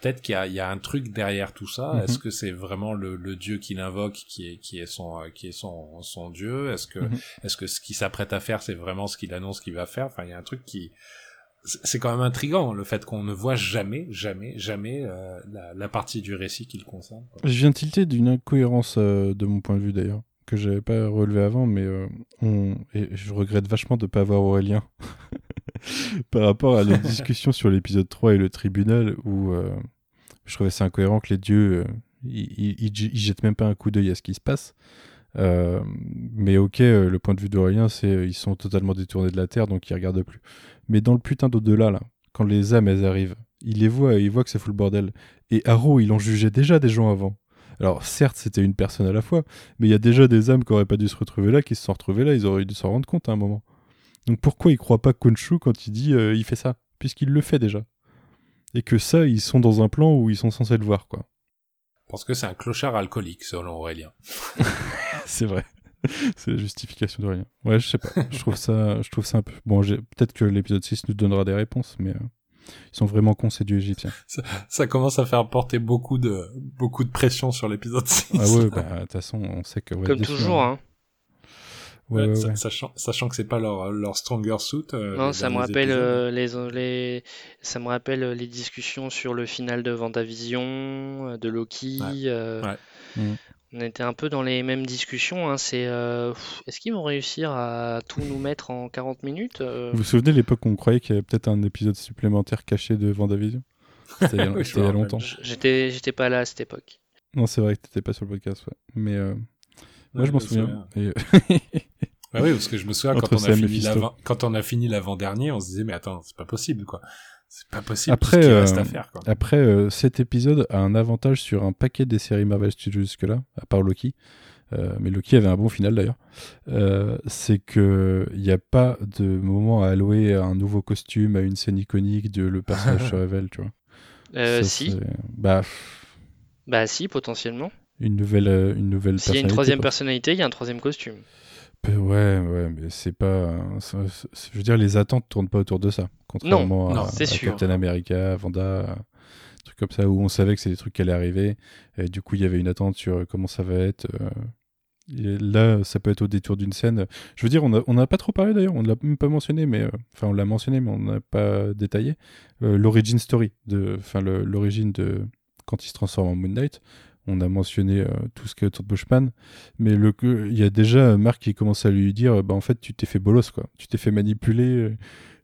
peut-être qu'il y a, il y a un truc derrière tout ça. Mhm. Est-ce que c'est vraiment le, le dieu qui l'invoque qui est qui est son euh, qui est son son dieu? Est-ce que Mhm. est-ce que ce qu'il s'apprête à faire c'est vraiment ce qu'il annonce qu'il va faire? Enfin, il y a un truc qui c'est quand même intrigant le fait qu'on ne voit jamais jamais jamais euh, la, la partie du récit qui le concerne. quoi. Je viens tilter d'une incohérence euh, de mon point de vue d'ailleurs, que j'avais pas relevé avant, mais euh, on... et je regrette vachement de pas avoir Aurélien par rapport à la discussion sur l'épisode 3 et le tribunal où euh, je trouvais ça incohérent que les dieux euh, ils, ils- ils- ils jettent même pas un coup d'œil à ce qui se passe. Euh, mais ok, le point de vue d'Aurélien, c'est ils sont totalement détournés de la Terre, donc ils regardent plus. Mais dans le putain d'au-delà, là, quand les âmes elles arrivent, ils les voient, ils voient que c'est fou le bordel. Et Arrow, il en jugeait déjà des gens avant. Alors certes, c'était une personne à la fois, mais il y a déjà des âmes qui auraient pas dû se retrouver là, qui se sont retrouvées là, ils auraient dû s'en rendre compte à un moment. Donc pourquoi il croit pas Khonshu quand il dit euh, il fait ça? Puisqu'il le fait déjà. Et que ça, ils sont dans un plan où ils sont censés le voir, quoi. Parce que c'est un clochard alcoolique selon Aurélien. C'est vrai. C'est la justification de rien. Ouais, je sais pas. je trouve ça, je trouve ça un peu. Bon, j'ai- peut-être que l'épisode 6 nous donnera des réponses, mais euh, ils sont vraiment cons, ces dieux égyptiens. Ça commence à faire porter beaucoup de beaucoup de pression sur l'épisode 6. Ah ouais, bah, de toute façon, on sait que. ouais, Comme toujours, hein. Ouais, ouais, Sa- ouais. Sachant, sachant que c'est pas leur, leur stronger suit. euh, Non, ça me rappelle euh, les, les, ça me rappelle euh, les discussions sur le final de Vendavision, de Loki. Ouais. euh, Ouais. Mm. On était un peu dans les mêmes discussions. Hein. C'est, euh, est-ce qu'ils vont réussir à tout nous mettre en 40 minutes Euh, Vous vous souvenez l'époque où on croyait qu'il y avait peut-être un épisode supplémentaire caché de Vendavision? C'était il y a, longtemps. J'étais, j'étais pas là à cette époque. Non, c'est vrai que t'étais pas sur le podcast, ouais. Mais euh, moi, je m'en me souviens. Et, Bah oui, parce que je me souviens Entre quand on, a fini Mephisto. l'avant- quand on a fini l'avant-dernier, on se disait, mais attends, c'est pas possible, quoi. C'est pas possible Après, tout ce qu'il euh, reste à faire, quoi. Après, euh, cet épisode a un avantage sur un paquet des séries Marvel Studios jusque-là, à part Loki. Euh, mais Loki avait un bon final d'ailleurs. Euh, c'est que il n'y a pas de moment à allouer à un nouveau costume, à une scène iconique de le personnage se révèle, tu vois. Euh, Ça, si, Bah, bah si, potentiellement. Une nouvelle, euh, une nouvelle S'il y a une troisième personnalité, il y a un troisième costume. Ouais, ouais, mais c'est pas. je veux dire, les attentes tournent pas autour de ça. Contrairement non, à, c'est à sûr. Captain America, Vanda, trucs comme ça, où on savait que c'est des trucs qui allaient arriver. Et du coup, il y avait une attente sur euh, comment ça va être. euh, et là, ça peut être au détour d'une scène. Je veux dire, on n'a on n'a pas trop parlé d'ailleurs, on ne l'a même pas mentionné, mais. euh, Enfin, on l'a mentionné, mais on n'a pas détaillé. Euh, L'origin story, de- enfin, l'origine de. Quand il se transforme en Moon Knight. On a mentionné euh, tout ce qui est autour de Bushman, mais le, il y a déjà Marc qui commence à lui dire bah en fait tu t'es fait bolos quoi tu t'es fait manipuler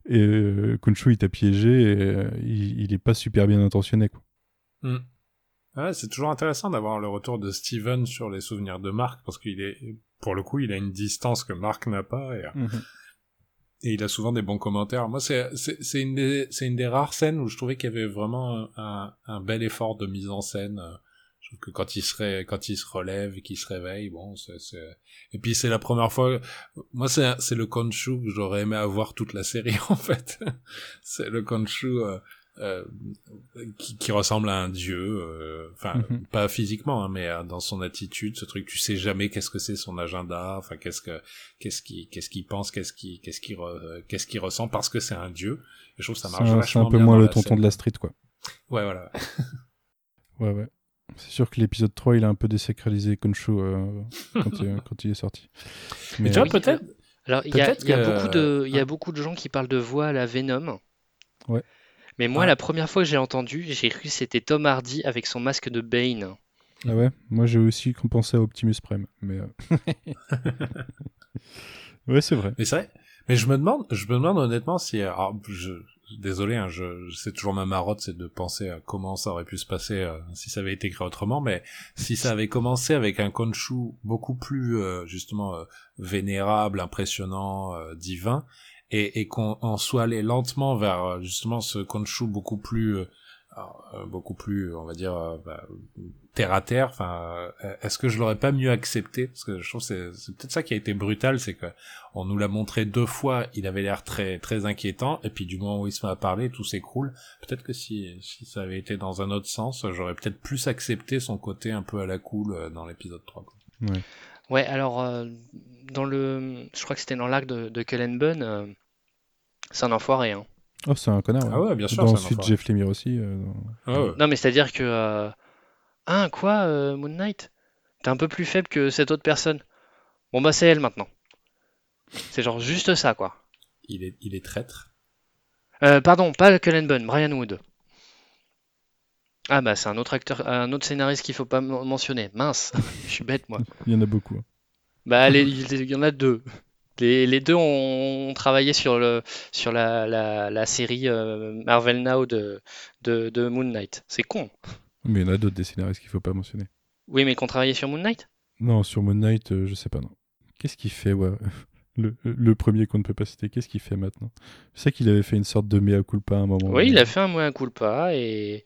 et euh, Khonshu il t'a piégé et euh, il, il est pas super bien intentionné quoi Hmm. Ouais, c'est toujours intéressant d'avoir le retour de Steven sur les souvenirs de Marc, parce qu'il est, pour le coup, il a une distance que Marc n'a pas, et, euh, et il a souvent des bons commentaires. Moi, c'est, une des, c'est une des rares scènes où je trouvais qu'il y avait vraiment un, un bel effort de mise en scène. Euh, que quand il se, ré- quand il se relève et qu'il se réveille, bon, c'est, c'est... Et puis c'est la première fois... Moi, c'est, c'est le Khonshu que j'aurais aimé avoir toute la série, en fait. c'est le Khonshu euh, euh, qui, qui ressemble à un dieu. euh, Enfin, Mhm. pas physiquement, hein, mais euh, dans son attitude, ce truc, tu sais jamais qu'est-ce que c'est son agenda, enfin, qu'est-ce que qu'est-ce qu'il qu'est-ce qu'il pense, qu'est-ce qu'il qu'est-ce euh, qu'est-ce qu'il ressent, parce que c'est un dieu. Et je trouve que ça c'est marche un, c'est vachement un peu moins le tonton de la street quoi Ouais, voilà. ouais ouais c'est sûr que l'épisode 3 il a un peu désacralisé Khonshu euh, quand, il, quand il est sorti Mais mais tu vois, oui, peut-être... Alors, il y a, Peut-être il y a que- beaucoup de, il y a beaucoup de gens qui parlent de voix à la Venom. Ouais. Mais moi, Ah. la première fois que j'ai entendu, j'ai cru que c'était Tom Hardy avec son masque de Bane. Ah ouais? Moi, j'ai aussi pensé à Optimus Prime. Mais euh, ouais, c'est vrai. Mais c'est vrai. Mais je me demande, je me demande honnêtement si, alors, je, désolé, hein, je, c'est toujours ma marotte, c'est de penser à comment ça aurait pu se passer euh, si ça avait été écrit autrement, mais si ça avait commencé avec un Khonshu beaucoup plus euh, justement euh, vénérable, impressionnant, divin, et, et qu'on en soit allé lentement vers justement ce Khonshu beaucoup plus beaucoup plus, on va dire, bah, terre à terre. Enfin, euh, est-ce que je l'aurais pas mieux accepté? Parce que je trouve c'est c'est peut-être ça qui a été brutal, c'est que on nous l'a montré deux fois, il avait l'air très très inquiétant, et puis du moment où il se met à parler, tout s'écroule. Peut-être que si si ça avait été dans un autre sens, j'aurais peut-être plus accepté son côté un peu à la cool euh, dans l'épisode 3. Quoi. Ouais. Ouais, alors euh, dans le, je crois que c'était dans l'arc de, de Cullen Bunn, c'est un enfoiré. Hein. Oh, c'est un connard. Ah ouais, bien sûr. Dans ensuite Jeff Lemire aussi. Ah ouais. Non, mais c'est-à-dire que ah, quoi, euh, Moon Knight? T'es un peu plus faible que cette autre personne. Bon, bah, c'est elle maintenant. C'est genre juste ça, quoi. Il est, il est traître. Euh, pardon, pas Cullen Bunn, Brian Wood. Ah, bah, c'est un autre acteur, un autre scénariste qu'il faut pas mentionner. Mince, je suis bête, moi. Il y en a beaucoup. Hein. Bah, il y en a deux. Les, deux ont travaillé sur, le, sur la, la, série euh, Marvel Now de, de, de Moon Knight. C'est con. Mais il y en a d'autres des scénaristes qu'il faut pas mentionner. Oui, mais qu'on travaillait sur Moon Knight? Non, sur Moon Knight, euh, je sais pas, non. Qu'est-ce qu'il fait, ouais? Le, premier qu'on ne peut pas citer, qu'est-ce qu'il fait maintenant? Je sais qu'il avait fait une sorte de mea culpa à un moment. Oui, il a fait un mea culpa et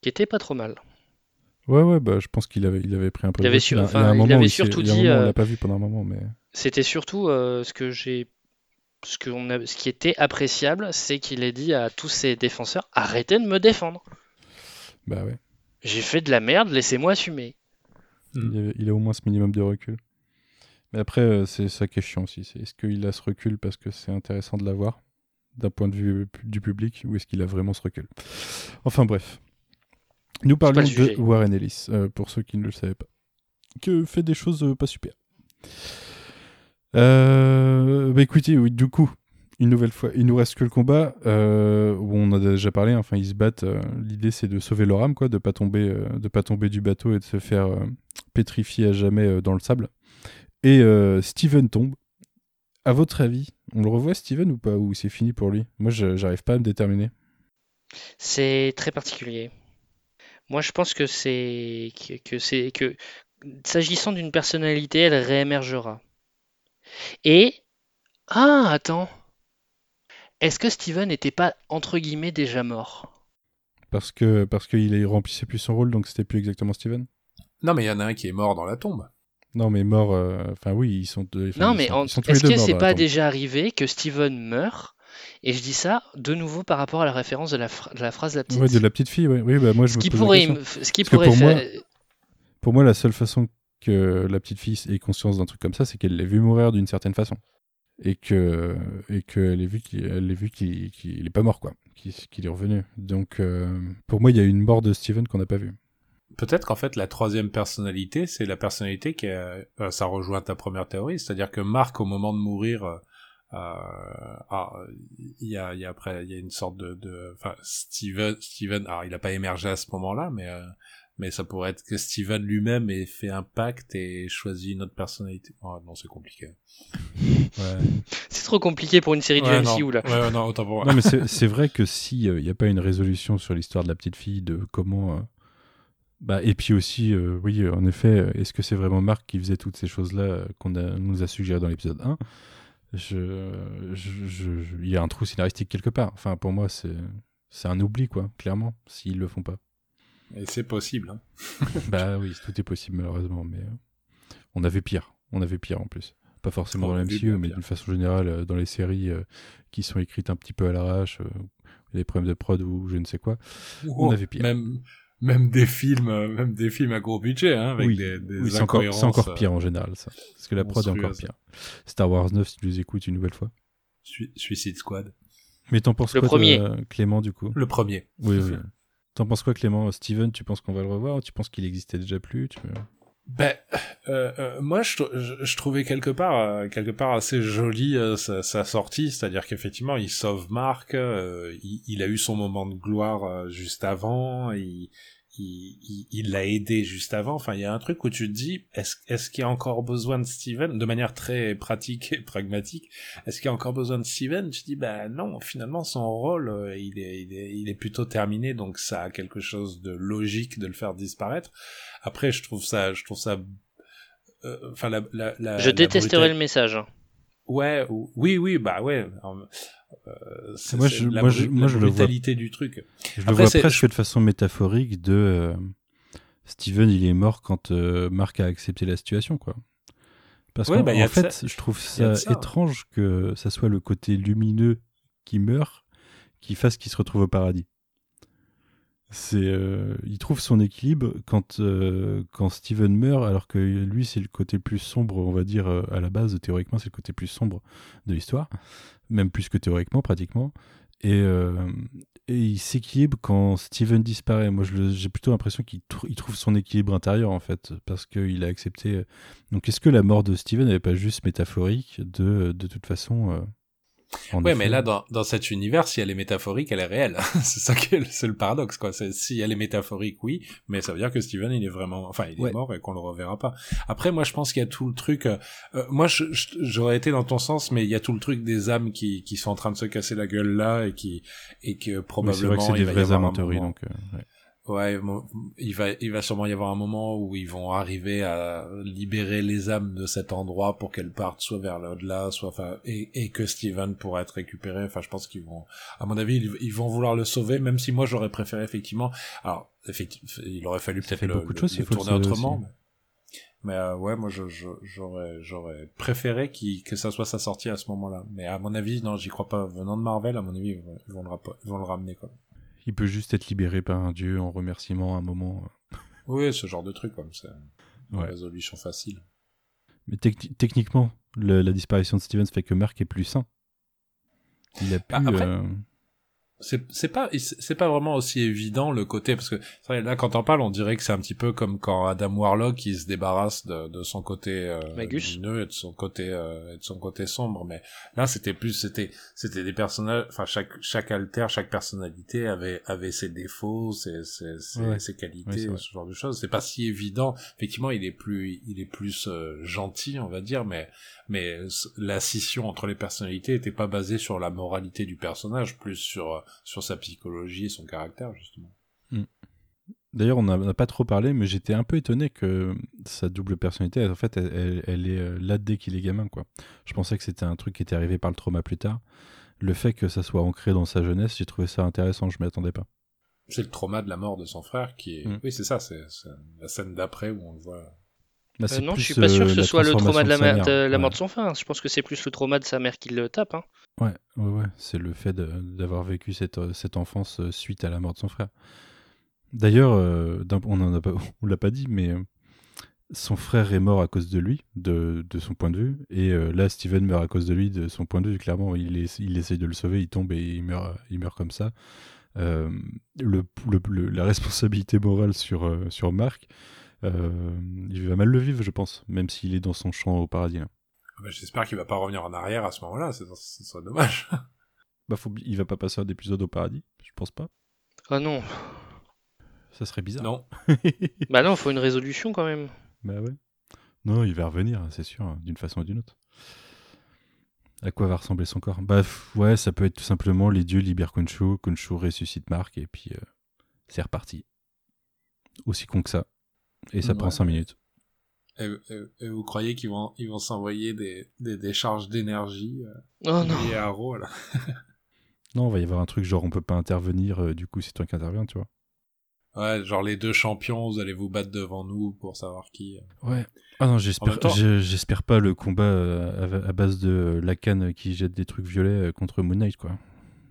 qui était pas trop mal. Ouais, ouais, bah, je pense qu'il avait, il avait pris un peu il de il, il avait surtout dit. on l'a pas vu pendant un moment, mais. C'était surtout euh, ce que j'ai. Ce, que on a... ce qui était appréciable, c'est qu'il ait dit à tous ses défenseurs arrêtez de me défendre. Bah ouais. J'ai fait de la merde, laissez-moi assumer. Il, a, au moins ce minimum de recul. Mais après, euh, c'est sa question aussi. Est-ce qu'il a ce recul parce que c'est intéressant de l'avoir d'un point de vue du public ou est-ce qu'il a vraiment ce recul? Enfin bref. Nous parlons de Warren Ellis, euh, pour ceux qui ne le savaient pas. Que fait des choses euh, pas super. Bah écoutez, oui, du coup, une nouvelle fois, il nous reste que le combat euh, où on a déjà parlé. Hein, enfin, ils se battent. Euh, l'idée, c'est de sauver leur âme, quoi, de pas tomber, euh, de pas tomber du bateau et de se faire pétrifier à jamais dans le sable. Et Steven tombe. À votre avis, on le revoit Steven ou pas Ou c'est fini pour lui? Moi, j'arrive pas à me déterminer. C'est très particulier. Moi, je pense que c'est que c'est que s'agissant d'une personnalité, elle réémergera. Et ah, attends. Est-ce que Steven n'était pas entre guillemets déjà mort? Parce que parce qu'il remplissait plus son rôle, donc c'était plus exactement Steven? Non, mais il y en a un qui est mort dans la tombe. Non, mais mort. Euh, enfin, oui, ils sont. Deux, non, mais est-ce que c'est pas déjà arrivé que Steven meurt Et je dis ça de nouveau par rapport à la référence de la, phrase de la petite. Oui, de la petite fille. Oui, oui bah moi je ce me qui pourrait, ce qui pourrait pour, moi, pour moi, la seule façon que la petite fille ait conscience d'un truc comme ça, c'est qu'elle l'ait vu mourir d'une certaine façon. Et que et qu'elle ait vu qu'il ait est pas mort quoi. Qu'il est revenu. Donc euh, pour moi il y a une mort de Steven qu'on n'a pas vue. Peut-être qu'en fait la troisième personnalité c'est la personnalité qui est, euh, ça rejoint ta première théorie. C'est-à-dire que Marc au moment de mourir euh, ah, il y a y a après il y a une sorte de Steven Steven alors il a pas émergé à ce moment-là mais mais ça pourrait être que Steven lui-même ait fait un pacte et choisi une autre personnalité. Oh, non, c'est compliqué. Ouais. C'est trop compliqué pour une série de MCU là. Ouais, non, autant pour non, mais c'est vrai que s'il n'y a pas une résolution sur l'histoire de la petite fille, de comment. Euh, bah, et puis aussi, euh, oui, en effet, est-ce que c'est vraiment Marc qui faisait toutes ces choses-là euh, qu'on nous a suggéré dans l'épisode 1 je, je, Il y a un trou scénaristique quelque part. Enfin, pour moi, c'est un oubli, quoi, clairement, s'ils le font pas. Et c'est possible. Hein. bah oui, tout est possible malheureusement, mais euh, on avait pire. On avait pire en plus. Pas forcément dans la MCU, mais d'une façon générale, euh, dans les séries euh, qui sont écrites un petit peu à l'arrache, les problèmes de prod ou je ne sais quoi, on avait pire. Même, même des films, même des films à gros budget, hein, avec des, des oui, c'est encore, encore, pire en général, ça. Parce que la prod est encore pire. Star Wars 9, si tu nous écoutes une nouvelle fois. Suicide Squad. Mais t'en penses le quoi, premier. Clément, du coup? Le premier. Oui, oui. T'en penses quoi, Clément? Steven, tu penses qu'on va le revoir? Tu penses qu'il existait déjà plus? Ben, euh, euh, moi, je, trouvais quelque part, euh, quelque part assez joli euh, sa, sa, sortie, c'est-à-dire qu'effectivement, il sauve Marc, il, il, a eu son moment de gloire juste avant, il, il, il l'a aidé juste avant. Enfin, il y a un truc où tu te dis, est-ce est-ce qu'il y a encore besoin de Steven? De manière très pratique et pragmatique Est-ce qu'il y a encore besoin de Steven? Tu dis, bah non. Finalement, son rôle, euh, il est, il est, il est plutôt terminé, donc ça a quelque chose de logique de le faire disparaître. Après, je trouve ça, je trouve ça, euh, enfin la, la, la, Je la détesterais le message. hein. Ouais, ou- oui, oui, bah ouais. Euh, c'est Moi, je- la, moi, je- la le vois. du truc. Je le vois presque de façon métaphorique de euh, Steven, il est mort quand euh, Mark a accepté la situation, quoi. Parce Ouais, qu'en bah, fait, ça. je trouve ça ça, ouais. étrange que ça soit le côté lumineux qui meurt qui fasse qu'il se retrouve au paradis. C'est, euh, il trouve son équilibre quand, euh, quand Steven meurt, alors que lui, c'est le côté plus sombre, on va dire, euh, à la base, théoriquement, c'est le côté plus sombre de l'histoire, même plus que théoriquement, pratiquement. Et, euh, et il s'équilibre quand Steven disparaît. Moi, j'ai plutôt l'impression qu'il trou- il trouve son équilibre intérieur, en fait, parce qu'il a accepté. Donc, est-ce que la mort de Steven n'est pas juste métaphorique de, de toute façon effet, mais là, dans, dans cet univers, si elle est métaphorique, elle est réelle. c'est ça qui est le, c'est le paradoxe, quoi. C'est, si elle est métaphorique, oui, mais ça veut dire que Steven, il est vraiment, enfin, il Ouais. est mort et qu'on le reverra pas. Après, moi, je pense qu'il y a tout le truc, euh, euh, moi, je- je- j'aurais été dans ton sens, mais il y a tout le truc des âmes qui, qui sont en train de se casser la gueule là et qui, et que Oui, c'est probablement, vrai que c'est des avoir âmes en théorie, donc. euh, ouais. Ouais, il va, il va sûrement y avoir un moment où ils vont arriver à libérer les âmes de cet endroit pour qu'elles partent soit vers l'au-delà, soit, enfin, et, et que Steven pourra être récupéré. Enfin, je pense qu'ils vont, à mon avis, ils, ils vont vouloir le sauver, même si moi j'aurais préféré effectivement. Alors, effectivement, il aurait fallu peut-être le, beaucoup de choses le le tourner autrement. aussi. Mais, euh, ouais, moi je, je- j'aurais, j'aurais préféré qu'il, que ça soit sa sortie à ce moment-là. Mais à mon avis, non, j'y crois pas. Venant de Marvel, à mon avis, ils vont, ils vont le, ils vont le ramener quoi. Il peut juste être libéré par un dieu en remerciement à un moment. Oui, ce genre de truc comme ça. Une Ouais. résolution facile. Mais techni- techniquement, le- la disparition de Stevens fait que Mark est plus sain. Il a pu. Bah, après- euh, c'est c'est pas c'est pas vraiment aussi évident le côté parce que vrai, là quand on parle on dirait que c'est un petit peu comme quand Adam Warlock il se débarrasse de, de son côté euh, lumineux et de son côté euh, et de son côté sombre. Mais là c'était plus c'était c'était des personnages enfin chaque chaque alter chaque personnalité avait avait ses défauts ses ses, ses, Ouais. ses Ouais, qualités ce genre de choses. C'est pas si évident. Effectivement il est plus il est plus euh, gentil on va dire mais mais la scission entre les personnalités était pas basée sur la moralité du personnage, plus sur euh, sur sa psychologie et son caractère justement. D'ailleurs, on n'a pas trop parlé, mais j'étais un peu étonné que sa double personnalité, en fait, elle, elle- est euh, là dès qu'il est gamin, quoi. Je pensais que c'était un truc qui était arrivé par le trauma plus tard. Le fait que ça soit ancré dans sa jeunesse, j'ai trouvé ça intéressant, je m'y attendais pas. C'est le trauma de la mort de son frère qui est. Mm. Oui, c'est ça, c'est c'est la scène d'après où on le voit. Bah, Euh, non, je suis pas sûr euh, que ce la soit le trauma de la, mère- de mort de son frère. Je pense que c'est plus le trauma de sa mère qui le tape. Hein. Ouais, ouais, ouais. C'est le fait d'avoir vécu cette, euh, cette enfance euh, suite à la mort de son frère. D'ailleurs, euh, on en a pas, on l'a pas dit, mais euh, son frère est mort à cause de lui, de, de son point de vue. Et euh, là, Steven meurt à cause de lui, de son point de vue. Clairement, il, est, il essaye de le sauver, il tombe et il meurt, il meurt comme ça. Euh, le, le- le- la responsabilité morale sur, euh, sur Mark, euh, il va mal le vivre, je pense, même s'il est dans son champ au paradis. là. Bah, J'espère qu'il va pas revenir en arrière à ce moment-là, ce serait dommage. Bah, faut, il va pas passer un épisode au paradis, je pense pas. Ah non. Ça serait bizarre. non. Bah non, faut une résolution quand même. Bah ouais. Non, il va revenir, c'est sûr, d'une façon ou d'une autre. À quoi va ressembler son corps? Bah ouais, ça peut être tout simplement les dieux libèrent Khonshu, Khonshu ressuscite Mark, et puis euh, c'est reparti. Aussi con que ça. Et ça Ouais. prend 5 minutes. Et, et- et vous croyez qu'ils vont ils vont s'envoyer des, des des charges d'énergie euh, Oh non. liées à là? Non, il va y avoir un truc genre on peut pas intervenir, euh, du coup c'est toi qui interviens, tu vois. Ouais, genre les deux champions, vous allez vous battre devant nous pour savoir qui. euh. Ouais. Ah non, j'espère temps- j'espère pas le combat euh, à, à base de la canne qui jette des trucs violets contre Moon Knight, quoi.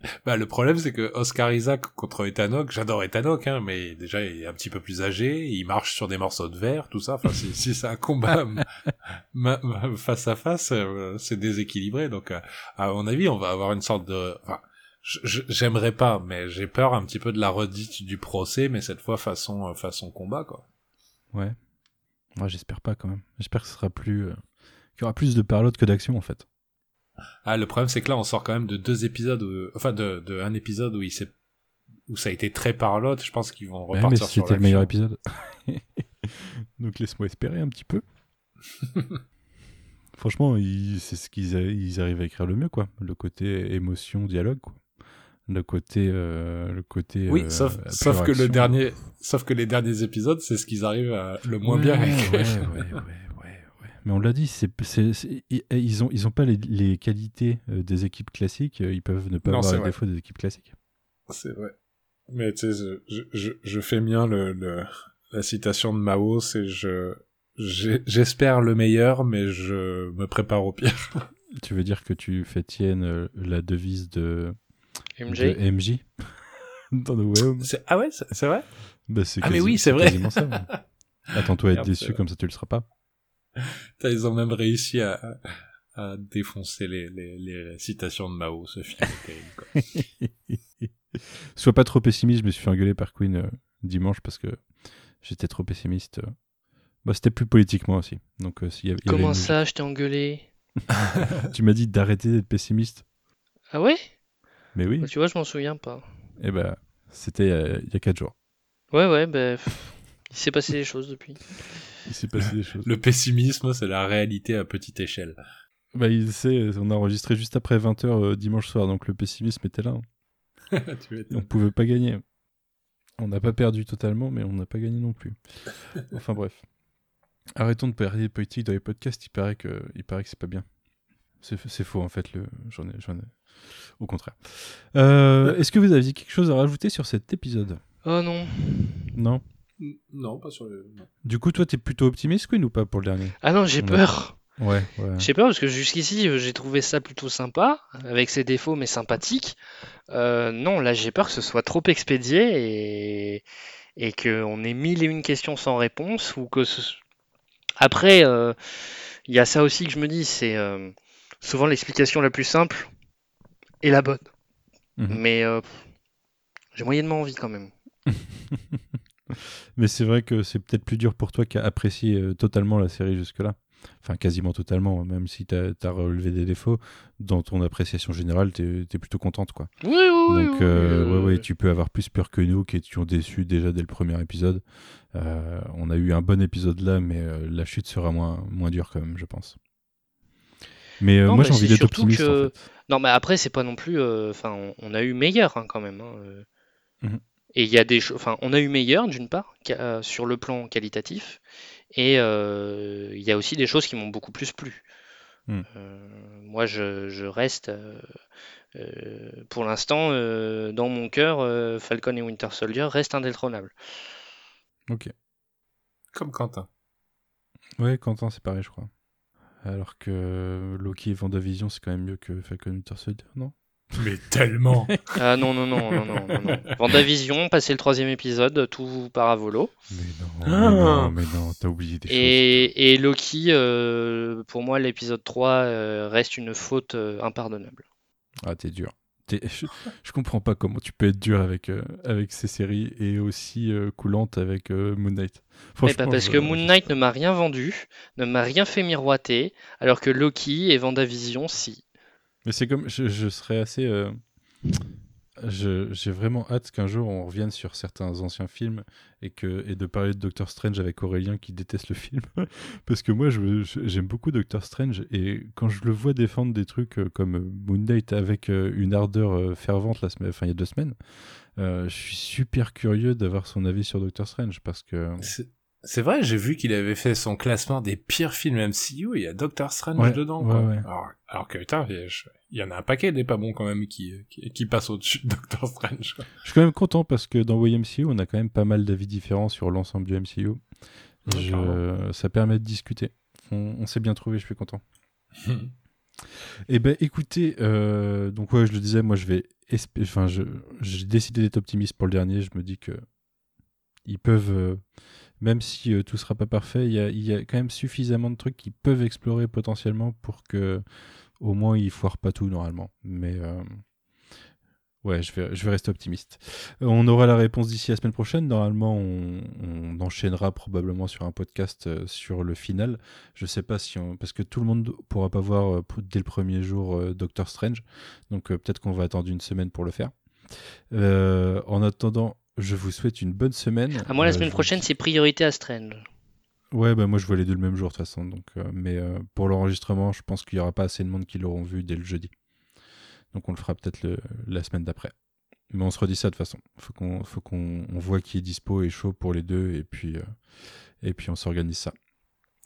Bah le problème c'est que Oscar Isaac contre Ethanok, j'adore Ethanok hein, mais déjà il est un petit peu plus âgé, il marche sur des morceaux de verre, tout ça. Enfin si, si c'est un combat ma- ma- face à face, euh, c'est déséquilibré. Donc euh, à mon avis on va avoir une sorte de, enfin j'aimerais pas, mais j'ai peur un petit peu de la redite du procès, mais cette fois façon euh, façon combat quoi. Ouais. Moi, j'espère pas quand même. J'espère que ce sera plus. euh, qu'il y aura plus de parlotte que d'action en fait. Ah, le problème, c'est que là, on sort quand même de deux épisodes, où- enfin, de, de un épisode où il s'est où ça a été très parlotte, je pense qu'ils vont mais repartir sur c'était le meilleur épisode. Donc laisse-moi espérer un petit peu. Franchement, c'est ce qu'ils ils arrivent à écrire le mieux, quoi. Le côté émotion, dialogue, quoi. Le côté, euh, le côté. Oui, euh, sauf, que le dernier, sauf que les derniers épisodes, c'est ce qu'ils arrivent à le moins Ouais, bien à écrire. ouais, ouais. Mais on l'a dit, c'est, c'est- c'est- ils- ils ont, ils ont pas les, les qualités euh, des équipes classiques. euh, Ils peuvent ne pas Non, avoir les défauts des équipes classiques. C'est vrai. Mais tu sais, je, je, je, je fais le, le, la citation de Mao, c'est je, j'ai- j'espère le meilleur, mais je me prépare au pire. Tu veux dire que tu fais tienne euh, la devise de, MJ. de MJ dans No Way Home C'est- ah ouais, c'est c'est vrai? Bah, c'est Ah, mais oui, c'est vrai. ouais. Attends-toi à être déçu, comme ça tu le seras pas. Ils ont même réussi à, à défoncer les, les, les citations de Mao, ce film est terrible, quoi. Sois pas trop pessimiste, je me suis fait engueuler par Queen euh, dimanche parce que j'étais trop pessimiste. Bah, c'était plus politiquement aussi. Donc, euh, s'il y avait- il y avait Comment une- ça, je t'ai engueulé? Tu m'as dit d'arrêter d'être pessimiste. Ah ouais? Mais oui. Bah, Tu vois, je m'en souviens pas. Et ben, c'était euh, il y a 4 jours. Ouais, ouais, bah, pff, il s'est passé des choses depuis. Il s'est passé des choses. Le pessimisme, c'est la réalité à petite échelle. Bah, il sait, on a enregistré juste après 20h dimanche soir, donc le pessimisme était là. hein. tu on pouvait pas gagner. On n'a pas perdu totalement, mais on n'a pas gagné non plus. Enfin bref. Arrêtons de parler de politique dans les podcasts, il paraît que, il paraît que c'est pas bien. C'est c'est faux en fait, le... j'en ai, j'en ai... Au contraire. Euh, Est-ce que vous aviez quelque chose à rajouter sur cet épisode? Oh non. Non? Non, pas sur le... non. Du coup, toi, t'es plutôt optimiste, Queen, ou pas pour le dernier? Ah non, j'ai a- peur. Ouais, ouais. J'ai peur parce que jusqu'ici, j'ai trouvé ça plutôt sympa, avec ses défauts, mais sympathique. Euh, non, là, j'ai peur que ce soit trop expédié et, et qu'on ait mille et une questions sans réponse. Ou que ce- Après, euh, il y a ça aussi que je me dis, c'est euh, souvent l'explication la plus simple et la bonne. Mhm. Mais euh, j'ai moyennement envie quand même. Mais c'est vrai que c'est peut-être plus dur pour toi qu'à apprécier euh, totalement la série jusque-là. Enfin, quasiment totalement, même si t'as as relevé des défauts, dans ton appréciation générale, t'es es plutôt contente, quoi. Oui, oui, oui. Donc, oui, euh, ouais, ouais, tu peux avoir plus peur que nous, qui étions déçus déjà dès le premier épisode. Euh, on a eu un bon épisode là, mais euh, la chute sera moins, moins dure quand même, je pense. Mais euh, Non, moi, j'ai envie d'être optimiste, que- en fait. Non, mais après, c'est pas non plus. Enfin, on, on a eu meilleur hein, quand même. hein. Mhm. Et il y a des choses. Enfin, on a eu meilleur d'une part euh, sur le plan qualitatif, et euh, il y a aussi des choses qui m'ont beaucoup plus plu. Mhm. Euh, moi, je, je reste. euh, euh, pour l'instant, euh, dans mon cœur, euh, Falcon et Winter Soldier restent indétrônables. Ok. Comme Quentin. Ouais, Quentin, c'est pareil, je crois. Alors que Loki et Vendavision, c'est quand même mieux que Falcon Winter Soldier, non? Mais tellement Ah non, non, non, non, non, non, non. Vendavision, passé le troisième épisode, tout part à volo. Mais non, Ah. mais non, mais non, t'as oublié des choses. Et, et Loki, euh, pour moi, l'épisode 3 euh, reste une faute euh, impardonnable. Ah, t'es dur. T'es- Je, je comprends pas comment tu peux être dur avec, euh, avec ces séries et aussi euh, coulante avec euh, Moon Knight. Mais pas parce je- que Moon Knight ne m'a rien vendu, ne m'a rien fait miroiter, alors que Loki et Vendavision, si. Mais c'est comme. Je, serais assez. euh, J'ai vraiment hâte qu'un jour on revienne sur certains anciens films et, que, et de parler de Doctor Strange avec Aurélien qui déteste le film. Parce que moi, j'aime beaucoup Doctor Strange et quand je le vois défendre des trucs euh, comme Moon Knight avec euh, une ardeur fervente la semaine, enfin, il y a deux semaines, je suis super curieux d'avoir son avis sur Doctor Strange parce que. C'est vrai, j'ai vu qu'il avait fait son classement des pires films MCU, il y a Doctor Strange Ouais, dedans, quoi. ouais. Alors, alors que, putain, il y en a un paquet des pas bons quand même qui, qui, qui passent au-dessus de Doctor Strange. quoi. Je suis quand même content parce que dans YMCU, on a quand même pas mal d'avis différents sur l'ensemble du MCU. Je- ça permet de discuter. On, on s'est bien trouvé, je suis content. Eh ben, écoutez, euh, donc ouais, je le disais, moi je vais, enfin, j'ai décidé d'être optimiste pour le dernier. Je me dis que ils peuvent, euh, même si euh, tout sera pas parfait, il y a, quand même suffisamment de trucs qu'ils peuvent explorer potentiellement pour que, au moins, ils foirent pas tout normalement. Mais euh, ouais, je vais, rester optimiste. On aura la réponse d'ici la semaine prochaine. Normalement, on, enchaînera probablement sur un podcast euh, sur le final. Je sais pas si on... parce que tout le monde pourra pas voir euh, dès le premier jour Doctor Strange, donc peut-être qu'on va attendre une semaine pour le faire. En attendant, je vous souhaite une bonne semaine. À moi, la Euh, semaine je prochaine, c'est priorité à Strange. Ouais, bah moi je vois les deux le même jour de toute façon. Donc, euh, mais euh, pour l'enregistrement, je pense qu'il y aura pas assez de monde qui l'auront vu dès le jeudi. Donc on le fera peut-être le- la semaine d'après. Mais on se redit ça de toute façon. Faut qu'on faut qu'on on voit qui est dispo et chaud pour les deux et puis et puis on s'organise ça.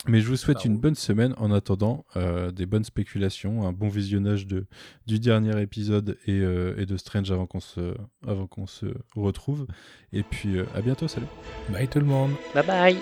Mais je vous souhaite une bonne semaine en attendant euh, des bonnes spéculations, un bon visionnage de, du dernier épisode et, euh, et de Strange avant qu'on se, avant qu'on se retrouve. Et puis euh, à bientôt, salut Bye tout le monde. Bye bye